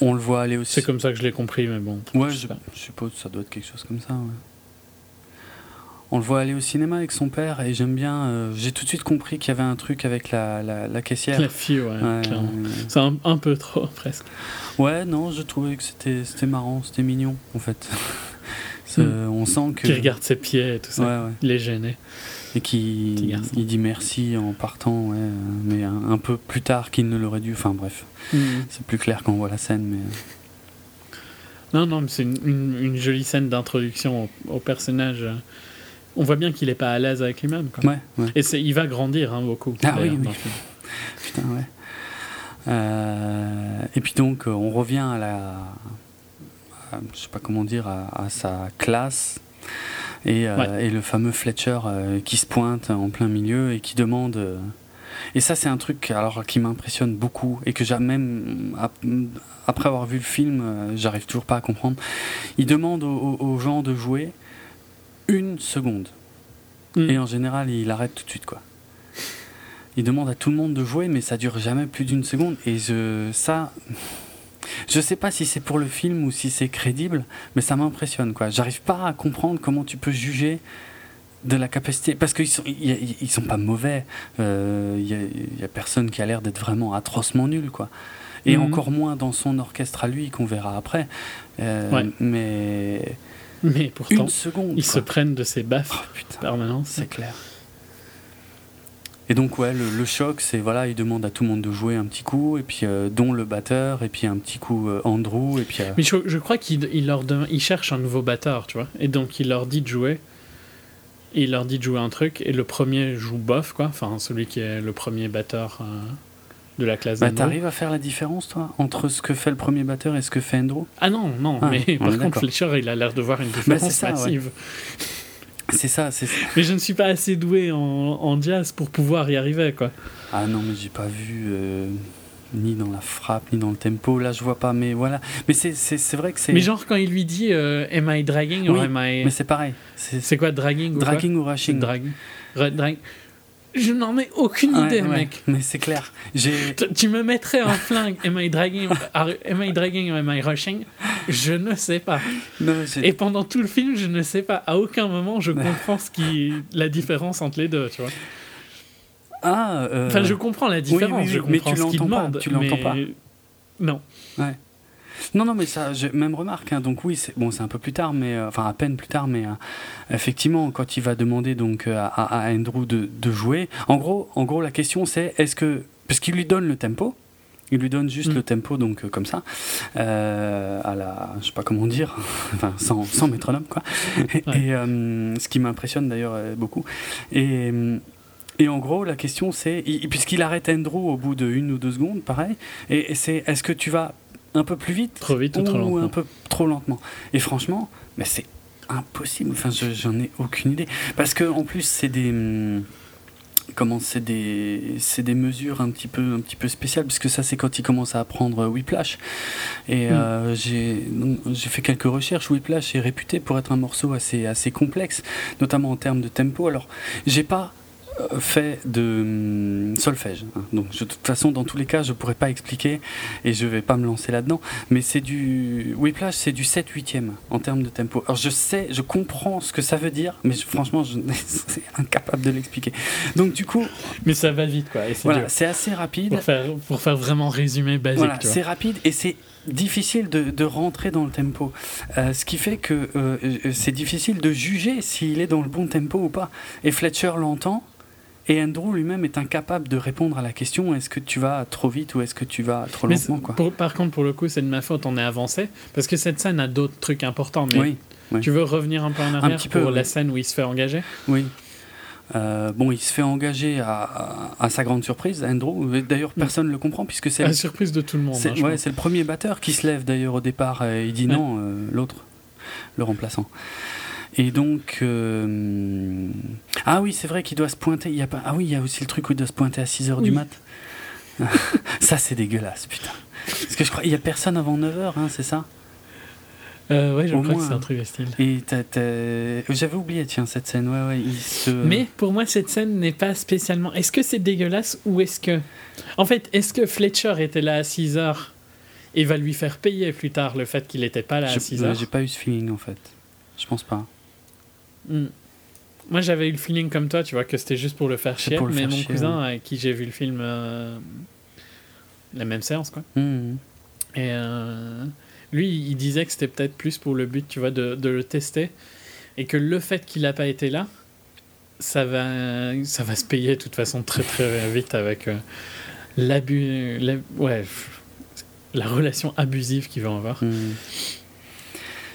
A: On le voit aller aussi.
B: C'est comme ça que je l'ai compris, mais bon.
A: Ouais,
B: je
A: je, suppose que ça doit être quelque chose comme ça. ouais. On le voit aller au cinéma avec son père et j'aime bien. euh, J'ai tout de suite compris qu'il y avait un truc avec la, la, la caissière.
B: La fille, ouais,
A: Ouais,
B: C'est un, un peu trop, presque.
A: Ouais, non, je trouvais que c'était marrant, c'était mignon en fait.
B: Hmm.
A: On sent que.
B: Qui regarde ses pieds et tout ça.
A: Ouais, ouais.
B: Il est gêné.
A: Et qui il dit merci en partant, ouais, euh, mais un, un peu plus tard qu'il ne l'aurait dû. Enfin bref, c'est plus clair quand on voit la scène, mais. euh,
B: Non, non, mais c'est une, une- une jolie scène d'introduction au, au personnage. On voit bien qu'il est pas à l'aise avec lui-même. quoi.
A: Ouais, ouais.
B: Et c'est- il va grandir hein, beaucoup.
A: Ah oui, oui. Putain, ouais. Euh, et puis donc, euh, on revient à la. Je sais pas comment dire, à, à sa classe. Et, euh,
B: Ouais.
A: et le fameux Fletcher euh, qui se pointe en plein milieu et qui demande. euh, et ça, c'est un truc alors, qui m'impressionne beaucoup et que j'ai même. ap- Après avoir vu le film, j'arrive toujours pas à comprendre. Il demande aux, aux- aux gens de jouer une seconde.
B: Mm.
A: Et en général, il arrête tout de suite, quoi. Il demande à tout le monde de jouer, mais ça dure jamais plus d'une seconde. Et je, ça, je sais pas si c'est pour le film ou si c'est crédible, mais ça m'impressionne, quoi. J'arrive pas à comprendre comment tu peux juger de la capacité, parce qu'ils sont, ils, ils sont pas mauvais. Euh, Il y, a, il y a personne qui a l'air d'être vraiment atrocement nul, quoi. Et
B: Mhm.
A: encore moins dans son orchestre à lui, qu'on verra après. Euh,
B: Ouais.
A: Mais
B: Mais pourtant,
A: une seconde.
B: ils
A: quoi.
B: se prennent de ses baffes
A: Oh, putain.
B: permanence.
A: C'est clair. Et donc ouais, le, le choc, c'est voilà, il demande à tout le monde de jouer un petit coup, et puis euh, dont le batteur, et puis un petit coup euh, Andrew, et puis euh,
B: Mais je, je crois qu'il il leur dem- il cherche un nouveau batteur, tu vois. Et donc il leur dit de jouer. Et il leur dit de jouer un truc. Et le premier joue bof, quoi. Enfin, celui qui est le premier batteur de la classe
A: bah, t'arrives à faire la différence toi entre ce que fait le premier batteur et ce que fait Andrew?
B: Ah non, non.
A: Ah,
B: mais par contre. Fletcher, il a l'air de voir une
A: Bah,
B: différence
A: ça, ouais. C'est ça, c'est ça.
B: Mais je ne suis pas assez doué en, en jazz pour pouvoir y arriver, quoi.
A: Ah non, mais j'ai pas vu euh, ni dans la frappe ni dans le tempo. Là, je vois pas, mais voilà. Mais c'est vrai que c'est.
B: Mais genre, quand il lui dit euh, Am I dragging
A: Oui,
B: or am I.
A: Mais c'est pareil. C'est
B: quoi, dragging ou quoi
A: dragging ou rushing.
B: drag. Ra- drag. Je n'en ai aucune
A: Ouais,
B: idée,
A: ouais.
B: mec.
A: Mais c'est clair.
B: Tu- me mettrais un flingue, am I dragging, am I dragging or am I rushing? Je ne sais pas.
A: non,
B: Et pendant tout le film, je ne sais pas. À aucun moment, je comprends ce qui, la différence entre les deux, tu vois.
A: ah. euh,
B: Enfin, je comprends la différence,
A: oui,
B: je
A: oui, mais
B: comprends
A: tu
B: ce qu'il demande.
A: tu l'entends
B: mais-
A: pas.
B: Non.
A: Non, non, mais ça, même remarque. hein, donc oui, c'est bon, c'est un peu plus tard, mais euh, enfin à peine plus tard, mais euh, effectivement, quand il va demander donc euh, à, à Andrew de, de jouer, en gros, en gros, la question c'est est-ce que parce qu'il lui donne le tempo. Il lui donne juste
B: Mm.
A: le tempo, donc euh, comme ça, euh, à la, je sais pas comment dire, enfin sans, sans métronome quoi. Et,
B: Ouais.
A: et, euh, ce qui m'impressionne d'ailleurs beaucoup. Et, et en gros, la question c'est, il- puisqu'il arrête Andrew au bout de une ou deux secondes, pareil, et, et c'est est-ce que tu vas un peu plus vite
B: Trop vite ou trop lentement
A: un peu trop lentement. Et franchement, mais c'est impossible. Enfin, je- j'en ai aucune idée. Parce que en plus, c'est des hum, comment c'est des c'est des mesures un petit peu un petit peu spéciales puisque ça c'est quand il commence à apprendre Whiplash et
B: Mm.
A: euh, j'ai j'ai fait quelques recherches Whiplash est réputé pour être un morceau assez assez complexe notamment en termes de tempo alors j'ai pas euh, fait de hum, solfège hein. donc de toute façon dans tous les cas je pourrais pas expliquer et je vais pas me lancer là-dedans mais c'est du Whiplash c'est du 7 8 e en termes de tempo alors je sais je comprends ce que ça veut dire mais je- franchement je c'est incapable de l'expliquer donc du coup
B: Mais ça va vite, quoi. C'est
A: voilà assez rapide
B: Pour faire, pour faire vraiment résumé basique,
A: voilà, c'est rapide et c'est difficile de, de rentrer dans le tempo. Euh, ce qui fait que euh, euh, c'est difficile de juger s'il est dans le bon tempo ou pas. Et Fletcher l'entend. Et Andrew lui-même est incapable de répondre à la question est-ce que tu vas trop vite ou est-ce que tu vas trop
B: Mais
A: lentement
B: c'est-
A: quoi.
B: pour- par contre, pour le coup, c'est de ma faute, on est avancé. Parce que cette scène a d'autres trucs importants. Mais
A: Oui, oui.
B: tu veux revenir un peu en arrière
A: peu,
B: pour la
A: oui.
B: scène où il se fait engager?
A: Oui. Euh, bon, il se fait engager à, à- à sa grande surprise, Andrew. D'ailleurs, personne ne le comprend puisque c'est
B: La surprise de tout le monde.
A: C'est
B: hein,
A: ouais, c'est le premier batteur qui se lève d'ailleurs au départ. et il dit
B: Ouais.
A: non, euh, l'autre, le remplaçant. Et donc. euh, Ah oui, c'est vrai qu'il doit se pointer. Il y a pas... Ah oui, il y a aussi le truc où il doit se pointer à 6h du mat. ça, c'est dégueulasse, putain. Parce que je crois il y a personne avant 9h, hein, c'est ça?
B: Euh, ouais, je
A: Au
B: crois
A: moins.
B: que c'est un truc style.
A: Et j'avais oublié, tiens, cette scène. Ouais, ouais, il se.
B: Mais pour moi, cette scène n'est pas spécialement. Est-ce que c'est dégueulasse ou est-ce que. En fait, est-ce que Fletcher était là à 6 heures et va lui faire payer plus tard le fait qu'il n'était pas là à
A: Je-
B: 6
A: ouais,
B: heures
A: J'ai pas eu ce feeling en fait. Je pense pas.
B: Hmm. Moi, j'avais eu le feeling comme toi, tu vois, que c'était juste pour le faire chier.
A: le
B: mais
A: faire
B: mon
A: chier,
B: cousin, avec qui j'ai vu le film, euh, la même séance, quoi.
A: Mhm.
B: Et euh, lui, il disait que c'était peut-être plus pour le but, tu vois, de, de le tester. Et que le fait qu'il n'a pas été là, ça va, ça va se payer de toute façon très très vite avec euh, l'abus. la- Ouais, la relation abusive qu'il va avoir.
A: Mhm.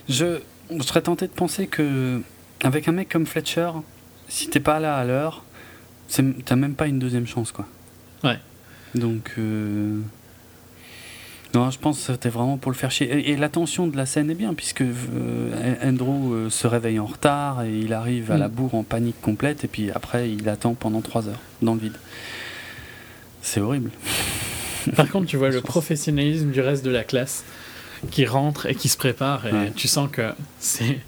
A: Je, je serais tenté de penser que avec un mec comme Fletcher, si t'es pas là à l'heure, t'as même pas une deuxième chance quoi.
B: Ouais.
A: Donc euh, non, je pense que c'était vraiment pour le faire chier. Et, et la tension de la scène est bien puisque euh, Andrew euh, se réveille en retard et il arrive à
B: Mm.
A: la bourre en panique complète et puis après il attend pendant trois heures dans le vide. C'est horrible.
B: Par contre, tu vois le professionnalisme du reste de la classe qui rentre et qui se prépare. Et
A: Ouais.
B: tu sens que c'est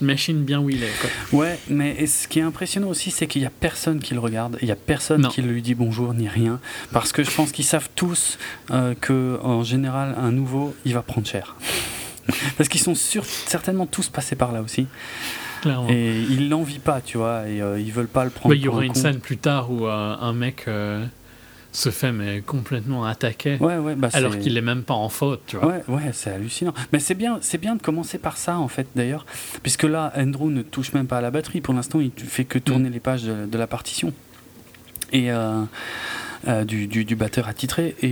B: une machine bien wheelée. Quoi.
A: Ouais, mais ce qui est impressionnant aussi, c'est qu'il y a personne qui le regarde, il y a personne
B: Non.
A: qui lui dit bonjour ni rien, parce que je pense qu'ils savent tous euh, que en général un nouveau, il va prendre cher. Parce qu'ils sont sûrs, certainement tous passés par là aussi,
B: Clairement.
A: et ils l'envient pas, tu vois, et euh, ils veulent pas le prendre.
B: Il y aura
A: un
B: une scène plus tard où euh, un mec euh, se fait mais complètement attaquer
A: Ouais, ouais, bah
B: alors qu'il est même pas en faute, tu vois.
A: Ouais, ouais, c'est hallucinant. Mais c'est bien, c'est bien de commencer par ça en fait d'ailleurs, puisque là, Andrew ne touche même pas à la batterie. Pour l'instant, il fait que tourner les pages de, de la partition et euh, euh, du, du, du batteur attitré. Et,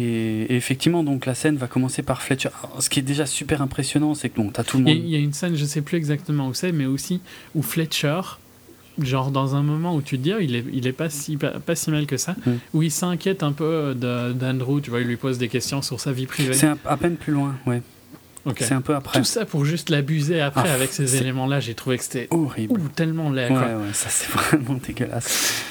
A: et effectivement, donc la scène va commencer par Fletcher. Alors, ce qui est déjà super impressionnant, c'est que bon, t'as tout le
B: Il y, a-
A: monde.
B: il y a une scène, je sais plus exactement où c'est, mais aussi où Fletcher, genre dans un moment où tu te dis, oh, il est, il est pas, si, pas, pas si mal que ça,
A: Mm.
B: où il s'inquiète un peu de- d'Andrew, tu vois, il lui pose des questions sur sa vie privée.
A: C'est à peine plus loin, ouais. C'est un peu après.
B: Tout ça pour juste l'abuser après
A: Ah,
B: avec ces éléments-là, j'ai trouvé que c'était
A: Horrible.
B: ouh, tellement laid.
A: Ouais,
B: quoi.
A: ouais, ça c'est vraiment dégueulasse.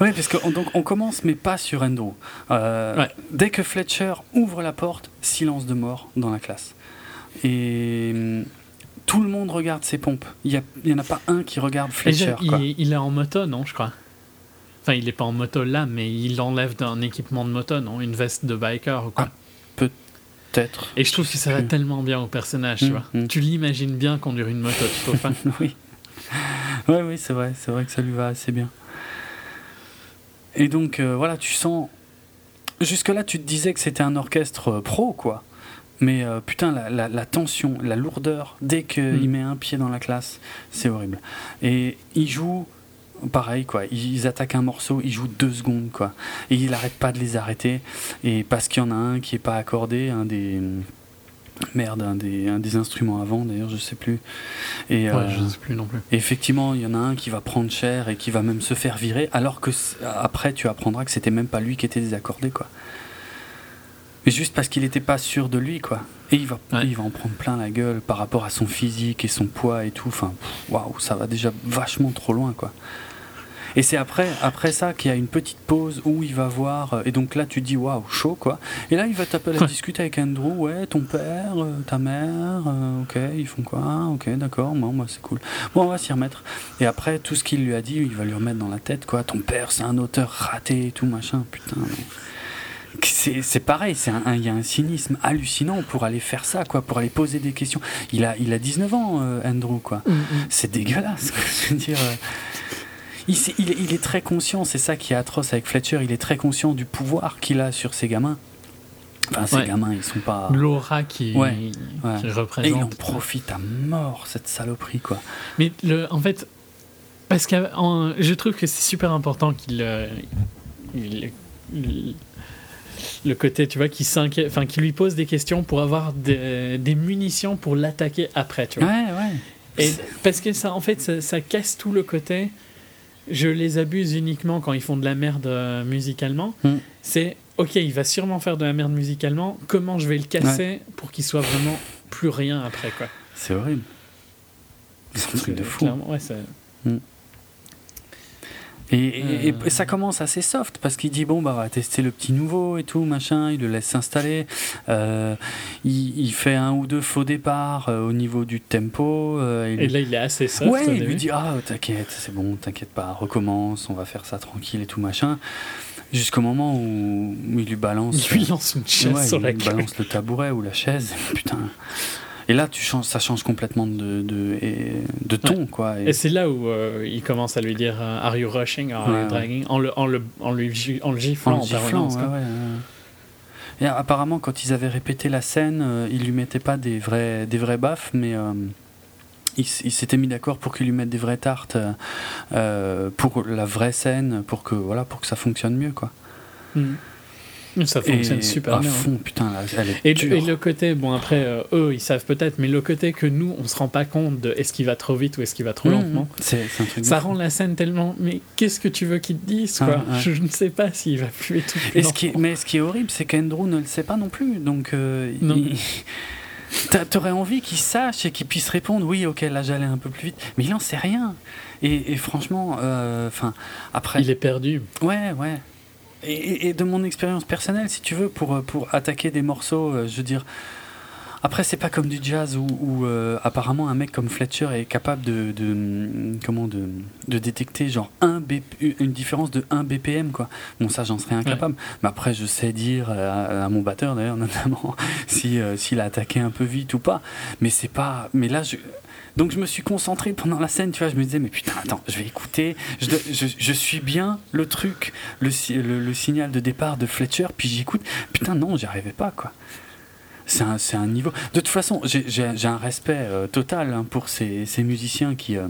A: Ouais, parce qu'on donc on commence, mais pas sur Andrew. Euh,
B: Ouais.
A: Dès que Fletcher ouvre la porte, silence de mort dans la classe. Et hum, tout le monde regarde ses pompes. Il y, a- il y en a pas un qui regarde
B: Et
A: Fletcher. quoi.
B: il, il est en moto, non, je crois. Enfin, il est pas en moto là, mais il enlève d'un équipement de moto, non Une veste de biker ou quoi.
A: Ah, Peut-être.
B: Et je trouve que ça va tellement bien au personnage, tu
A: Mm,
B: vois.
A: mm.
B: Tu l'imagines bien conduire une moto, tu trouves pas
A: oui. Oui, oui, c'est vrai. C'est vrai que ça lui va assez bien. Et donc, euh, voilà, tu sens. Jusque-là, tu te disais que c'était un orchestre euh, pro, quoi. Mais euh, putain, la, la- la tension, la lourdeur, dès qu'il
B: Mm.
A: met un pied dans la classe, c'est horrible. Et il joue, pareil, quoi. Ils attaquent un morceau, il joue deux secondes, quoi. Et il n'arrête pas de les arrêter. Et parce qu'il y en a un qui est pas accordé, un des. Merde, un des, un des instruments avant, d'ailleurs, je sais plus. Et,
B: Ouais,
A: euh,
B: je sais plus non plus.
A: et effectivement, il y en a un qui va prendre cher et qui va même se faire virer, alors que après tu apprendras que c'était même pas lui qui était désaccordé, quoi. Mais juste parce qu'il n'était pas sûr de lui, quoi. Et il va,
B: Ouais.
A: il va en prendre plein la gueule par rapport à son physique et son poids et tout. Enfin, waouh, ça va déjà vachement trop loin, quoi. Et c'est après, après ça qu'il y a une petite pause où il va voir. euh, Et donc là, tu dis waouh, chaud, quoi. Et là, il va t'appeler à discuter avec Andrew. Ouais, ton père, euh, ta mère, euh, ok, ils font quoi? Ok, d'accord, bon, moi c'est cool. Bon, on va s'y remettre. Et après, tout ce qu'il lui a dit, il va lui remettre dans la tête, quoi. Ton père, c'est un auteur raté et tout, machin. Putain. mais- C'est pareil, c'est un- un- il y a un cynisme hallucinant pour aller faire ça, quoi, pour aller poser des questions. Il a, il a 19 ans, euh, Andrew, quoi. C'est dégueulasse, quoi. Je veux dire. euh, il, sait- il est- il est très conscient, c'est ça qui est atroce avec Fletcher, il est très conscient du pouvoir qu'il a sur ses gamins. Enfin, ses
B: Ouais.
A: gamins, ils sont pas.
B: L'aura qui,
A: Ouais,
B: qui
A: ouais. Et il en
B: représente.
A: profite à mort, cette saloperie, quoi.
B: Mais le, en fait, parce que je trouve que c'est super important qu'il. euh, il- il- le côté, tu vois, qui s'inquiète, enfin, qui lui pose des questions pour avoir des, des munitions pour l'attaquer après, tu vois.
A: Ouais, ouais.
B: Et parce que ça, en fait, ça, ça casse tout le côté. Je les abuse uniquement quand ils font de la merde euh, musicalement.
A: Mm.
B: C'est ok, il va sûrement faire de la merde musicalement. Comment je vais le casser pour qu'il soit vraiment plus rien après, quoi.
A: C'est horrible. C'est un truc de fou.
B: Clairement, ouais, ça-
A: Et, ça commence assez soft parce qu'il dit bon bah on va tester le petit nouveau et tout machin, il le laisse s'installer, euh, il, fait un ou deux faux départs euh, au niveau du tempo.
B: Euh, et là il est assez soft.
A: Ouais, il lui dit ah t'inquiète c'est bon t'inquiète pas recommence on va faire ça tranquille et tout machin. Jusqu'au moment où, il lui balance.
B: Il lui lance une chaise sur la
A: Il balance le tabouret ou la chaise. Putain. Et là, tu changes, ça change complètement de, de, de ton. Quoi,
B: et, c'est là où euh, il commence à lui dire euh, Are you rushing? Are you dragging? En, le, en, le, en, lui, en le giflant. En, giflant,
A: Et apparemment, quand ils avaient répété la scène, euh, ils lui mettaient pas des vrais, des vrais baffes, mais ils il s'étaient mis d'accord pour qu'il lui mette des vraies tartes pour la vraie scène, pour que, voilà, pour que ça fonctionne mieux. Quoi.
B: Mm. Ça fonctionne super bien.
A: Fond, putain,
B: et, et, le côté, bon après, euh, eux ils savent peut-être, mais le côté que nous on se rend pas compte de est-ce qu'il va trop vite ou est-ce qu'il va trop mmh, lentement, ça rend la scène tellement. Mais qu'est-ce que tu veux qu'il te dise quoi? je, ne sais pas s'il va plus et.
A: Et ce qui mais ce qui est horrible, c'est qu'Andrew ne le sait pas non plus. Donc, euh, t'aurais envie qu'il sache et qu'il puisse répondre oui, ok, là j'allais un peu plus vite, mais il en sait rien. Et, franchement, euh, enfin, après.
B: Il est perdu.
A: Ouais, ouais. Et, de mon expérience personnelle, si tu veux, pour, pour attaquer des morceaux, euh, je veux dire. Après, c'est pas comme du jazz où, euh, apparemment un mec comme Fletcher est capable de, de comment de, de, détecter genre un une différence de 1 BPM quoi. Bon ça j'en serais incapable. Mais après je sais dire à, mon batteur d'ailleurs notamment si euh, s'il a attaqué un peu vite ou pas. Mais c'est pas. Mais là je donc je me suis concentré pendant la scène, tu vois, je me disais, mais putain, attends, je vais écouter, je, suis bien le truc, le, signal de départ de Fletcher, puis j'écoute, putain, non, j'y arrivais pas, quoi. C'est un, niveau. De toute façon, j'ai un respect euh, total hein, pour ces, ces, musiciens qui. Euh,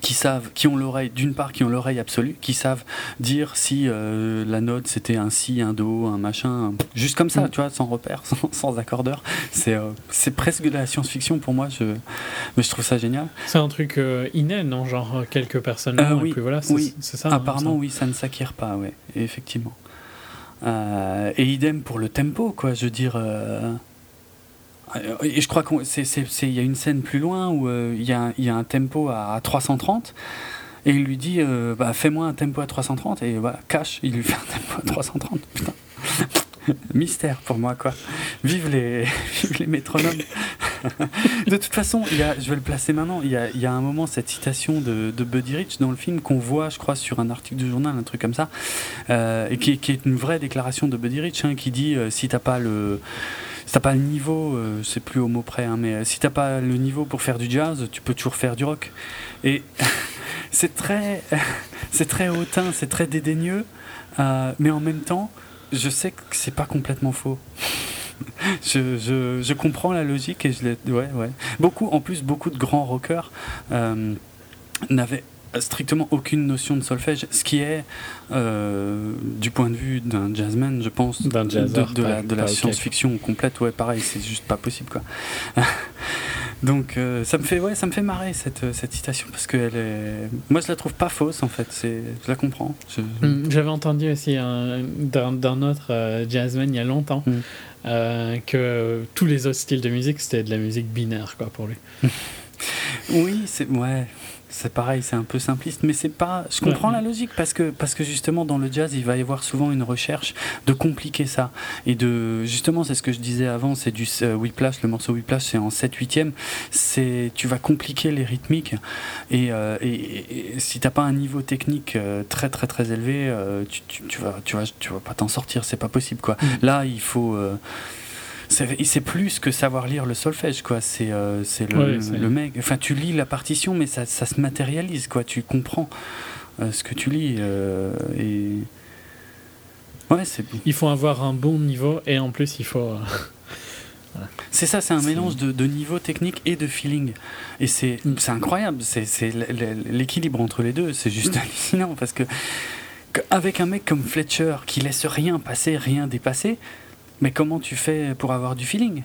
A: qui savent, qui ont l'oreille, d'une part, qui ont l'oreille absolue, qui savent dire si euh, la note c'était un si, un do, un machin, juste comme ça, mm. tu vois, sans repère, sans, accordeur. C'est euh, c'est presque de la science-fiction pour moi, je, mais je trouve ça génial.
B: C'est un truc euh, inné, non Genre quelques personnes,
A: oui,
B: et puis voilà, c'est ça.
A: Hein, Apparemment, oui, ça ne s'acquiert pas, ouais, effectivement. et idem pour le tempo, quoi, je veux dire. Euh, et je crois qu'il y a une scène plus loin où euh, il y, y, a un tempo à 330 et il lui dit euh, bah, fais-moi un tempo à 330 et voilà cash il lui fait un tempo à 330 putain. Mystère pour moi quoi. Vive les vive les métronomes. De toute façon y a, je vais le placer maintenant il y a, y a un moment cette citation de, de, Buddy Rich dans le film qu'on voit je crois sur un article du journal un truc comme ça et qui, qui, est une vraie déclaration de Buddy Rich hein, qui dit si t'as pas le t'as pas le niveau, euh, c'est plus au mot près, hein, mais euh, si t'as pas le niveau pour faire du jazz, tu peux toujours faire du rock. Et c'est très, c'est très hautain, c'est très dédaigneux, euh, mais en même temps, je sais que c'est pas complètement faux. je, je, comprends la logique et je l'ai. Ouais, ouais. Beaucoup, en plus, beaucoup de grands rockers n'avaient strictement aucune notion de solfège, ce qui est, euh, du point de vue d'un jazzman, je pense, de, de, la, science-fiction complète, ouais, pareil, c'est juste pas possible, quoi. Donc euh, ça me fait, ouais, ça me fait marrer cette, cette citation parce que elle est, moi je la trouve pas fausse en fait, c'est, je la comprends.
B: Hmm, j'avais entendu aussi d'un autre euh, jazzman il y a longtemps. Hmm. que tous les autres styles de musique c'était de la musique binaire quoi pour lui.
A: oui, c'est ouais, c'est pareil, c'est un peu simpliste, mais c'est pas. Je comprends la logique parce que parce que justement dans le jazz, il va y avoir souvent une recherche de compliquer ça et de justement, c'est ce que je disais avant, c'est du euh, Whiplash, le morceau Whiplash, c'est en 7 8 c'est tu vas compliquer les rythmiques et, euh, et, si t'as pas un niveau technique euh, très très très élevé, tu, tu, vas tu vas tu vas pas t'en sortir, c'est pas possible quoi. Mm. Là, il faut c'est plus que savoir lire le solfège quoi. C'est euh, le, le, mec. Enfin tu lis la partition mais ça, ça se matérialise quoi. Tu comprends euh, ce que tu lis euh, et ouais c'est
B: il faut avoir un bon niveau et en plus il faut
A: C'est ça, c'est un mélange de, de, niveau technique et de feeling. Et c'est mm. incroyable, c'est l'équilibre entre les deux, c'est juste hallucinant parce que avec un mec comme Fletcher qui laisse rien passer, rien dépasser, mais comment tu fais pour avoir du feeling?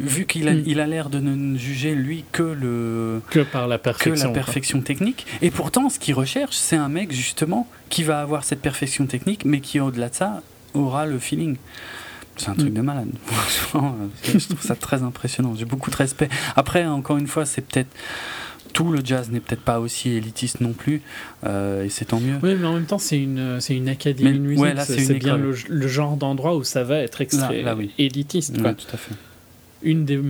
A: Vu qu'il a, hmm. il a l'air de ne juger lui que le
B: que par la perfection,
A: la perfection technique. Et pourtant, ce qu'il recherche, c'est un mec justement qui va avoir cette perfection technique, mais qui au-delà de ça aura le feeling. C'est un truc hmm. de malade. Franchement, je trouve ça très impressionnant. J'ai beaucoup de respect. Après, encore une fois, c'est peut-être tout le jazz n'est peut-être pas aussi élitiste non plus, et c'est tant mieux.
B: Oui, mais en même temps, c'est une, c'est une académie de musique, c'est bien le, genre d'endroit où ça va être extrêmement là, élitiste. Quoi.
A: tout à fait.
B: Une des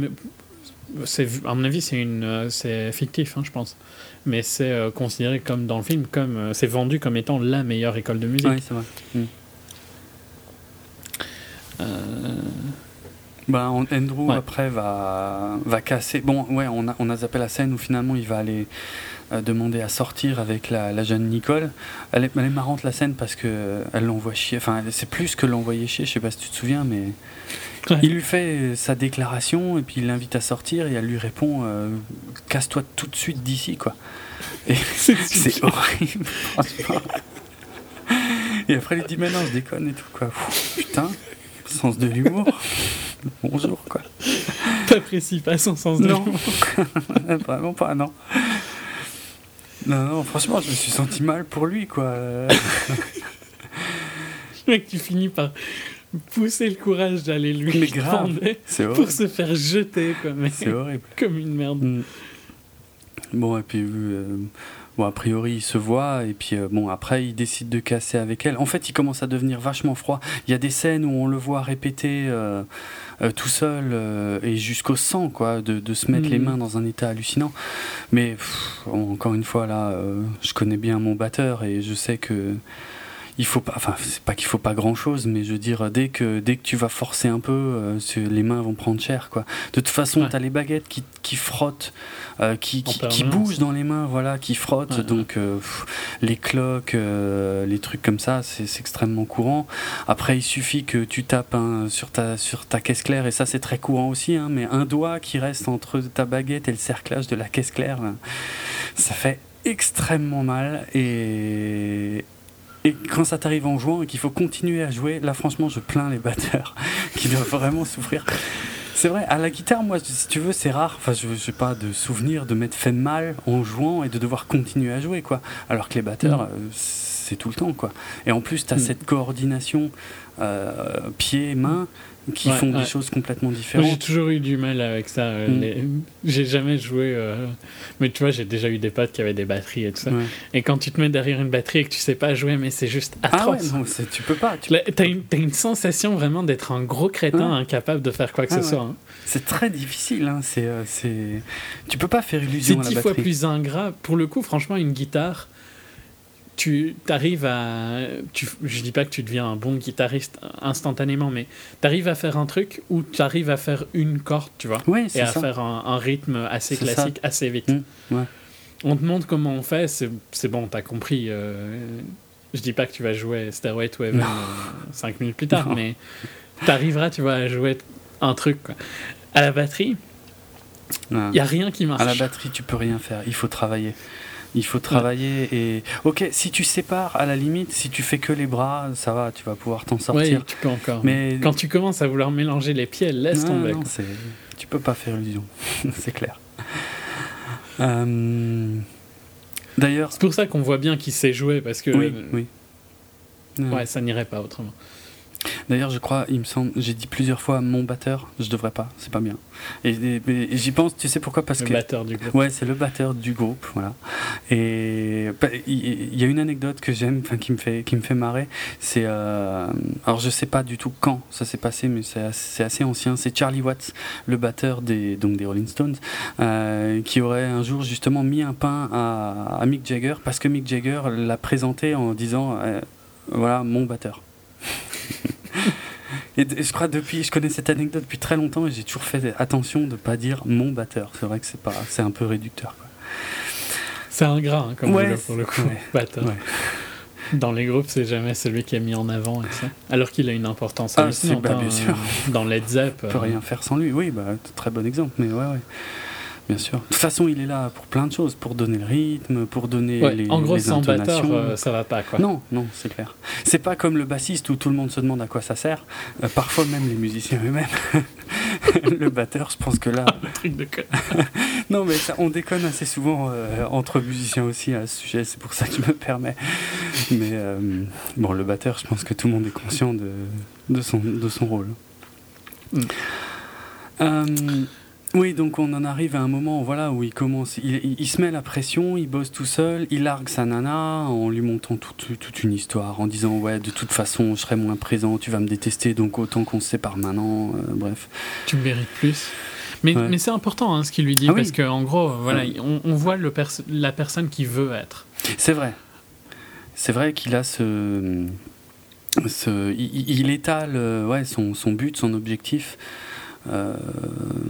B: à mon avis, c'est une, euh, c'est fictif, hein, je pense. Mais c'est euh, considéré comme dans le film, comme euh, c'est vendu comme étant la meilleure école de musique.
A: Oui, c'est vrai. Mm. Ben, Andrew après va, va casser. Bon, ouais, on a, on a zappé la scène où finalement il va aller demander à sortir avec la, la jeune Nicole. Elle est, elle est, marrante la scène parce que elle l'envoie chier. Enfin, c'est plus que l'envoyer chier. Je sais pas si tu te souviens, mais il lui fait sa déclaration et puis il l'invite à sortir et elle lui répond euh, Casse-toi tout de suite d'ici, quoi. Et c'est horrible. Et après, il dit Mais non, je déconne et tout, quoi. putain, sens de l'humour. Bonjour, quoi.
B: T'apprécies pas son sens de l'humour
A: Non, vraiment pas, non. Non, non, franchement, je me suis senti mal pour lui, quoi.
B: Mec, tu finis par pousser le courage d'aller lui mais grave, pour se faire jeter comme,
A: c'est horrible.
B: comme une merde. Mm.
A: Bon, et puis, euh, bon, a priori, il se voit, et puis, euh, bon, après, il décide de casser avec elle. En fait, il commence à devenir vachement froid. Il y a des scènes où on le voit répéter euh, tout seul, et jusqu'au sang, quoi, de, de se mettre les mm. mains dans un état hallucinant. Mais, encore une fois, là, je connais bien mon batteur, et je sais que il faut pas, enfin c'est pas qu'il faut pas grand chose, mais je veux dire dès que dès que tu vas forcer un peu, euh, les mains vont prendre cher quoi. De toute façon, tu as les baguettes qui, qui frottent, euh, qui, qui, bougent dans les mains, voilà, qui frottent. donc euh, les cloques, les trucs comme ça, c'est extrêmement courant. Après, il suffit que tu tapes sur ta sur ta caisse claire et ça c'est très courant aussi, hein, mais un doigt qui reste entre ta baguette et le cerclage de la caisse claire, ça fait extrêmement mal et, et quand ça t'arrive en jouant et qu'il faut continuer à jouer, là franchement je plains les batteurs qui doivent vraiment souffrir. C'est vrai, à la guitare, moi, si tu veux, c'est rare. Enfin, je n'ai pas de souvenir de m'être fait mal en jouant et de devoir continuer à jouer, quoi. Alors que les batteurs, mm. euh, c'est tout le temps, quoi. Et en plus, tu as mm. cette coordination euh, pied-main qui font des choses complètement différentes.
B: J'ai toujours eu du mal avec ça. Euh, mm. J'ai jamais joué. Euh, mais tu vois, j'ai déjà eu des potes qui avaient des batteries et tout ça. Et quand tu te mets derrière une batterie et que tu sais pas jouer, mais c'est juste atroce.
A: Ah ouais, non, tu peux pas.
B: Tu as, une, une sensation vraiment d'être un gros crétin incapable de faire quoi que ce soit. Hein.
A: C'est très difficile. Hein. C'est, c'est... Tu peux pas faire illusion.
B: C'est dix fois plus ingrat. Pour le coup, franchement, une guitare tu arrives à. Tu, je dis pas que tu deviens un bon guitariste instantanément, mais tu arrives à faire un truc où tu arrives à faire une corde, tu vois. et à faire un, rythme assez classique, assez vite. Mmh, on te montre comment on fait, c'est bon, t'as compris. Euh, je dis pas que tu vas jouer Stairway to Heaven 5 euh, minutes plus tard, mais tu arriveras, tu vois, à jouer un truc. Quoi. À la batterie, il n'y a rien qui marche.
A: À la batterie, tu peux rien faire, il faut travailler. Il faut travailler et ok si tu sépares à la limite si tu fais que les bras ça va tu vas pouvoir t'en sortir.
B: Oui, tu peux encore. Mais quand tu commences à vouloir mélanger les pieds laisse tomber. Non,
A: tu peux pas faire illusion c'est clair. Euh, d'ailleurs.
B: C'est pour ça qu'on voit bien qu'il sait jouer parce que.
A: Oui. oui.
B: Ouais, ça n'irait pas autrement.
A: D'ailleurs, je crois, il me semble, j'ai dit plusieurs fois mon batteur, je devrais pas, c'est pas bien. Et, j'y pense, tu sais pourquoi? Parce
B: le
A: que.
B: Le batteur du groupe.
A: Ouais, c'est le batteur du groupe, voilà. Et bah, il y, a une anecdote que j'aime, enfin qui me fait, qui me fait marrer. C'est, euh, alors je sais pas du tout quand ça s'est passé, mais c'est assez, assez, ancien. C'est Charlie Watts, le batteur des, donc des Rolling Stones, euh, qui aurait un jour justement mis un pain à, Mick Jagger parce que Mick Jagger l'a présenté en disant, euh, voilà mon batteur. Et je crois depuis, je connais cette anecdote depuis très longtemps et j'ai toujours fait attention de ne pas dire mon batteur. C'est vrai que c'est pas, c'est un peu réducteur.
B: C'est ingrat, hein, comme ouais, pour le coup, batteur. Dans les groupes, c'est jamais celui qui est mis en avant, et ça. alors qu'il a une importance ah, bah, bien hein, dans Led Zepp.
A: On peut rien faire sans lui, oui, bah, très bon exemple, mais ouais, ouais. Bien sûr. De toute façon, il est là pour plein de choses, pour donner le rythme, pour donner les
B: En gros,
A: sans
B: batteur, euh, ça va pas quoi.
A: Non, non, c'est clair. C'est pas comme le bassiste où tout le monde se demande à quoi ça sert. Euh, parfois même les musiciens eux-mêmes. le batteur, je pense que là.
B: Un truc de
A: non, mais ça, on déconne assez souvent euh, entre musiciens aussi à ce sujet. C'est pour ça que je me permets. Mais bon, le batteur, je pense que tout le monde est conscient de, de son de son rôle. Mm. Oui, donc on en arrive à un moment voilà, où il commence, il, se met la pression, il bosse tout seul, il largue sa nana en lui montant toute, toute une histoire, en disant ouais, de toute façon, je serai moins présent, tu vas me détester, donc autant qu'on se sépare maintenant, euh, bref.
B: Tu me mérites plus. Mais, mais c'est important hein, ce qu'il lui dit, ah parce qu'en gros, voilà, on, voit le la personne qui veut être.
A: C'est vrai. C'est vrai qu'il a ce. ce il, étale euh, ouais, son, son but, son objectif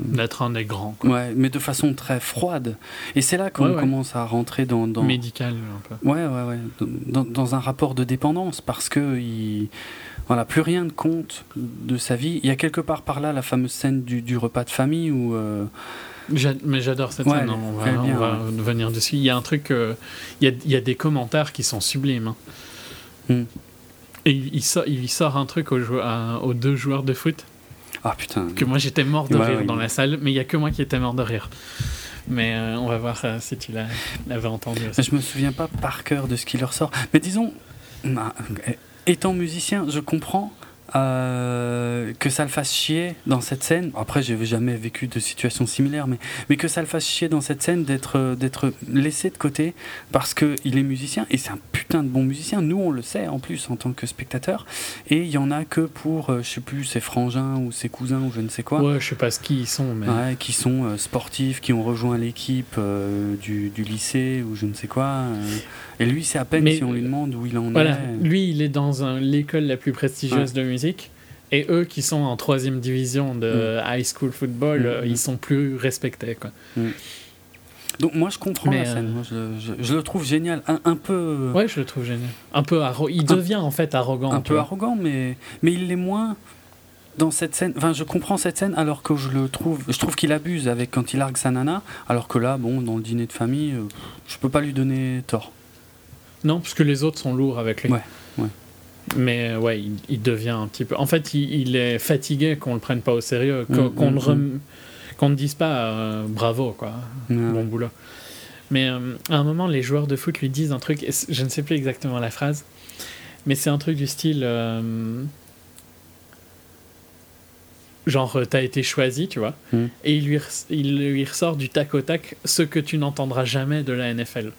B: D'être un des grands.
A: Ouais, mais de façon très froide. Et c'est là qu'on commence à rentrer dans, dans,
B: Médical, un
A: peu. Ouais, ouais, ouais. Dans, dans, un rapport de dépendance, parce que il... voilà, plus rien ne compte de sa vie. Il y a quelque part par là la fameuse scène du, du repas de famille où. Euh,
B: mais j'adore cette scène, on va, on va venir dessus. Il y a un truc, euh, il, y a, il, y a, des commentaires qui sont sublimes. Hein. Hmm. Et il sort, il sort un truc aux, aux deux joueurs de foot
A: ah putain.
B: Que moi j'étais mort de rire dans la salle, mais il y a que moi qui étais mort de rire. Mais euh, on va voir euh, si tu l'avais entendu. Aussi.
A: Je me souviens pas par cœur de ce qui leur sort. Mais disons, étant musicien, je comprends euh, que ça le fasse chier dans cette scène. Après, j'ai jamais vécu de situation similaire, mais, mais que ça le fasse chier dans cette scène d'être d'être laissé de côté parce qu'il est musicien et c'est un putain de bon musicien. Nous, on le sait en plus en tant que spectateur. Et il y en a que pour, euh, je sais plus, ses frangins ou ses cousins ou je ne sais quoi.
B: Ouais, je sais pas ce qui ils sont, mais.
A: Ouais, qui sont euh, sportifs, qui ont rejoint l'équipe du, du, lycée ou je ne sais quoi. Et lui, c'est à peine si on lui demande où il en
B: voilà,
A: est.
B: Lui, il est dans l'école la plus prestigieuse de musique. Et eux qui sont en troisième division de mm. high school football, mm, euh, ils mm. sont plus respectés. Quoi.
A: Donc moi je comprends la scène, euh, je, le trouve génial, un, peu...
B: Ouais, je le trouve génial. Un peu Il devient en fait arrogant.
A: Un peu arrogant, mais, mais il l'est moins dans cette scène. Enfin, je comprends cette scène alors que je le trouve... Je trouve qu'il abuse avec quand il largue sa nana, alors que là, bon, dans le dîner de famille, euh, je peux pas lui donner tort.
B: Non, parce que les autres sont lourds avec lui.
A: Ouais, ouais.
B: Mais euh, ouais, il, devient un petit peu. En fait, il, est fatigué qu'on le prenne pas au sérieux, mm, qu'on ne, mm, mm. ne dise pas euh, bravo, quoi. Bon boulot. Mais euh, à un moment, les joueurs de foot lui disent un truc, je ne sais plus exactement la phrase, mais c'est un truc du style. genre, t'as été choisi, tu vois, et il lui, il lui ressort du tac au tac ce que tu n'entendras jamais de la NFL.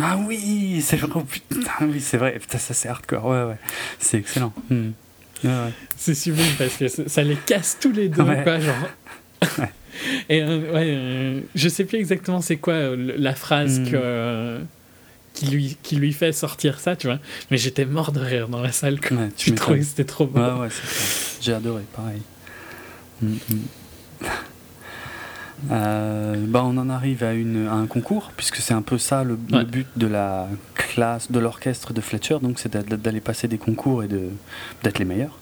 A: Ah oui, c'est vrai, oh, putain, oui, c'est vrai, putain, ça c'est hardcore, ouais, ouais, c'est excellent. Hmm.
B: C'est sublime parce que ça les casse tous les deux, quoi, genre. Et euh, ouais, euh, je sais plus exactement c'est quoi euh, la phrase hmm. que, qui, lui, qui lui fait sortir ça, tu vois. Mais j'étais mort de rire dans la salle. Quoi. tu trouvais que c'était trop beau.
A: Ouais, ouais, J'ai adoré, pareil. Hmm, euh, bah on en arrive à, une, à un concours, puisque c'est un peu ça le, but de la classe, de l'orchestre de Fletcher, donc c'est d'aller passer des concours et d'être les meilleurs.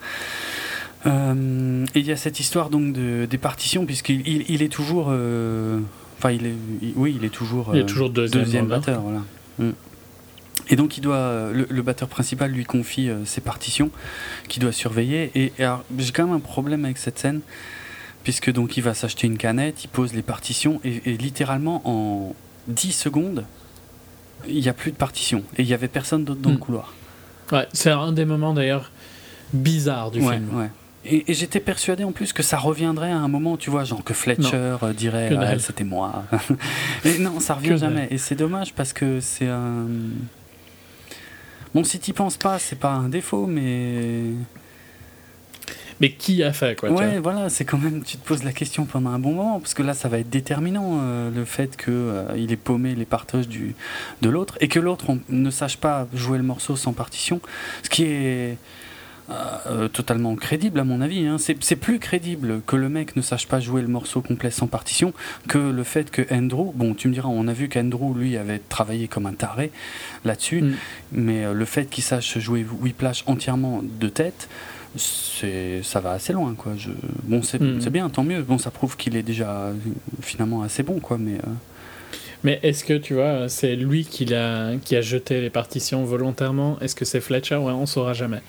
A: Euh, et il y a cette histoire donc de, des partitions, puisqu'il il, est toujours. Euh, enfin, il est, oui, il est toujours,
B: il est toujours deuxième,
A: batteur. Voilà. Mm. Et donc, il doit, le, batteur principal lui confie ses partitions qu'il doit surveiller. Et, et j'ai quand même un problème avec cette scène puisque donc il va s'acheter une canette, il pose les partitions, et, littéralement en 10 secondes, il n'y a plus de partitions, et il n'y avait personne d'autre dans le hmm. couloir.
B: Ouais, c'est un des moments d'ailleurs bizarres du film.
A: Ouais. Et, j'étais persuadé en plus que ça reviendrait à un moment, tu vois, genre que Fletcher euh, dirait ah, c'était moi. et non, ça revient jamais. Et c'est dommage parce que c'est un. Bon, si tu penses pas, c'est pas un défaut, mais
B: mais qui a fait quoi
A: Ouais, voilà, c'est quand même. Tu te poses la question pendant un bon moment parce que là, ça va être déterminant euh, le fait que euh, il ait paumé les partages du de l'autre et que l'autre ne sache pas jouer le morceau sans partition, ce qui est euh, totalement crédible à mon avis. Hein. C'est plus crédible que le mec ne sache pas jouer le morceau complet sans partition que le fait que Andrew, bon tu me diras, on a vu qu'Andrew lui avait travaillé comme un taré là-dessus, mm. mais le fait qu'il sache jouer Whiplash entièrement de tête, ça va assez loin quoi je bon hmm. c'est bien tant mieux bon ça prouve qu'il est déjà finalement assez bon quoi mais euh.
B: mais est-ce que tu vois c'est lui qui a qui a jeté les partitions volontairement? Est-ce que c'est Fletcher? Ouais on saura jamais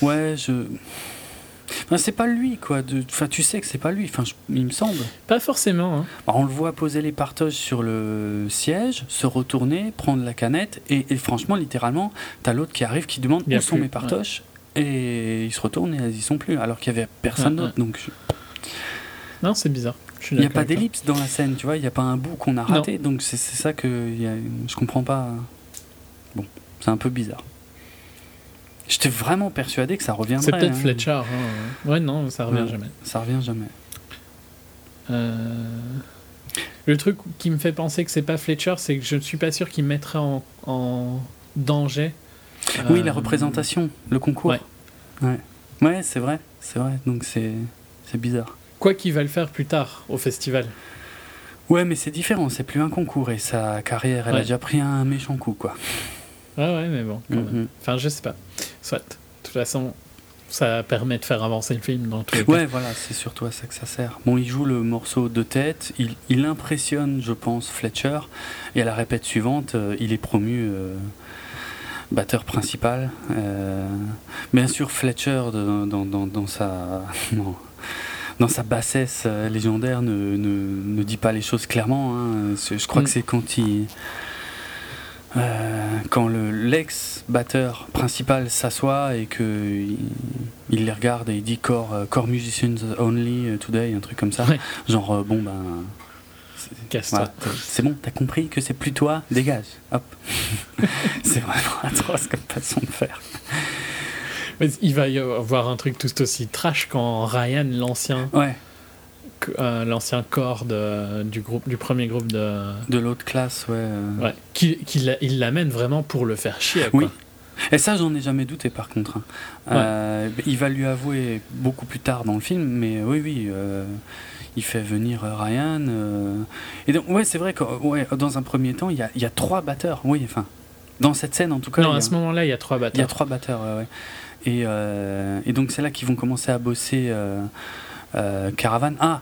A: ouais je Enfin, c'est pas lui, quoi. De... Enfin, tu sais que c'est pas lui, enfin, il me semble.
B: Pas forcément. Hein.
A: Bah, on le voit poser les partages sur le siège, se retourner, prendre la canette, et, franchement, littéralement, t'as l'autre qui arrive qui demande où sont mes partages, et ils se retournent et ils y sont plus, alors qu'il y avait personne d'autre. Donc,
B: Non, c'est bizarre.
A: Il n'y a pas d'ellipse dans la scène, tu vois, il n'y a pas un bout qu'on a raté, donc c'est ça que y a, je comprends pas. Bon, c'est un peu bizarre. J'étais vraiment persuadé que ça reviendrait.
B: C'est peut-être hein. Fletcher. Hein. Ouais, non, ça revient jamais.
A: Ça revient jamais.
B: Euh, le truc qui me fait penser que c'est pas Fletcher, c'est que je ne suis pas sûr qu'il mettrait en, danger.
A: Oui, la euh, représentation, le concours. Ouais, ouais. ouais c'est vrai, c'est vrai. Donc c'est bizarre.
B: Quoi qu'il va le faire plus tard au festival.
A: Ouais, mais c'est différent, c'est plus un concours et sa carrière, elle a déjà pris un méchant coup, quoi.
B: Ouais, ouais, mais bon, mm-hmm. Enfin, je sais pas. Soit. De toute façon, ça permet de faire avancer le film dans tous les
A: Ouais, voilà, c'est surtout à ça que ça sert. Bon, il joue le morceau de tête, il, il impressionne, je pense, Fletcher, et à la répète suivante, euh, il est promu euh, batteur principal. Euh, bien sûr, Fletcher, dans, dans, dans, sa. dans sa bassesse légendaire, ne, ne, ne, dit pas les choses clairement. Hein. Je crois que mm. c'est quand il euh, quand l'ex-batteur principal s'assoit et que il, les regarde et il dit core, euh, core musicians only euh, today, un truc comme ça. Genre, bon ben. C'est bon, t'as compris que c'est plus toi, dégage. Hop. c'est vraiment atroce comme façon de faire.
B: il va y avoir un truc tout aussi trash quand Ryan, l'ancien.
A: Ouais
B: euh, l'ancien corps du, groupe, du premier groupe de.
A: De l'autre classe, ouais.
B: Ouais. Qui, il l'amène vraiment pour le faire chier.
A: Oui. Et ça, j'en ai jamais douté par contre. Hein. Euh, il va lui avouer beaucoup plus tard dans le film, mais oui, oui. Euh, il fait venir Ryan. Et donc, ouais, c'est vrai que ouais, dans un premier temps, il y a, y a, trois batteurs. Oui, enfin, dans cette scène en tout cas.
B: Non, à ce moment-là, il y a trois batteurs.
A: Il y a trois batteurs, ouais. Et, et donc, c'est là qu'ils vont commencer à bosser. Euh, caravane. Ah,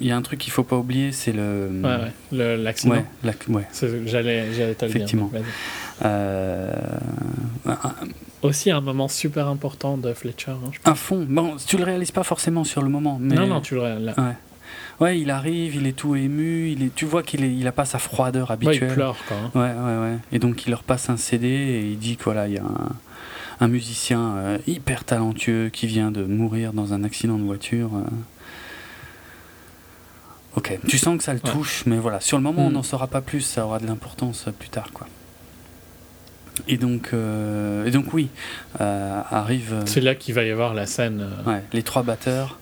A: il y a un truc qu'il faut pas oublier, c'est le.
B: Ouais, l'accident.
A: Ouais, ouais.
B: J'allais, j'allais te le
A: Effectivement. Euh,
B: Aussi un moment super important de Fletcher. Hein,
A: un fond. Bon, tu le réalises pas forcément sur le moment, mais.
B: Non, non, tu le réalises.
A: Ouais. Il arrive, il est tout ému, il est, tu vois qu'il est, il a pas sa froideur habituelle. Ouais,
B: il pleure quoi. Hein.
A: Ouais, ouais, ouais. Et donc il leur passe un CD et il dit que voilà, il y a un, un musicien euh, hyper talentueux qui vient de mourir dans un accident de voiture. Euh. Ok, tu sens que ça le touche, mais voilà, sur le moment, on mm. n'en saura pas plus, ça aura de l'importance plus tard, quoi. Et donc, euh, et donc oui, arrive.
B: C'est là qu'il va y avoir la scène.
A: Ouais, les trois batteurs.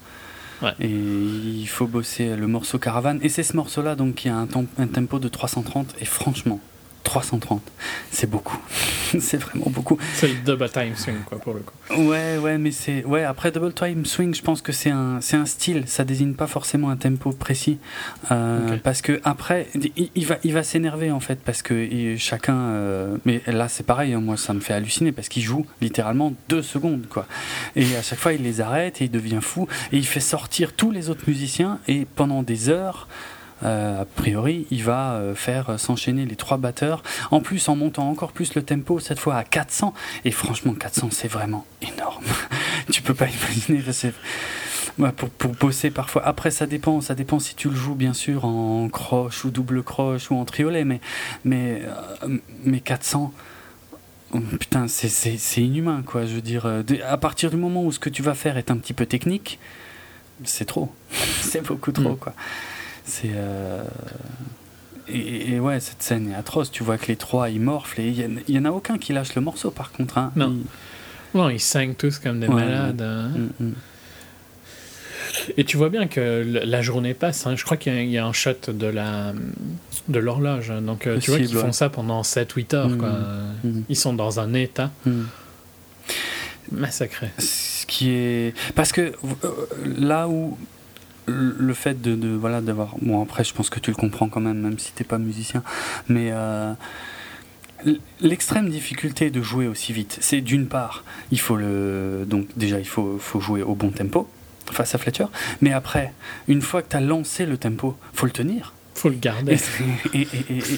A: Et il faut bosser le morceau Caravane. Et c'est ce morceau-là donc qui a un, un tempo de 330. Et franchement, 330. C'est beaucoup. c'est vraiment beaucoup.
B: C'est le double time swing, quoi, pour le coup.
A: Ouais, ouais, mais c'est. Ouais, après double time swing, je pense que c'est un, c'est un style. Ça désigne pas forcément un tempo précis. Euh, parce que après, il, va, il va s'énerver, en fait, parce que chacun. Euh, mais là, c'est pareil, hein, moi, ça me fait halluciner, parce qu'il joue littéralement deux secondes, quoi. Et à chaque fois, il les arrête et il devient fou. Et il fait sortir tous les autres musiciens, et pendant des heures. Euh, a priori, il va euh, faire s'enchaîner les trois batteurs. En plus, en montant encore plus le tempo, cette fois à 400. Et franchement, 400, c'est vraiment énorme. tu peux pas imaginer. pour, pour bosser parfois. Après, ça dépend. Ça dépend si tu le joues, bien sûr, en croche ou double croche ou en triolet. Mais, mais, euh, mais 400. Putain, c'est inhumain, quoi. Je veux dire, à partir du moment où ce que tu vas faire est un petit peu technique, c'est trop. c'est beaucoup trop, mm. quoi. C'est. Euh, et, ouais, cette scène est atroce. Tu vois que les trois ils morflent et il n'y en a aucun qui lâche le morceau par contre. Hein.
B: Non. Ils... Saignent tous comme des malades. Hein. Mm, mm. Et tu vois bien que la journée passe. Hein. Je crois qu'il y, a un shot de la de l'horloge. Donc euh, tu vois qu'ils font ça pendant 7-8 heures. Quoi. Mm, ils sont dans un état massacré.
A: Ce qui est parce que euh, là où le fait de, voilà d'avoir bon après je pense que tu le comprends quand même même si t'es pas musicien mais euh, l'extrême difficulté de jouer aussi vite c'est d'une part il faut le donc déjà il faut, faut jouer au bon tempo face à Fletcher mais après une fois que tu as lancé le tempo faut le tenir
B: faut le garder.
A: Et,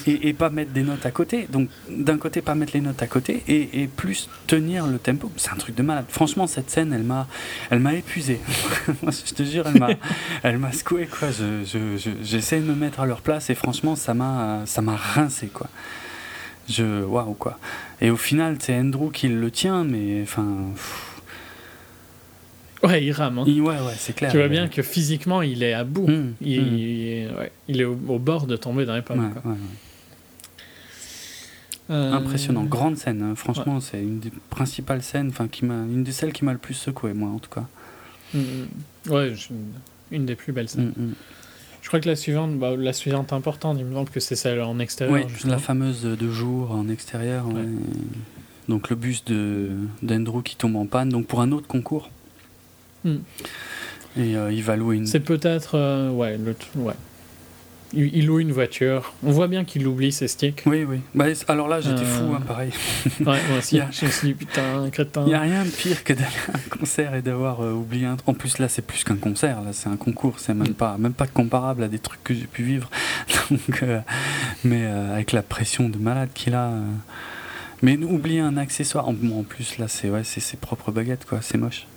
A: et, et, pas mettre des notes à côté. Donc, d'un côté, pas mettre les notes à côté et, plus tenir le tempo. C'est un truc de malade. Franchement, cette scène, elle m'a, elle m'a épuisé. je te jure, elle m'a, elle m'a secoué, quoi. Je, j'essaie de me mettre à leur place et franchement, ça m'a, ça m'a rincé, quoi. Je, waouh, quoi. Et au final, c'est Andrew qui le tient, mais enfin.
B: Ouais, il rame. Hein.
A: ouais, ouais, c'est clair.
B: Tu vois bien que physiquement, il est à bout. Mmh, il, mmh. ouais, il, est au, bord de tomber dans les pommes.
A: Euh, Impressionnant, grande scène. Hein. Franchement, c'est une des principales scènes, enfin, qui m'a, une de celles qui m'a le plus secoué, moi, en tout cas.
B: Mmh, ouais, une des plus belles scènes. Je crois que la suivante, bah, la suivante importante, il me semble que c'est celle en extérieur.
A: Oui, la fameuse de jour en extérieur. Donc le bus de d'Andrew qui tombe en panne, donc pour un autre concours. Hmm. Et euh, il va louer une.
B: C'est peut-être, euh, ouais, le, ouais, il, loue une voiture. On voit bien qu'il oublie ses sticks.
A: Oui, oui. Bah, alors là, j'étais fou, hein, pareil.
B: Ouais, moi aussi. Je me suis dit, putain, crétin.
A: Il n'y a rien de pire que d'aller à un concert et d'avoir euh, oublié un truc. En plus, là, c'est plus qu'un concert. Là, c'est un concours. C'est même pas, même pas comparable à des trucs que j'ai pu vivre. Donc, euh, mais euh, avec la pression de malade qu'il a. Mais oublier un accessoire. En, en plus, là, c'est ouais, ses propres baguettes, quoi. C'est moche.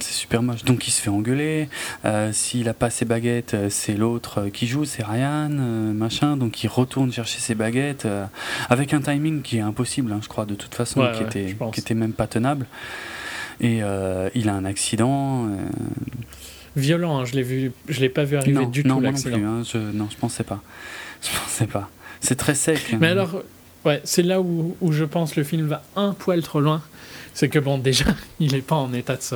A: C'est super moche. Donc il se fait engueuler. Euh, s'il a pas ses baguettes, euh, c'est l'autre euh, qui joue, c'est Ryan, machin. Donc il retourne chercher ses baguettes avec un timing qui est impossible, hein, je crois, de toute façon, qui, était, qui était même pas tenable. Et il a un accident.
B: Violent, hein, je l'ai vu, je l'ai pas vu arriver du tout l'accident.
A: Non, hein, je, non, je pensais pas. Je pensais pas. C'est très sec.
B: Mais alors, ouais, c'est là où, où je pense le film va un poil trop loin c'est que bon, déjà, il n'est pas en état de se,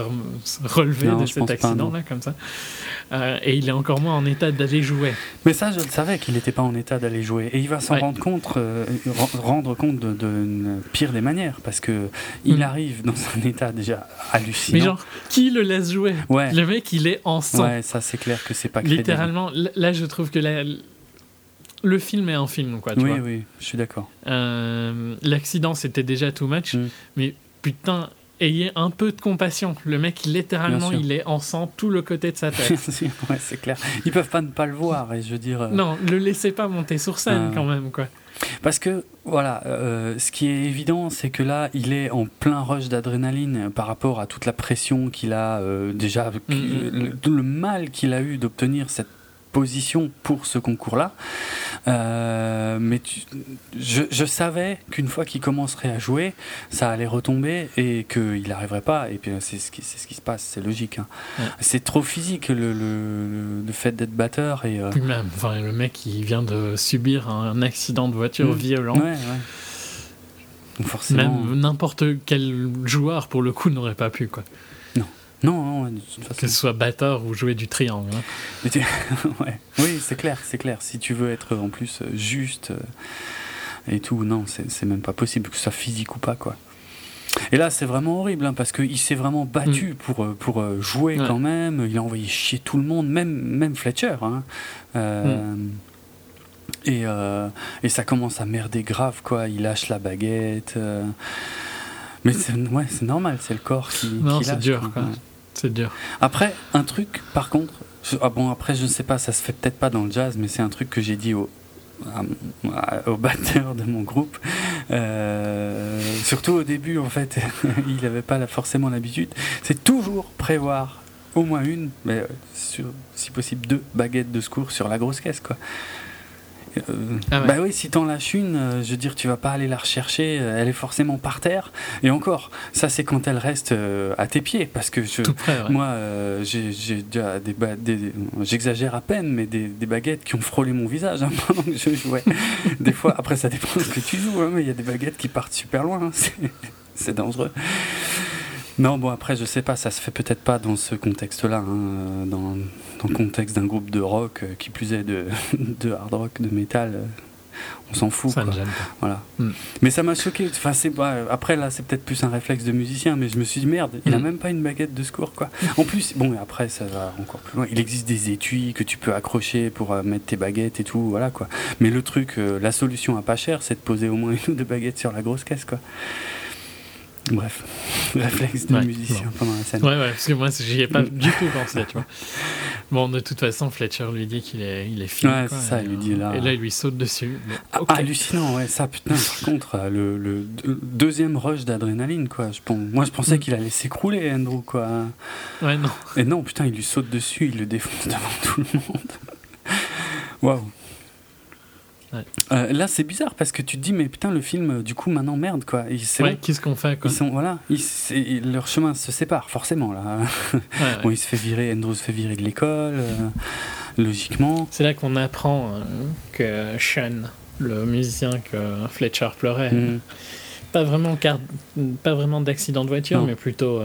B: relever de cet accident-là, comme ça. Euh, et il est encore moins en état d'aller jouer.
A: Mais ça, je le savais qu'il n'était pas en état d'aller jouer. Et il va s'en rendre compte, euh, rendre compte de, de, pire des manières, parce que il mm. arrive dans un état déjà hallucinant.
B: Mais genre, qui le laisse jouer?
A: Ouais.
B: Le mec, il est en sang.
A: Ouais, ça c'est clair que c'est pas crédible.
B: Littéralement, là, je trouve que le film est un film, quoi.
A: Tu
B: oui,
A: oui, je suis d'accord.
B: Euh, l'accident, c'était déjà too much, mm. mais putain, ayez un peu de compassion. Le mec, littéralement, il est en sang tout le côté de sa tête.
A: ouais, c'est clair. Ils peuvent pas ne pas le voir, et je veux dire. Euh,
B: non, le laissez pas monter sur scène quand même, quoi.
A: Parce que, voilà, euh, ce qui est évident, c'est que là, il est en plein rush d'adrénaline par rapport à toute la pression qu'il a euh, déjà, mm, mm. le, mal qu'il a eu d'obtenir cette position pour ce concours-là. Euh, mais je, savais qu'une fois qu'il commencerait à jouer, ça allait retomber et qu'il n'arriverait pas. Et puis c'est ce, qui, ce qui se passe, c'est logique. Hein. C'est trop physique le, le, fait d'être batteur. Et,
B: euh, même, enfin, le mec, il vient de subir un accident de voiture mmh. violent.
A: Ouais, Forcément.
B: Même n'importe quel joueur, pour le coup, n'aurait pas pu. quoi.
A: Non,
B: Que ce soit batteur ou jouer du triangle.
A: Hein. ouais. Oui, c'est clair, c'est clair. Si tu veux être en plus euh, juste euh, et tout, non, c'est même pas possible, que ce soit physique ou pas, quoi. Et là, c'est vraiment horrible, hein, parce qu'il s'est vraiment battu mm. pour, euh, pour jouer quand même. Il a envoyé chier tout le monde, même, même Fletcher. Hein. Mm. et, et, ça commence à merder grave, quoi. Il lâche la baguette. Mais c'est ouais, normal, c'est le corps qui.
B: Non, c'est dur, quoi. C'est dur.
A: Après, un truc, par contre, ah bon, après, je ne sais pas, ça se fait peut-être pas dans le jazz, mais c'est un truc que j'ai dit au, au batteur de mon groupe. Euh, surtout au début, en fait, il n'avait pas forcément l'habitude. C'est toujours prévoir au moins une, mais euh, si possible deux baguettes de secours sur la grosse caisse, quoi. Euh, ah bah oui, si t'en lâches une, euh, je veux dire, tu vas pas aller la rechercher, euh, elle est forcément par terre. Et encore, ça c'est quand elle reste à tes pieds, parce que je, moi, j'ai déjà des, j'exagère à peine, mais des, baguettes qui ont frôlé mon visage hein, pendant que je jouais. des fois, après ça dépend de ce que tu joues, hein, mais il y a des baguettes qui partent super loin, hein, c'est dangereux. Non, bon, après, je sais pas, ça se fait peut-être pas dans ce contexte-là, hein, dans, dans, le contexte d'un groupe de rock, euh, qui plus est de, de, hard rock, de métal. Euh, on s'en fout. Ça Voilà. Hmm. Mais ça m'a choqué. Enfin, c'est après, là, c'est peut-être plus un réflexe de musicien, mais je me suis dit, merde, il a hmm. même pas une baguette de secours, quoi. En plus, bon, après, ça va encore plus loin. Il existe des étuis que tu peux accrocher pour euh, mettre tes baguettes et tout, voilà, quoi. Mais le truc, la solution à pas cher, c'est de poser au moins une ou deux baguettes sur la grosse caisse, quoi. Bref, réflexe de musicien pendant la scène.
B: Ouais, ouais, parce que moi, j'y ai pas du tout pensé, tu vois. Bon, de toute façon, Fletcher lui dit qu'il est, il est fini.
A: Ouais, c'est ça, il lui dit là.
B: Et là, il lui saute dessus.
A: Ah, hallucinant, ouais, ça, putain, par contre, le, le, deuxième rush d'adrénaline, quoi. Je, moi, je pensais mm. qu'il allait s'écrouler, Andrew, quoi.
B: Ouais, non.
A: Et non, putain, il lui saute dessus, il le défonce devant tout le monde. Waouh. Euh, là, c'est bizarre parce que tu te dis, mais putain, le film, du coup, maintenant, merde, quoi.
B: Ouais, qu'est-ce qu'on fait, quoi
A: Ils sont, voilà, ils, leur chemin se sépare, forcément, là. bon, il se fait virer, Andrew se fait virer de l'école, euh, logiquement.
B: C'est là qu'on apprend euh, que Sean, le musicien que Fletcher pleurait, mm. pas vraiment, pas vraiment d'accident de voiture, mais plutôt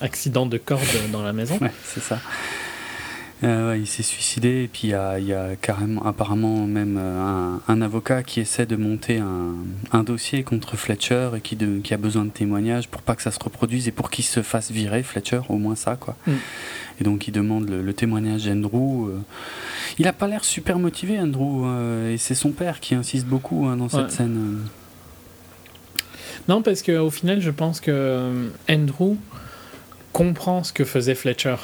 B: accident de corde dans la maison.
A: Ouais, c'est ça. Euh, il s'est suicidé et puis il y a, y a, carrément, apparemment même euh, un, avocat qui essaie de monter un, un dossier contre Fletcher et qui, de, qui, a besoin de témoignages pour pas que ça se reproduise et pour qu'il se fasse virer Fletcher, au moins ça quoi. Mm. Et donc il demande le, témoignage d'Andrew. Euh. Il a pas l'air super motivé Andrew et c'est son père qui insiste beaucoup hein, dans cette scène.
B: Non parce qu'au final je pense que Andrew comprend ce que faisait Fletcher.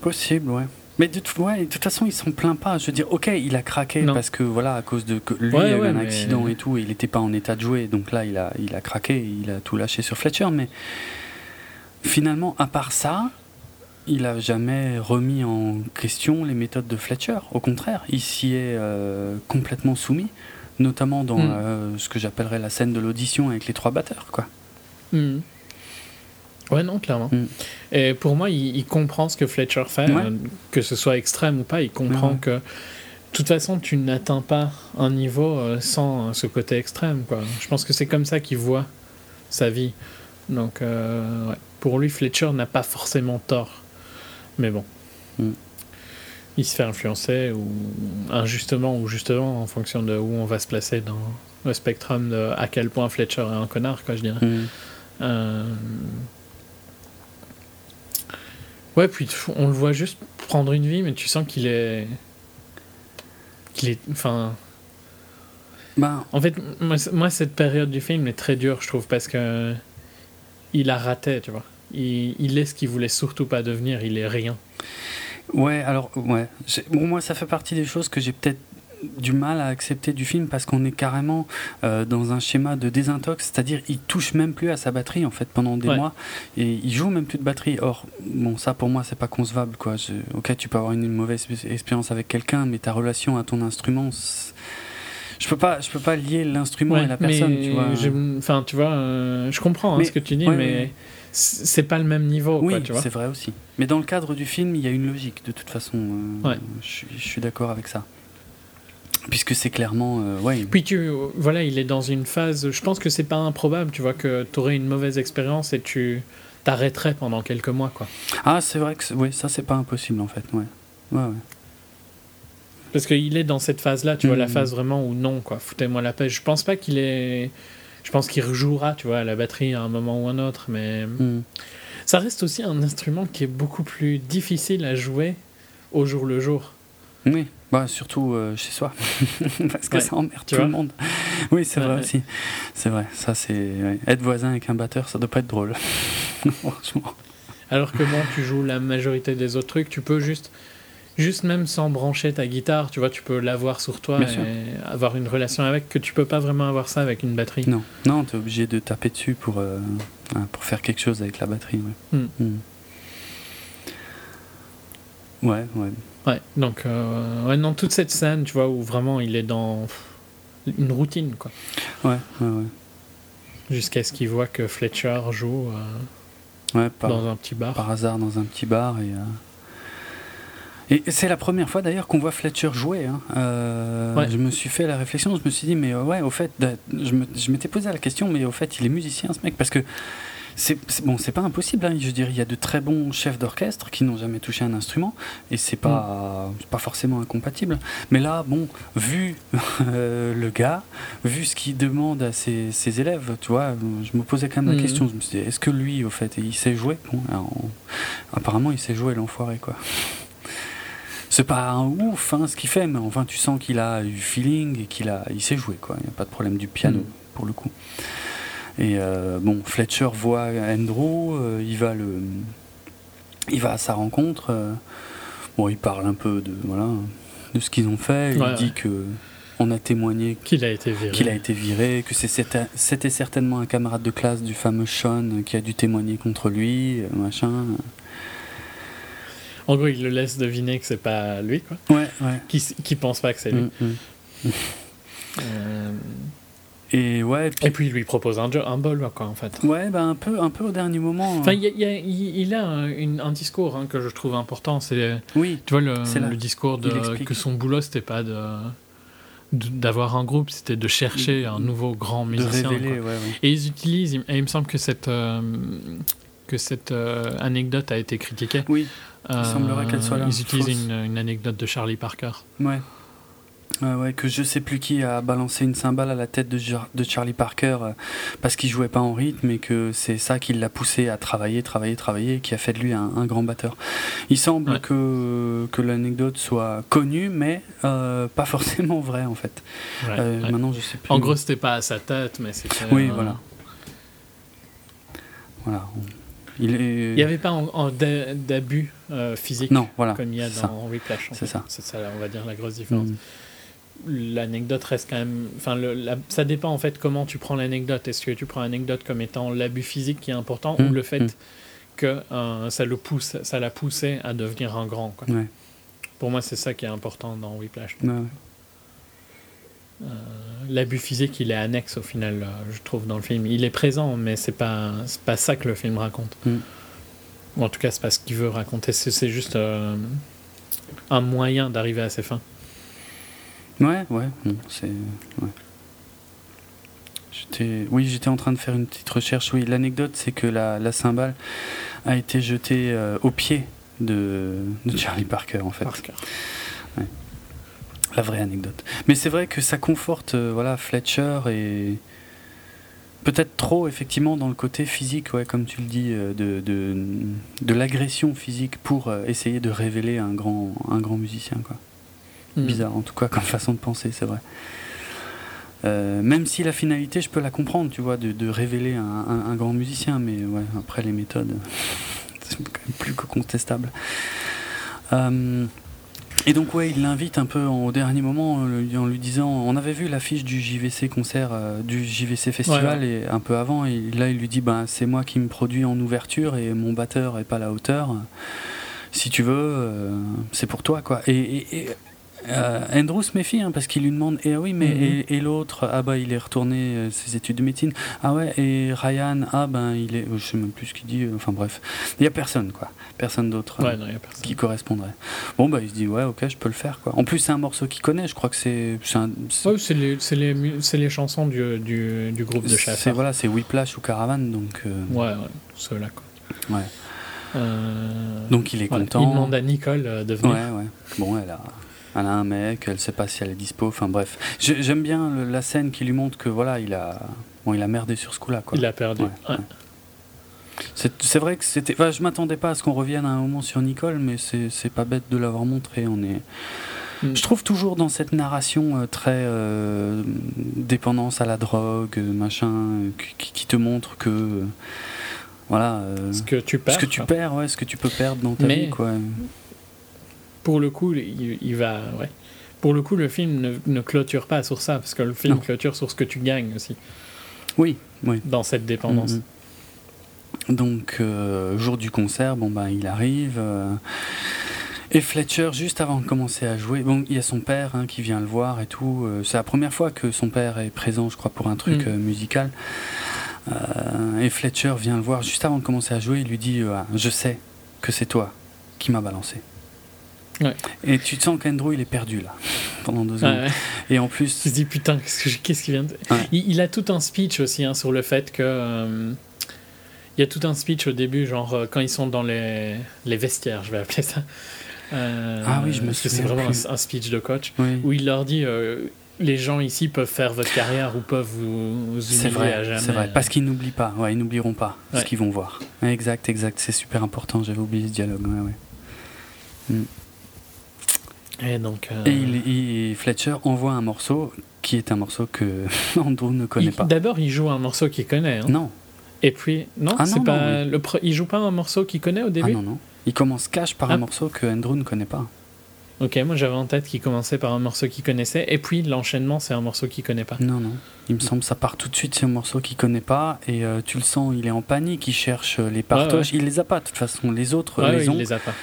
A: Possible, ouais. Mais de, ouais, de toute façon, il s'en plaint pas. Je veux dire, ok, il a craqué parce que voilà, à cause de que lui, il a eu un accident et tout, et il n'était pas en état de jouer. Donc là, il a, il a craqué, il a tout lâché sur Fletcher. Mais finalement, à part ça, il a jamais remis en question les méthodes de Fletcher. Au contraire, il s'y est euh, complètement soumis, notamment dans hmm. euh, ce que j'appellerais la scène de l'audition avec les trois batteurs, quoi.
B: Hmm. Ouais, non, clairement. Mm. Et pour moi, il, comprend ce que Fletcher fait, euh, que ce soit extrême ou pas, il comprend que de toute façon, tu n'atteins pas un niveau euh, sans euh, ce côté extrême. Quoi. Je pense que c'est comme ça qu'il voit sa vie. Donc, ouais. pour lui, Fletcher n'a pas forcément tort. Mais bon. Mm. Il se fait influencer, ou injustement ou justement, en fonction de où on va se placer dans le spectrum de à quel point Fletcher est un connard, quoi, je dirais. Mm. Ouais, puis on le voit juste prendre une vie, mais tu sens qu'il est. qu'il est. Enfin.
A: Ben...
B: En fait, moi, cette période du film est très dure, je trouve, parce que. Il a raté, tu vois. Il, il est ce qu'il voulait surtout pas devenir, il est rien.
A: Ouais, alors, ouais. Bon, moi, ça fait partie des choses que j'ai peut-être du mal à accepter du film parce qu'on est carrément euh, dans un schéma de désintox, c'est-à-dire il touche même plus à sa batterie en fait pendant des mois et il joue même plus de batterie. Or, bon, ça pour moi c'est pas concevable quoi. ok, tu peux avoir une, mauvaise expérience avec quelqu'un, mais ta relation à ton instrument, je peux pas, je peux pas lier l'instrument et la personne. Tu vois.
B: Enfin, tu vois, euh, je comprends hein, ce que tu dis, mais c'est pas le même niveau.
A: Oui,
B: tu vois.
A: c'est vrai aussi. Mais dans le cadre du film, il y a une logique de toute façon. Euh, je, je suis d'accord avec ça. Puisque c'est clairement. Euh, ouais.
B: Puis tu, voilà, il est dans une phase. Je pense que c'est pas improbable, tu vois, que tu aurais une mauvaise expérience et tu t'arrêterais pendant quelques mois, quoi.
A: Ah, c'est vrai que oui, ça c'est pas impossible en fait, ouais. Ouais, ouais.
B: Parce qu'il est dans cette phase-là, tu vois, la mmh. phase vraiment où non, quoi. Foutez-moi la paix. Je pense pas qu'il est. Je pense qu'il rejouera, tu vois, à la batterie à un moment ou un autre, mais. Mmh. Ça reste aussi un instrument qui est beaucoup plus difficile à jouer au jour le jour.
A: Oui. Bah, surtout euh, chez soi, parce que ça emmerde tout le monde. Oui, c'est vrai aussi. C'est vrai, ça c'est. Être voisin avec un batteur, ça doit pas être drôle. Franchement.
B: Alors que bon, tu joues la majorité des autres trucs, tu peux juste. Juste même sans brancher ta guitare, tu vois, tu peux l'avoir sur toi et avoir une relation avec, que tu peux pas vraiment avoir ça avec une batterie.
A: Non, non, tu es obligé de taper dessus pour, euh, pour faire quelque chose avec la batterie. Ouais, hmm. Hmm. ouais. ouais.
B: Ouais, donc, euh, ouais, non, toute cette scène, tu vois, où vraiment il est dans une routine, quoi.
A: Ouais, ouais, ouais.
B: Jusqu'à ce qu'il voit que Fletcher joue euh, ouais, dans un petit bar.
A: Par hasard, dans un petit bar. Et, euh, et c'est la première fois d'ailleurs qu'on voit Fletcher jouer. Hein. Euh, je me suis fait la réflexion, je me suis dit, mais ouais, au fait, je m'étais posé la question, mais au fait, il est musicien ce mec, parce que c'est bon, c'est pas impossible. Hein. Je veux dire, il y a de très bons chefs d'orchestre qui n'ont jamais touché un instrument et c'est pas mm. pas forcément incompatible. Mais là, bon, vu euh, le gars, vu ce qu'il demande à ses, ses, élèves, tu vois, je me posais quand même la mm. question. Je me suis dit, est-ce que lui, au fait, il sait jouer? Bon, apparemment, il sait jouer l'enfoiré, quoi. C'est pas un ouf hein, ce qu'il fait, mais enfin, tu sens qu'il a du feeling et qu'il a, il sait jouer, quoi. Il n'y a pas de problème du piano mm. pour le coup. Et euh, bon, Fletcher voit Andrew, euh, il va le, il va à sa rencontre. Euh, bon, il parle un peu de voilà de ce qu'ils ont fait. il dit que on a témoigné
B: qu'il a été viré,
A: qu'il a été viré, que c'était certainement un camarade de classe du fameux Sean qui a dû témoigner contre lui, machin.
B: En gros, il le laisse deviner que c'est pas lui, quoi.
A: Ouais, ouais.
B: Qui, qui pense pas que c'est lui. Mm, mm. Euh,
A: Et ouais.
B: Et puis il lui propose un, un bol, quoi, en fait.
A: Ouais, bah un peu, un peu au dernier moment.
B: Enfin, il y a, il a- il- il un, une- un discours hein, que je trouve important. C'est,
A: oui,
B: tu vois, le, le discours
A: Il
B: de que son boulot, c'était pas de d'avoir un groupe, c'était de chercher un nouveau grand musicien.
A: révéler,
B: quoi.
A: ouais, ouais.
B: Et ils utilisent, et il me semble que cette euh, que cette euh, anecdote a été critiquée.
A: Oui,
B: Euh,
A: semblerait qu'elle soit là,
B: Ils utilisent une, une anecdote de Charlie Parker.
A: ouais. Ouais, ouais, que je sais plus qui a balancé une cymbale à la tête de, Charlie Parker euh, parce qu'il jouait pas en rythme et que c'est ça qui l'a poussé à travailler, travailler, travailler et qui a fait de lui un, un grand batteur. Il semble
B: Ouais.
A: que, que l'anecdote soit connue mais euh, pas forcément vraie en fait.
B: Ouais,
A: Euh. Maintenant je sais plus.
B: En gros, c'était pas à sa tête, mais c'était.
A: Oui,
B: euh,
A: voilà. Voilà. Il est.
B: N'y avait pas en, en d'a- d'abus euh, physique
A: Non, voilà.
B: comme il y a dans Whiplash.
A: C'est ça.
B: C'est ça, on va dire, la grosse différence.
A: Mm.
B: L'anecdote reste quand même. Enfin, le- la- ça dépend en fait comment tu prends l'anecdote. Est-ce que tu prends l'anecdote comme étant l'abus physique qui est important ou le fait
A: mm.
B: que euh, ça le pousse, ça l'a poussé à devenir un grand. quoi.
A: Ouais.
B: Pour moi, c'est ça qui est important dans Whiplash.
A: Ouais, ouais.
B: Euh, L'abus physique, il est annexe au final, euh, je trouve, dans le film. Il est présent, mais c'est pas, c'est pas ça que le film raconte.
A: Mm.
B: Ou en tout cas, c'est pas ce qu'il veut raconter. C'est c'est juste euh, un moyen d'arriver à ses fins.
A: Ouais, ouais, non, c'est. Ouais. J'étais, oui, j'étais en train de faire une petite recherche. Oui, l'anecdote, c'est que la, la cymbale a été jetée euh, au pied de, de Charlie Parker, en fait.
B: Parker.
A: La vraie anecdote. Mais c'est vrai que ça conforte, euh, voilà, Fletcher et peut-être trop, effectivement, dans le côté physique, ouais, comme tu le dis, euh, de, de, de l'agression physique pour essayer de révéler un grand, un grand musicien, quoi.
B: Mm.
A: Bizarre en tout cas comme façon de penser, c'est vrai. Euh, même si la finalité, je peux la comprendre, tu vois, de, de révéler un, un- un grand musicien, mais ouais, après les méthodes, c'est quand même plus que contestable. Euh, et donc ouais, il l'invite un peu en- au dernier moment en lui, disant, on avait vu l'affiche du JVC concert, euh, du JVC festival, et un peu avant, et là il lui dit, ben c'est moi qui me produis en ouverture et mon batteur est pas à la hauteur. Si tu veux, c'est pour toi quoi. Et, et- et, euh, Andrew se méfie hein, parce qu'il lui demande et oui mais
B: Mhm.
A: et, et l'autre ah bah il est retourné euh, ses études de médecine ah ouais et Ryan ah ben il est je sais même plus ce qu'il dit euh, enfin bref il y a personne quoi personne d'autre
B: Ouais,
A: qui correspondrait bon bah il se dit ouais ok je peux le faire quoi en plus c'est un morceau qu'il connaît je crois que c'est c'est c'est-
B: Ouais, c'est les, c'est les, mu- c'est les chansons du, du, du groupe de
A: c'est
B: chasseurs.
A: voilà c'est Whiplash ou Caravan donc
B: Ouais, ouais, quoi.
A: ouais donc il est content
B: Il demande à Nicole de venir.
A: Ouais, ouais. Bon, elle a, elle a un mec, elle sait pas si elle est dispo. Enfin bref, J'ai- j'aime bien le- la scène qui lui montre que voilà, il a, bon, il a merdé sur ce coup-là.
B: Il a perdu.
A: Ouais,
B: Ouais.
A: ouais. C'est vrai que c'était. Enfin, je m'attendais pas à ce qu'on revienne à un moment sur Nicole, mais c'est pas bête de l'avoir montré. On est.
B: Mm.
A: Je trouve toujours dans cette narration euh, très euh, dépendance à la drogue, euh, machin, qui, qui te montre que euh, voilà.
B: Ce que tu perds.
A: ce que tu perds, ouais, ce que tu peux perdre dans ta
B: Mais-
A: vie, quoi.
B: Pour le coup, il, il va. Ouais. Pour le coup, le film ne, ne clôture pas sur ça, parce que le film
A: Non.
B: clôture sur ce que tu gagnes aussi,
A: Oui, oui.
B: dans cette dépendance.
A: Mhm. Donc, euh, jour du concert, bon ben il arrive. euh, et Fletcher, juste avant de commencer à jouer, bon, il y a son père hein, qui vient le voir et tout. euh, c'est la première fois que son père est présent, je crois, pour un truc
B: Mm.
A: musical. Et Fletcher vient le voir juste avant de commencer à jouer. Il lui dit Ah, Je sais que c'est toi qui m'as balancé.
B: Ouais.
A: Et tu te sens qu'Andrew, il est perdu là, pendant deux
B: Ouais, ouais.
A: Et en plus,
B: Tu te dis putain, qu'est-ce que- qu'est-ce qu'il vient de. Il, il a tout un speech aussi hein, sur le fait que. euh, il y a tout un speech au début, genre euh, quand ils sont dans les, les vestiaires, je vais appeler ça. Euh,
A: Ah oui, je me
B: que C'est
A: souviens
B: vraiment un, un speech de coach
A: oui.
B: où il leur dit les gens ici peuvent faire votre carrière ou peuvent vous, vous humilier à
A: vrai,
B: jamais.
A: c'est vrai. Parce qu'ils n'oublient pas, ouais, ils n'oublieront pas
B: Ouais.
A: ce qu'ils vont voir. Exact, exact, c'est super important, j'avais oublié ce dialogue. Ouais, ouais.
B: Et donc. euh,
A: Et il, il- Fletcher envoie un morceau qui est un morceau que Andrew ne connaît
B: il-
A: pas.
B: D'abord, il joue un morceau qu'il connaît. hein.
A: Non,
B: Et puis, non,
A: Ah
B: c'est pas
A: non,
B: le pre- il joue pas un morceau qu'il connaît au
A: ah
B: début?
A: non, non. Il commence cash par
B: Ah.
A: un morceau que Andrew ne connaît pas.
B: Ok, moi j'avais en tête qu'il commençait par un morceau qu'il connaissait, et puis l'enchaînement c'est un morceau qu'il connaît pas.
A: Non, non. Il me semble que ça part tout de suite sur un morceau qu'il connaît pas et euh, tu le sens, il est en panique, il cherche euh, les partoches.
B: ouais.
A: Il les a pas de toute façon, les autres
B: Ouais,
A: les
B: ouais,
A: ont.
B: il les a pas.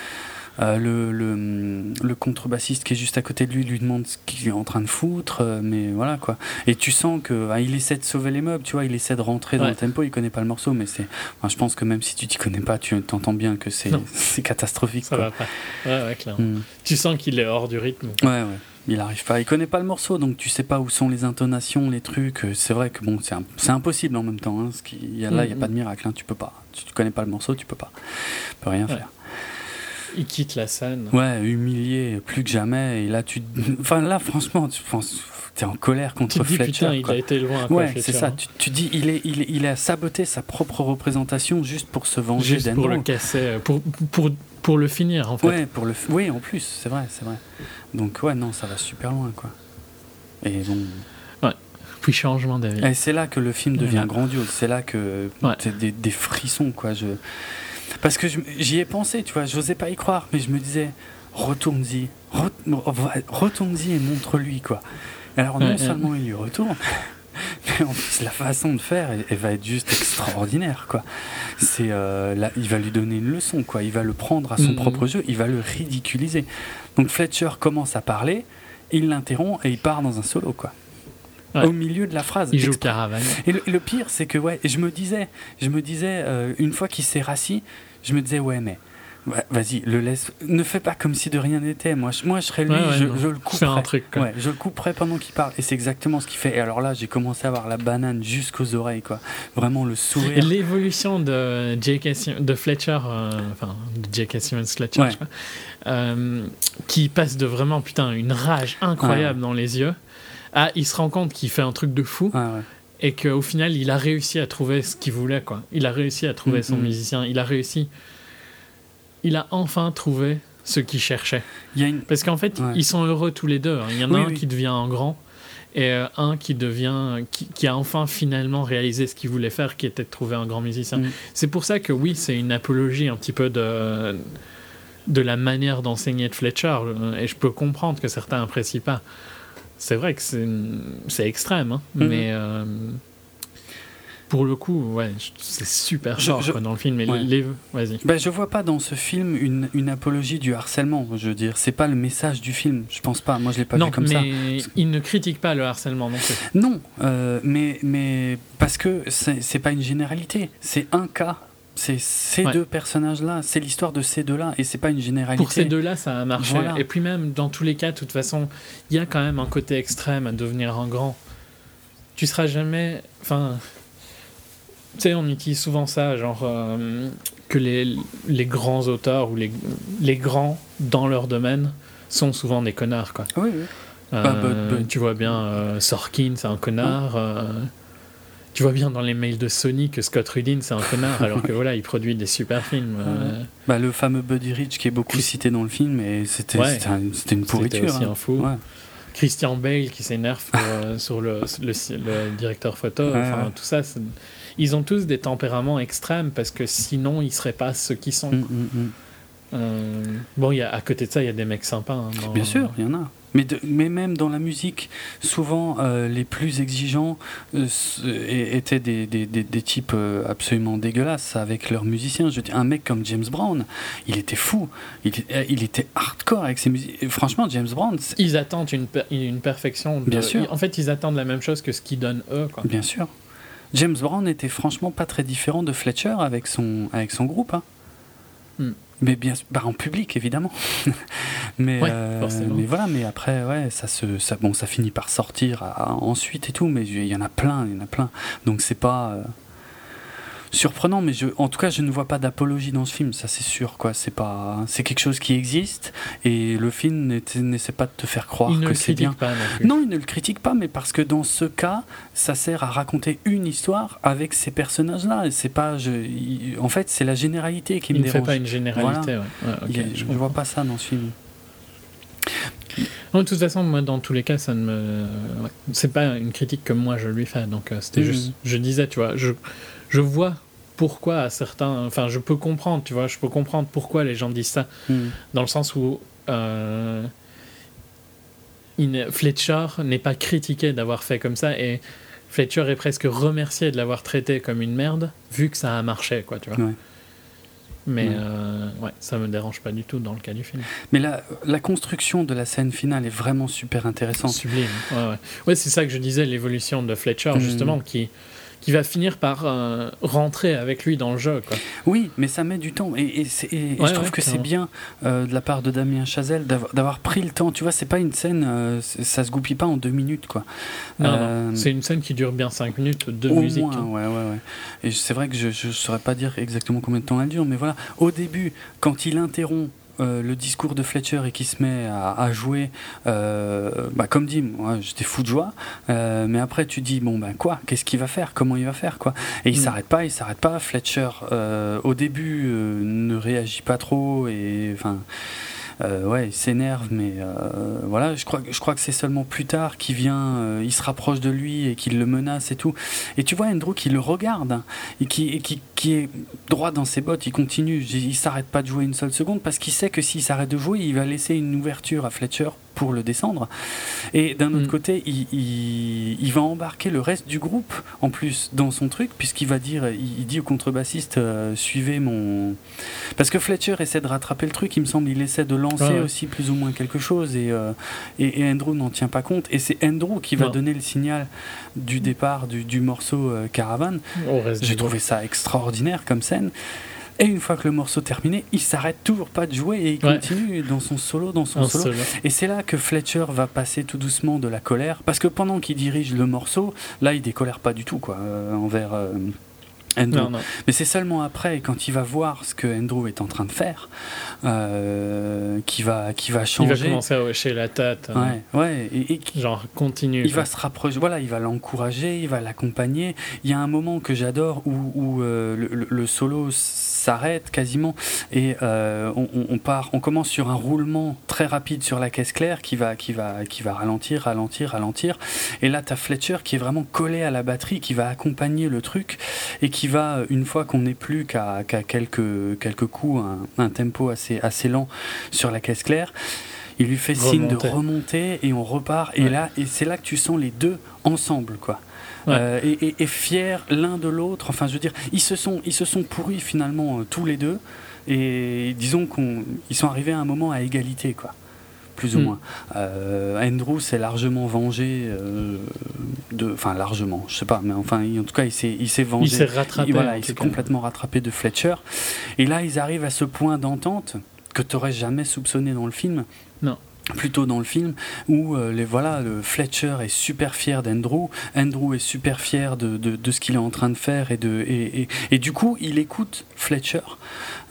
A: Euh, le, le, le, contrebassiste qui est juste à côté de lui lui demande ce qu'il est en train de foutre, euh, mais voilà quoi. Et tu sens que ah, il essaie de sauver les meubles, tu vois, il essaie de rentrer dans le tempo, il connaît pas le morceau, mais c'est. je pense que même si tu t'y connais pas, tu entends bien que c'est catastrophique.
B: Ça va pas. Ouais, ouais, clairement. Hmm. Tu sens qu'il est hors du rythme.
A: Ouais, ouais. Il arrive pas, il connaît pas le morceau, donc tu sais pas où sont les intonations, les trucs. C'est vrai que bon, c'est impossible en même temps. Hein, ce y a, là, il y a hmm. pas de miracle. Hein, tu peux pas. Tu, tu connais pas le morceau, tu peux pas. Tu peux rien faire.
B: Il quitte la scène.
A: Ouais, humilié plus que jamais. Et là, tu. Enfin, là, franchement, tu penses. T'es en colère contre tu
B: dis,
A: Fletcher.
B: Putain, il a été loin.
A: Ouais, c'est ça. Tu, tu, dis, il, est, il, est, il a saboté sa propre représentation juste pour se venger
B: Juste pour le casser, pour, pour, pour le finir, en fait.
A: Ouais, pour le, oui, en plus, c'est vrai, c'est vrai. Donc, ouais, non, ça va super loin, quoi. Et bon.
B: Ouais. Puis changement d'avis.
A: Et c'est là que le film devient grandiose. C'est là que ouais. des, des frissons, quoi. Je parce que j'y ai pensé, tu vois, j'osais pas y croire, mais je me disais, retourne-y, retourne-y et montre-lui, quoi. Alors, non seulement il lui retourne, mais en plus, la façon de faire, elle, va être juste extraordinaire, quoi. C'est, euh, là, il va lui donner une leçon, quoi. Il va le prendre à son mm-hmm. propre jeu, il va le ridiculiser. Donc, Fletcher commence à parler, il l'interrompt et il part dans un solo, quoi. Au milieu de la phrase.
B: Il joue caravane.
A: Et le, pire, c'est que ouais, je me disais, je me disais euh, une fois qu'il s'est rassis, je me disais, ouais, mais vas-y, le laisse. Ne fais pas comme si de rien n'était. Moi, je, moi, je serais lui, je, le couperais.
B: un truc,
A: Ouais, je le couperais pendant qu'il parle. Et c'est exactement ce qu'il fait. Et alors là, j'ai commencé à avoir la banane jusqu'aux oreilles, quoi. Vraiment le sourire.
B: L'évolution de, de Fletcher, euh, enfin, de J.K. Simmons Fletcher, euh, qui passe de vraiment, putain, une rage incroyable dans les yeux, à il se rend compte qu'il fait un truc de fou et qu'au final, il a réussi à trouver ce qu'il voulait, quoi. Il a réussi à trouver son mm-hmm. musicien, il a réussi. Il a enfin trouvé ce qu'il cherchait. Parce qu'en fait, ils sont heureux tous les deux. Hein. Il y en a un qui devient un grand et euh, un qui devient qui, a enfin finalement réalisé ce qu'il voulait faire qui était de trouver un grand musicien mm. c'est pour ça que oui c'est une apologie un petit peu de de la manière d'enseigner de Fletcher et je peux comprendre que certains n'apprécient pas c'est vrai que c'est extrême, hein, mhm. mais euh, pour le coup, ouais, c'est super fort dans le film. Mais les, vas-y.
A: Ben, je vois pas dans ce film une, une, apologie du harcèlement. Je veux dire, c'est pas le message du film. Je pense pas. Moi, je l'ai pas vu comme
B: mais
A: ça.
B: il ne critique pas le harcèlement non plus.
A: Non, euh, mais mais parce que c'est pas une généralité. C'est un cas c'est ces deux personnages-là, c'est l'histoire de ces deux-là, et c'est pas une généralité.
B: Pour ces deux-là, ça a marché. Et puis même, dans tous les cas, de toute façon, il y a quand même un côté extrême à devenir un grand. Tu seras jamais... Enfin... Tu sais, on utilise souvent ça, genre euh, que les, les, grands auteurs ou les, les grands dans leur domaine sont souvent des connards, quoi.
A: Oui, oui.
B: Euh, bah, bah, bah. tu vois bien, euh, Sorkin, c'est un connard tu vois bien dans les mails de Sony que Scott Rudin c'est un connard alors que voilà il produit des super films euh.
A: bah, le fameux Buddy Rich qui est beaucoup cité dans le film et c'était une pourriture
B: aussi hein. un fou Christian Bale qui s'énerve euh, sur le, le, directeur photo enfin tout ça ils ont tous des tempéraments extrêmes parce que sinon ils seraient pas ceux qui sont mm, mm, mm. Euh, bon, y a, à côté de ça, il y a des mecs sympas. Hein,
A: Bien sûr, il y en a. Mais, mais même dans la musique, souvent euh, les plus exigeants euh, étaient des, des, des, types absolument dégueulasses avec leurs musiciens. Je dis, un mec comme James Brown, il était fou. Il, il était hardcore avec ses musiques. Franchement, James Brown.
B: Ils attendent une, une perfection.
A: Bien sûr.
B: En fait, ils attendent la même chose que ce qu'ils donnent eux. Quoi.
A: Bien sûr. James Brown était franchement pas très différent de Fletcher avec son, avec son groupe. Hein. Hmm. Mais bien bah en public évidemment. mais, euh, mais voilà, mais après ouais, ça se ça, bon ça finit par sortir ensuite et tout, mais il y en a plein, il y en a plein. Donc c'est pas euh, surprenant, mais je, en tout cas, je ne vois pas d'apologie dans ce film, ça c'est sûr. quoi. C'est pas, c'est quelque chose qui existe et le film n'essaie pas de te faire croire que c'est bien.
B: Pas
A: non, il ne le critique pas, mais parce que dans ce cas, ça sert à raconter une histoire avec ces personnages-là. Et c'est pas, je, en fait, c'est la généralité qui
B: il
A: me dérange.
B: Il ne fait pas une généralité.
A: je ne vois pas ça dans ce film.
B: de toute façon, moi, dans tous les cas, ça ne me. C'est pas une critique que moi je lui fais. Donc, euh, c'était mmh. juste. Je disais, tu vois, je, je vois pourquoi à certains. Enfin, je peux comprendre, tu vois, je peux comprendre pourquoi les gens disent ça. Hmm. Dans le sens où. Euh, Fletcher n'est pas critiqué d'avoir fait comme ça et Fletcher est presque remercié de l'avoir traité comme une merde vu que ça a marché, quoi, tu vois. Mais euh, ouais, ça me dérange pas du tout dans le cas du film.
A: Mais la, la construction de la scène finale est vraiment super intéressante.
B: Sublime. Ouais, ouais. ouais c'est ça que je disais, l'évolution de Fletcher, mm. justement, qui qui va finir par euh, rentrer avec lui dans le jeu. Quoi.
A: Oui, mais ça met du temps. Et, je trouve que c'est bien euh, de la part de Damien Chazelle d'avoir pris le temps. Tu vois, c'est pas une scène, euh, ça se goupille pas en deux minutes. quoi.
B: C'est une scène qui dure bien cinq minutes de musique.
A: Moins, ouais, ouais, ouais. Et c'est vrai que je ne saurais pas dire exactement combien de temps elle dure, mais voilà, au début, quand il interrompt euh, le discours de Fletcher et qui se met à, jouer, euh, bah, comme dit, moi j'étais fou de joie, euh, mais après tu dis, bon ben quoi, qu'est-ce qu'il va faire, comment il va faire, quoi? Et il mm. s'arrête pas, il s'arrête pas. Fletcher, au début, ne réagit pas trop, et enfin. Euh, ouais, il s'énerve, mais euh, voilà, je crois, je crois que c'est seulement plus tard qu'il vient, euh, il se rapproche de lui et qu'il le menace et tout. Et tu vois Andrew qui le regarde hein, et, qui, qui, qui, est droit dans ses bottes, il continue, il s'arrête pas de jouer une seule seconde parce qu'il sait que s'il s'arrête de jouer, il va laisser une ouverture à Fletcher pour le descendre. Et d'un autre mm. côté, il, va embarquer le reste du groupe en plus dans son truc, puisqu'il va dire, il, dit au contrebassiste, euh, suivez mon. Parce que Fletcher essaie de rattraper le truc, il me semble, il essaie de lancer aussi plus ou moins quelque chose, et, euh, et, Andrew n'en tient pas compte. Et c'est Andrew qui va donner le signal du départ du, morceau euh, Caravan. J'ai trouvé ça extraordinaire comme scène. Et une fois que le morceau terminé, il s'arrête toujours pas de jouer et il continue dans son solo, dans son solo. Et c'est là que Fletcher va passer tout doucement de la colère, parce que pendant qu'il dirige le morceau, là, il décolère pas du tout, quoi, euh, envers. Euh, Andrew. Mais c'est seulement après, quand il va voir ce que Andrew est en train de faire, euh, qui va, qui va changer.
B: Il va commencer à hocher la tête.
A: Hein. Ouais, ouais. Et,
B: Genre, continue.
A: Il va se rapprocher, voilà, il va l'encourager, il va l'accompagner. Il y a un moment que j'adore où, où le, le, solo s'arrête quasiment et euh, on, part, on commence sur un roulement très rapide sur la caisse claire qui va, qui va, qui va ralentir, ralentir, ralentir. Et là, tu as Fletcher qui est vraiment collé à la batterie, qui va accompagner le truc et qui va, une fois qu'on n'est plus qu'à quelques, quelques coups, un, tempo assez, assez lent sur la caisse claire, il lui fait signe de remonter et on repart. Et là, et c'est là que tu sens les deux ensemble, quoi. Euh, et, fiers l'un de l'autre. Enfin, je veux dire, ils se sont, ils se sont pourris finalement euh, tous les deux. Et disons qu'ils sont arrivés à un moment à égalité, quoi plus ou hmm. moins. Euh, Andrew s'est largement vengé de, enfin largement, je sais pas, mais enfin en tout cas il s'est, il s'est vengé.
B: Il s'est rattrapé.
A: voilà, il s'est complètement rattrapé de Fletcher. Et là ils arrivent à ce point d'entente que tu n'aurais jamais soupçonné dans le film.
B: Non
A: plutôt dans le film où euh, les voilà le Fletcher est super fier d'Andrew. Andrew est super fier de, de, ce qu'il est en train de faire et de et, et, du coup il écoute Fletcher.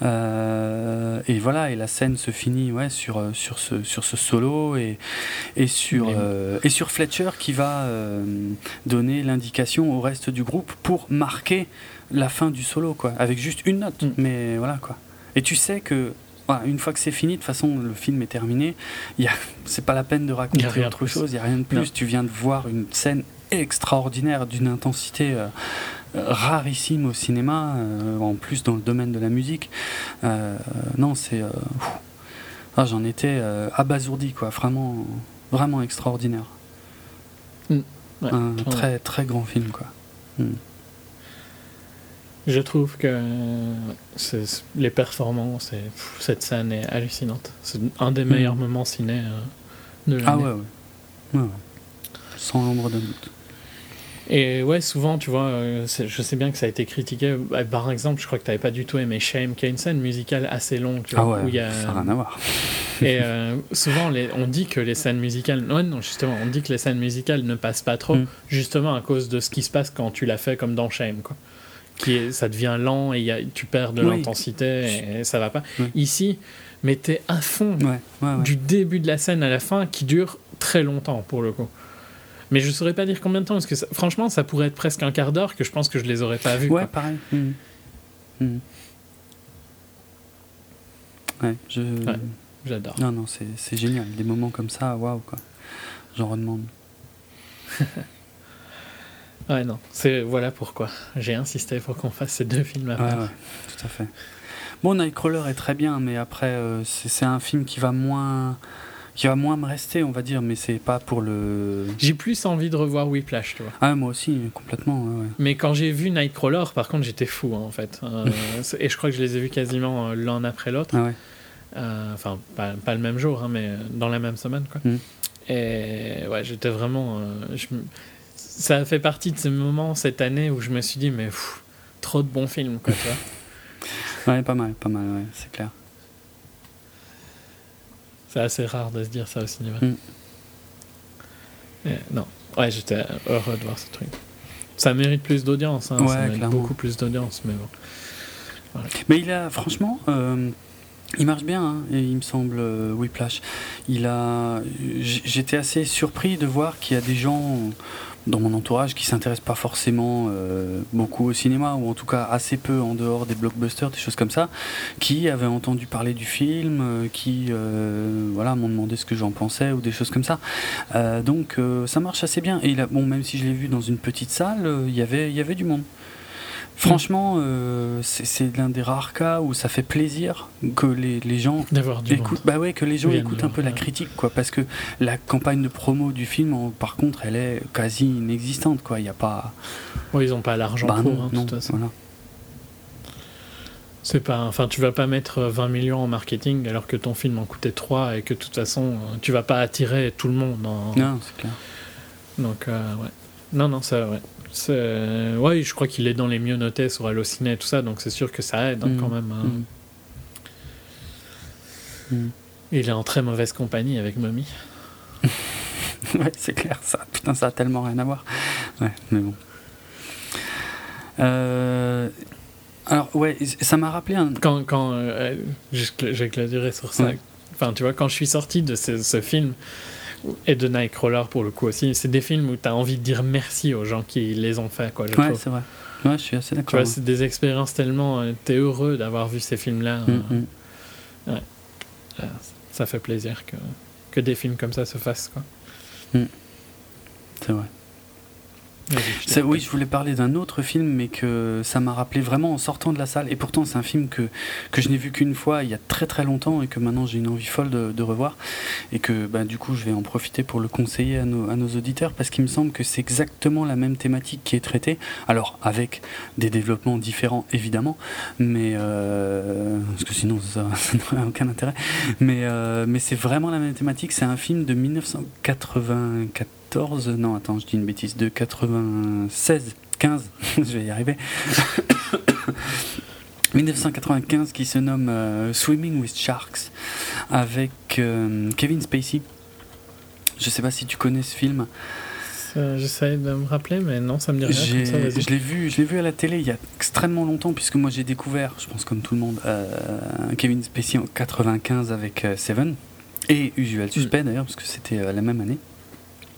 A: Euh, et voilà et la scène se finit ouais sur euh, sur ce sur ce solo et et sur et sur Fletcher qui va donner l'indication au reste du groupe pour marquer la fin du solo quoi avec juste une note. Mm. mais voilà quoi. Et tu sais que une fois que c'est fini, de toute façon, le film est terminé. C'est pas la peine de raconter autre chose, il n'y a rien de plus. Tu viens de voir une scène extraordinaire d'une intensité euh, rarissime au cinéma, euh, en plus dans le domaine de la musique. Euh, non, c'est. Ah, J'en étais abasourdi, quoi. Vraiment, vraiment extraordinaire. Mm. un très, très grand film, quoi. Mm.
B: Je trouve que les performances et cette scène est hallucinante. C'est un des meilleurs mm. moments ciné euh, de
A: l'année. Ah ouais, ouais. ouais, Sans l'ombre de doute.
B: Et ouais, souvent, tu vois, euh, je sais bien que ça a été critiqué. Bah, par exemple, je crois que tu n'avais pas du tout aimé Shame, qui a une scène musicale assez longue. Tu
A: vois, ah ouais, où y a... ça n'a rien à voir.
B: Et euh, souvent, les, on dit que les scènes musicales. Non, non, justement, on dit que les scènes musicales ne passent pas trop, mm. justement à cause de ce qui se passe quand tu l'as fait comme dans Shame, quoi qui est, ça devient lent et y a, tu perds de l'intensité et, ça va pas. Ici, mais t'es à fond du début de la scène à la fin qui dure très longtemps pour le coup. Mais je saurais pas dire combien de temps parce que franchement, ça pourrait être presque un quart d'heure que je pense que je les aurais pas vus.
A: Ouais, pareil. Mmh. Mmh. Ouais, je.
B: J'adore.
A: Non, non, c'est génial. Des moments comme ça, waouh, quoi. J'en redemande.
B: Ouais, non. C'est, voilà pourquoi j'ai insisté pour qu'on fasse ces deux films à
A: ouais, ouais, tout à fait. Bon, Nightcrawler est très bien, mais après, euh, c'est, un film qui va moins qui va moins me rester, on va dire, mais c'est pas pour le.
B: J'ai plus envie de revoir Whiplash, tu vois.
A: Ah, moi aussi, complètement. Ouais,
B: Mais quand j'ai vu Nightcrawler, par contre, j'étais fou, hein, en fait. Euh, et je crois que je les ai vus quasiment euh, l'un après l'autre.
A: Ah ouais.
B: Euh, enfin, pas, pas, le même jour, hein, mais dans la même semaine, quoi. Mm. Et ouais, j'étais vraiment. Je... Ça a fait partie de ces moments cette année où je me suis dit, mais trop de bons films, quoi, tu
A: vois. ouais, pas mal, pas mal, ouais, c'est clair.
B: C'est assez rare de se dire ça au cinéma. Mm. non, ouais, j'étais heureux de voir ce truc. Ça mérite plus d'audience, hein, ça mérite beaucoup plus d'audience, mais bon.
A: Mais il a, franchement, euh, il marche bien, hein, et il me semble, euh, Whiplash. Il a, j'étais assez surpris de voir qu'il y a des gens dans mon entourage qui s'intéressent pas forcément euh, beaucoup au cinéma ou en tout cas assez peu en dehors des blockbusters, des choses comme ça, qui avaient entendu parler du film, euh, qui euh, voilà m'ont demandé ce que j'en pensais ou des choses comme ça. donc ça marche assez bien. Et bon, même si je l'ai vu dans une petite salle, il y avait il y avait du monde. Franchement, euh, c'est l'un des rares cas où ça fait plaisir que les, les gens écoutent, bah ouais, que les gens écoutent un peu la critique, quoi, parce que la campagne de promo du film, par contre, elle est quasi inexistante, quoi. Il y a pas.
B: ils n'ont pas l'argent bah pour, hein, de toute façon. C'est pas, enfin, tu vas pas mettre 20 millions en marketing alors que ton film en coûtait 3 et que de toute façon, tu vas pas attirer tout le monde.
A: En... Non, c'est clair.
B: Donc, euh, ouais. Non, non, ça, ouais. Ouais, je crois qu'il est dans les mieux notés sur Allociné et tout ça, donc c'est sûr que ça aide hein, mm. quand même. Hein. Mm. Mm. Il est en très mauvaise compagnie avec Mommy.
A: ouais, c'est clair, ça. Putain, ça a tellement rien à voir. Ouais, mais bon. Euh, alors, ouais, ça m'a rappelé un.
B: Quand. quand euh, J'ai sur ça. Enfin, tu vois, quand je suis sorti de ce, ce film, et de Nightcrawler pour le coup aussi. C'est des films où tu as envie de dire merci aux gens qui les ont fait. Quoi,
A: ouais, c'est vrai. Ouais, je suis assez d'accord. Tu
B: vois, c'est des expériences tellement. Euh, tu es heureux d'avoir vu ces films-là. Mm, euh, mm. ouais. Euh, ça fait plaisir que, que des films comme ça se fassent. Quoi.
A: Mm. C'est vrai oui, je voulais parler d'un autre film, mais que ça m'a rappelé vraiment en sortant de la salle. Et pourtant, c'est un film que, que je n'ai vu qu'une fois il y a très très longtemps et que maintenant j'ai une envie folle de, revoir. Et que bah, du coup, je vais en profiter pour le conseiller à nos, à nos auditeurs parce qu'il me semble que c'est exactement la même thématique qui est traitée. Alors, avec des développements différents évidemment, mais euh, parce que sinon ça, n'aurait aucun intérêt. Mais, euh, mais c'est vraiment la même thématique. C'est un film de 1984 non attends, je dis une bêtise, de 96, 15, je vais y arriver. 1995 qui se nomme euh, Swimming with Sharks avec euh, Kevin Spacey. Je sais pas si tu connais ce film.
B: J'essaie de me rappeler, mais non, ça me dit rien.
A: je l'ai vu, je l'ai vu à la télé il y a extrêmement longtemps, puisque moi j'ai découvert, je pense comme tout le monde, euh, Kevin Spacey en 95 avec Seven et Usual Suspect mm. d'ailleurs, parce que c'était la même année.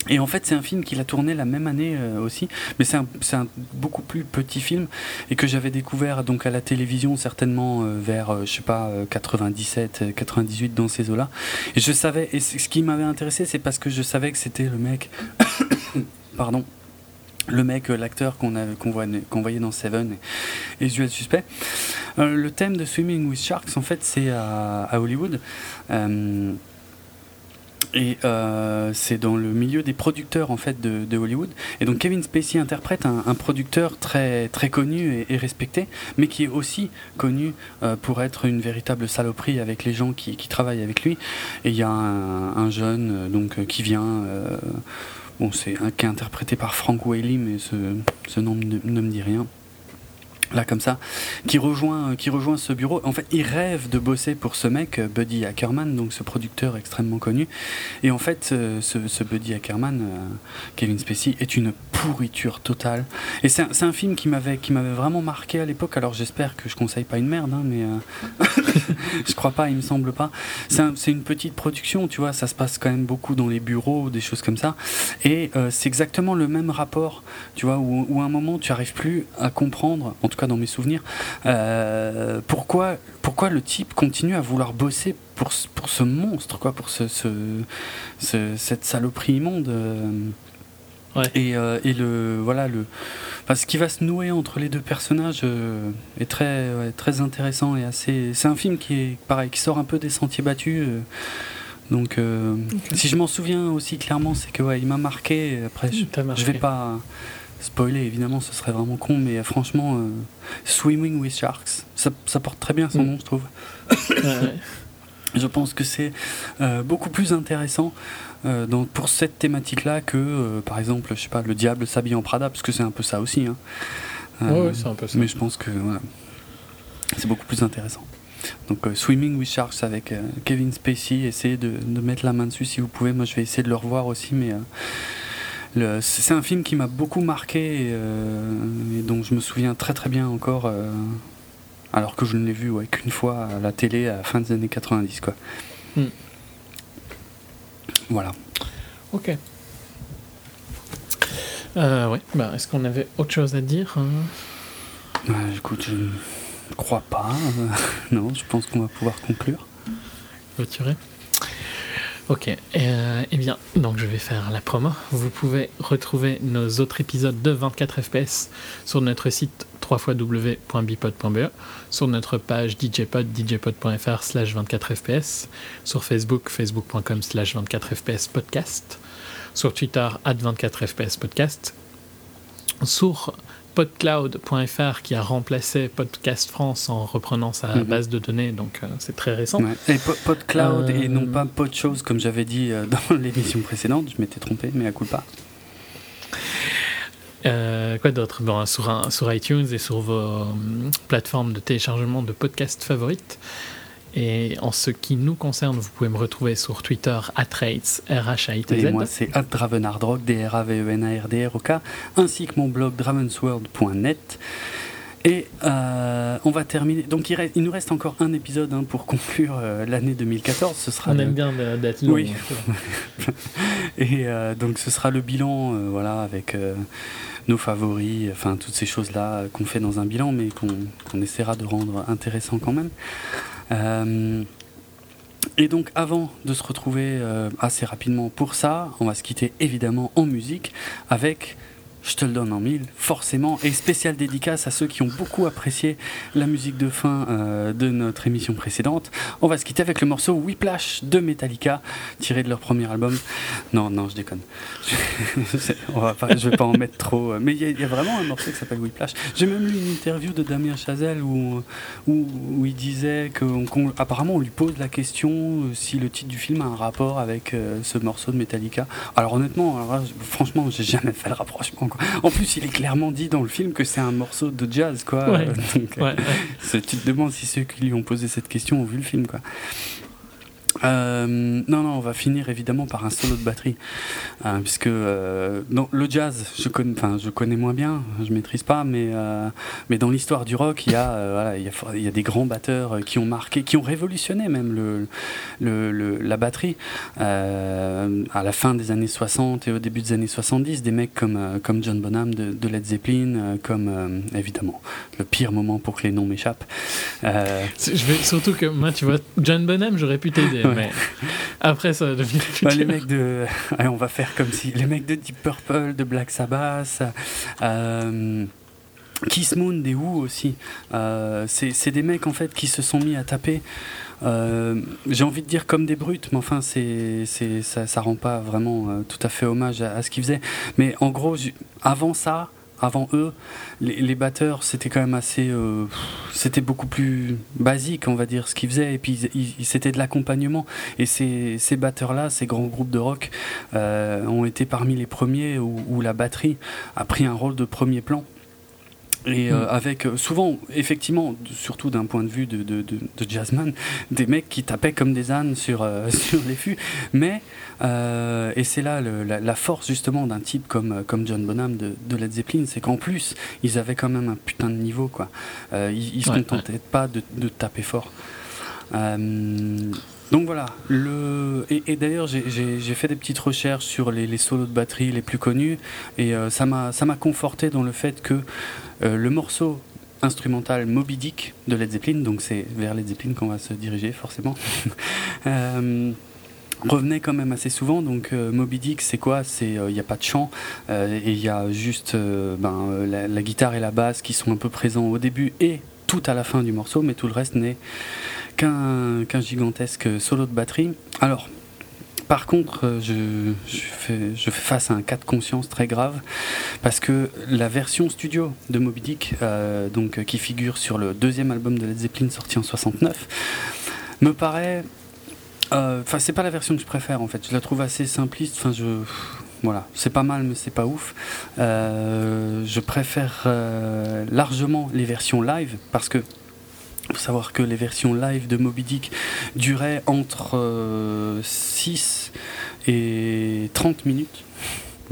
A: Et en fait, c'est un film qu'il a tourné la même année euh, aussi, mais c'est un, beaucoup plus petit film et que j'avais découvert donc à la télévision certainement euh, vers, euh, je sais pas, 97, 98 dans ces eaux-là. Et je savais, et ce qui m'avait intéressé, c'est parce que je savais que c'était le mec, pardon, le mec, l'acteur qu'on qu'on voyait, voyait, dans Seven et, Usual Suspect. le thème de Swimming with Sharks, en fait, c'est à, Hollywood. Et euh, c'est dans le milieu des producteurs en fait de, Hollywood. Et donc Kevin Spacey interprète un, producteur très très connu et, respecté, mais qui est aussi connu euh, pour être une véritable saloperie avec les gens qui, travaillent avec lui. Et il y a un, jeune euh, donc qui vient. bon, c'est qui est interprété par Frank Whaley, mais ce nom ne me dit rien là comme ça, qui rejoint, qui rejoint ce bureau. En fait, il rêve de bosser pour ce mec, Buddy Ackerman, donc ce producteur extrêmement connu. Et en fait, ce, Buddy Ackerman, euh, Kevin Spacey, est une pourriture totale. Et c'est un, un, film qui m'avait, qui m'avait vraiment marqué à l'époque. Alors j'espère que je conseille pas une merde, hein, mais euh, je crois pas, il me semble pas. C'est une petite production, tu vois, ça se passe quand même beaucoup dans les bureaux, des choses comme ça. Et euh, c'est exactement le même rapport, tu vois, où, où, à un moment tu arrives plus à comprendre, en tout cas dans mes souvenirs, euh, pourquoi, pourquoi le type continue à vouloir bosser pour, pour ce monstre, quoi, pour ce, ce, cette saloperie immonde. Euh. Et, euh, et, le voilà le ce qui va se nouer entre les deux personnages est très très intéressant et assez c'est un film qui est pareil qui sort un peu des sentiers battus Donc, si je m'en souviens aussi clairement, c'est que ouais, il m'a marqué. Après, je, je vais pas spoiler, évidemment, ce serait vraiment con, mais franchement, Swimming with Sharks, ça, ça, porte très bien son mm. nom, je trouve. Je pense que c'est beaucoup plus intéressant euh, donc pour cette thématique-là que, euh, par exemple, je sais pas, le diable s'habille en Prada, parce que c'est un peu ça aussi. Hein.
B: Euh, c'est un peu ça.
A: Mais je pense que c'est beaucoup plus intéressant. Donc Swimming with Sharks avec Kevin Spacey, essayez de, de, mettre la main dessus si vous pouvez. Moi je vais essayer de le revoir aussi, mais c'est un film qui m'a beaucoup marqué et, dont je me souviens très très bien encore, alors que je ne l'ai vu qu'une fois à la télé à la fin des années 90. Quoi. Hmm. Voilà.
B: Ok. Euh, ouais. Bah, Est-ce qu'on avait autre chose à dire hein?
A: Écoute, je ne crois pas. non, je pense qu'on va pouvoir conclure.
B: Clôturer Ok, euh, eh bien, donc je vais faire la promo. Vous pouvez retrouver nos autres épisodes de 24 FPS sur notre site www.bipod.be, sur notre page djpod, djpod.fr slash 24fps, sur Facebook, facebook.com slash 24fps podcast, sur Twitter, at 24fps podcast, sur podcloud.fr qui a remplacé Podcast France en reprenant sa mhm. base de données, donc euh, c'est très récent.
A: Et Podcloud et non euh, pas Podchose comme j'avais dit euh, dans l'émission précédente, je m'étais trompé, mais à coup pas.
B: Euh, quoi d'autre? Bon, sur, sur, iTunes et sur vos euh, plateformes de téléchargement de podcasts favorites. Et en ce qui nous concerne, vous pouvez me retrouver sur Twitter, atrates, r h a i t z
A: Et moi, c'est dravenardrock, D-R-A-V-E-N-A-R-D-R-O-K, ainsi que mon blog dravensworld.net. Et euh, on va terminer. Donc il, il, nous reste encore un épisode hein, pour conclure l'année 2014. Ce sera
B: on aime bien d'être long.
A: Oui. et donc ce sera le bilan, voilà, avec nos favoris, enfin toutes ces choses-là qu'on fait dans un bilan, mais qu'on essaiera de rendre intéressant quand même. Euh, et donc avant de se retrouver euh, assez rapidement pour ça, on va se quitter évidemment en musique avec je te le donne en mille, forcément, et spécial dédicace à ceux qui ont beaucoup apprécié la musique de fin euh, de notre émission précédente. On va se quitter avec le morceau Whiplash de Metallica, tiré de leur premier album. Non, non, je déconne. On je vais pas en mettre trop, mais il y, a vraiment un morceau qui s'appelle Whiplash. J'ai même lu une interview de Damien Chazelle où, où, il disait qu'apparemment on lui pose la question euh, si le titre du film a un rapport avec euh, ce morceau de Metallica. Alors honnêtement, alors franchement, j'ai jamais fait le rapprochement. En plus, il est clairement dit dans le film que c'est un morceau de jazz, quoi.
B: Donc,
A: tu te demandes si ceux qui lui ont posé cette question ont vu le film, quoi. Euh, non, non, on va finir évidemment par un solo de batterie, euh, puisque euh, le jazz, je connais, enfin, je connais moins bien, je maîtrise pas, mais mais dans l'histoire du rock, il y a, voilà, il y a, des grands batteurs qui ont marqué, qui ont révolutionné même le, le, la batterie à la fin des années 60 et au début des années 70, des mecs comme comme John Bonham de, de Led Zeppelin, comme évidemment le pire moment pour que les noms m'échappent.
B: je vais surtout que moi, tu vois, John Bonham, j'aurais pu t'aider. Mais après, ça devient
A: bah, les mecs de. Allez, on va faire comme si. Les mecs de Deep Purple, de Black Sabbath. Euh, Kiss Moon, des Who aussi. Euh, c'est des mecs en fait qui se sont mis à taper. Euh, j'ai envie de dire comme des brutes, mais enfin, c'est, ça, ça rend pas vraiment tout à fait hommage à, à ce qu'ils faisaient. Mais en gros, avant ça, avant eux, les, batteurs, c'était quand même assez. Euh, c'était beaucoup plus basique, on va dire, ce qu'ils faisaient. Et puis, c'était de l'accompagnement. Et ces, batteurs-là, ces grands groupes de rock, euh, ont été parmi les premiers où, la batterie a pris un rôle de premier plan. Et euh, mm. avec euh, souvent, effectivement, surtout d'un point de vue de, de, de, jazzman, des mecs qui tapaient comme des ânes sur, euh, sur les fûts. Mais, et c'est là la, force justement d'un type comme, comme John Bonham de, Led Zeppelin, c'est qu'en plus, ils avaient quand même un putain de niveau. Quoi. ils, ils se contentaient pas de, taper fort. Donc voilà, et, d'ailleurs j'ai fait des petites recherches sur les, solos de batterie les plus connus et ça m'a conforté dans le fait que euh, le morceau instrumental Moby Dick de Led Zeppelin, donc c'est vers Led Zeppelin qu'on va se diriger forcément. euh, revenait quand même assez souvent. Donc euh, Moby Dick, c'est quoi? C'est il n'y a pas de chant il y a juste ben, la, guitare et la basse qui sont un peu présents au début et tout à la fin du morceau, mais tout le reste n'est qu'un gigantesque solo de batterie. Alors par contre, je, fais, je, fais, face à un cas de conscience très grave parce que la version studio de Moby Dick, donc, qui figure sur le deuxième album de Led Zeppelin sorti en 69, me paraît Enfin, c'est pas la version que je préfère en fait. Je la trouve assez simpliste. Enfin, je voilà, c'est pas mal, mais c'est pas ouf. Euh, je préfère euh, largement les versions live parce que faut savoir que les versions live de Moby Dick duraient entre 6 euh, et 30 minutes.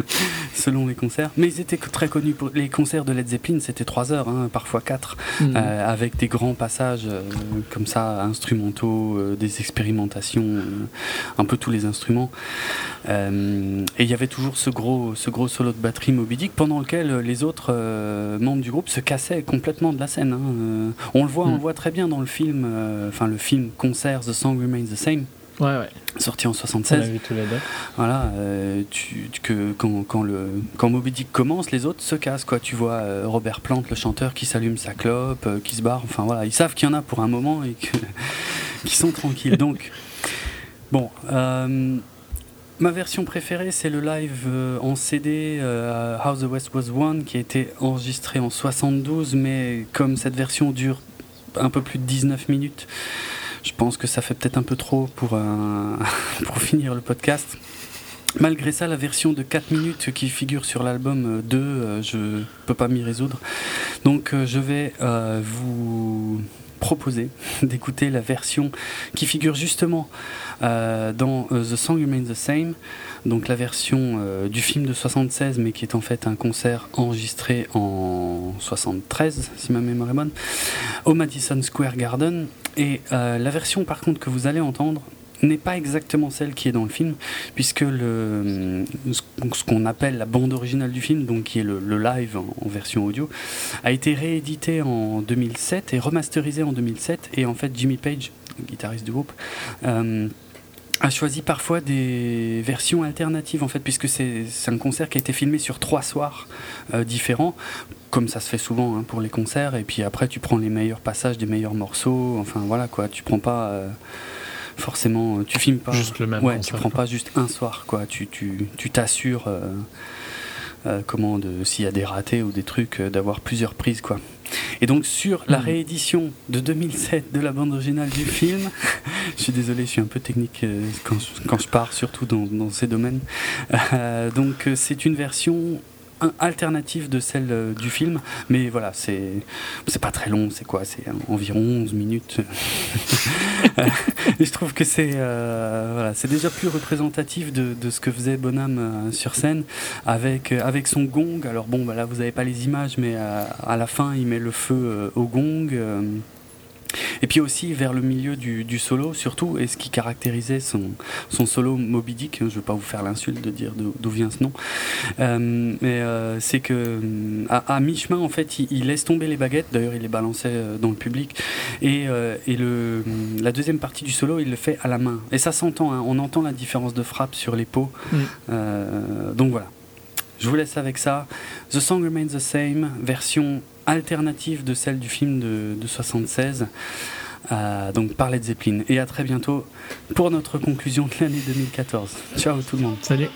A: selon les concerts. Mais ils étaient très connus pour les concerts de Led Zeppelin, c'était 3 heures, hein, parfois 4, mhm. euh, avec des grands passages euh, comme ça, instrumentaux, euh, des expérimentations, un peu tous les instruments. et il y avait toujours ce gros, ce gros solo de batterie Moby Dick pendant lequel les autres membres du groupe se cassaient complètement de la scène. Hein. On le voit, on le mhm. voit très bien dans le film, enfin le film concert The Song Remains the Same.
B: Ouais, ouais.
A: Sorti en 76.
B: On tous les deux.
A: Voilà, euh, tu, que, quand, quand, le, quand Moby Dick commence, les autres se cassent. Quoi. Tu vois euh, Robert Plant, le chanteur, qui s'allume sa clope, euh, qui se barre. Enfin voilà, ils savent qu'il y en a pour un moment et qu'ils sont tranquilles. Donc, bon. Ma version préférée, c'est le live en CD How the West Was Won, qui a été enregistré en 72, mais comme cette version dure un peu plus de 19 minutes, je pense que ça fait peut-être un peu trop pour, euh, finir le podcast. Malgré ça, la version de 4 minutes qui figure sur l'album 2, euh, je ne peux pas m'y résoudre. Donc euh, je vais vous proposer d'écouter la version qui figure justement dans The Song Remains the Same, donc la version du film de 76, mais qui est en fait un concert enregistré en 73, si ma mémoire est bonne, au Madison Square Garden. Et euh, la version par contre que vous allez entendre n'est pas exactement celle qui est dans le film, puisque le, ce qu'on appelle la bande originale du film, donc qui est le, live en, version audio, a été réédité en 2007 et remasterisé en 2007. Et en fait, Jimmy Page, guitariste du groupe, euh, a choisi parfois des versions alternatives en fait puisque c'est un concert qui a été filmé sur trois soirs euh, différents comme ça se fait souvent hein, pour les concerts. Et puis après tu prends les meilleurs passages des meilleurs morceaux. Enfin voilà quoi. Tu prends pas euh, forcément tu filmes pas.
B: Juste le même
A: ouais tu prends pas juste un soir quoi. Tu tu t'assures euh, comment de s'il y a des ratés ou des trucs d'avoir plusieurs prises quoi et donc sur la hmm. réédition de 2007 de la bande originale du film, je suis désolé, je suis un peu technique euh, quand, je, quand je pars, surtout dans, dans ces domaines. Euh, donc euh, c'est une version alternative de celle du film, mais voilà, c'est c'est pas très long, c'est quoi? C'est environ 11 minutes. Et je trouve que c'est voilà, c'est déjà plus représentatif de, de, ce que faisait Bonham sur scène avec avec son gong. Alors bon, bah là vous avez pas les images, mais à la fin il met le feu au gong. Et puis aussi vers le milieu du, solo, surtout, et ce qui caractérisait son, son solo Moby Dick, hein, je ne vais pas vous faire l'insulte de dire d'où vient ce nom, euh, mais euh, c'est que à, mi-chemin, en fait, il, laisse tomber les baguettes, d'ailleurs il les balançait euh, dans le public, et, et le, la deuxième partie du solo, il le fait à la main. Et ça s'entend, hein, on entend la différence de frappe sur les peaux. Mm. donc voilà. Je vous laisse avec ça. The Song Remains the Same, version alternative de celle du film de, de 76. Euh, donc par Led Zeppelin. Et à très bientôt pour notre conclusion de l'année 2014. Ciao tout le monde.
B: Salut.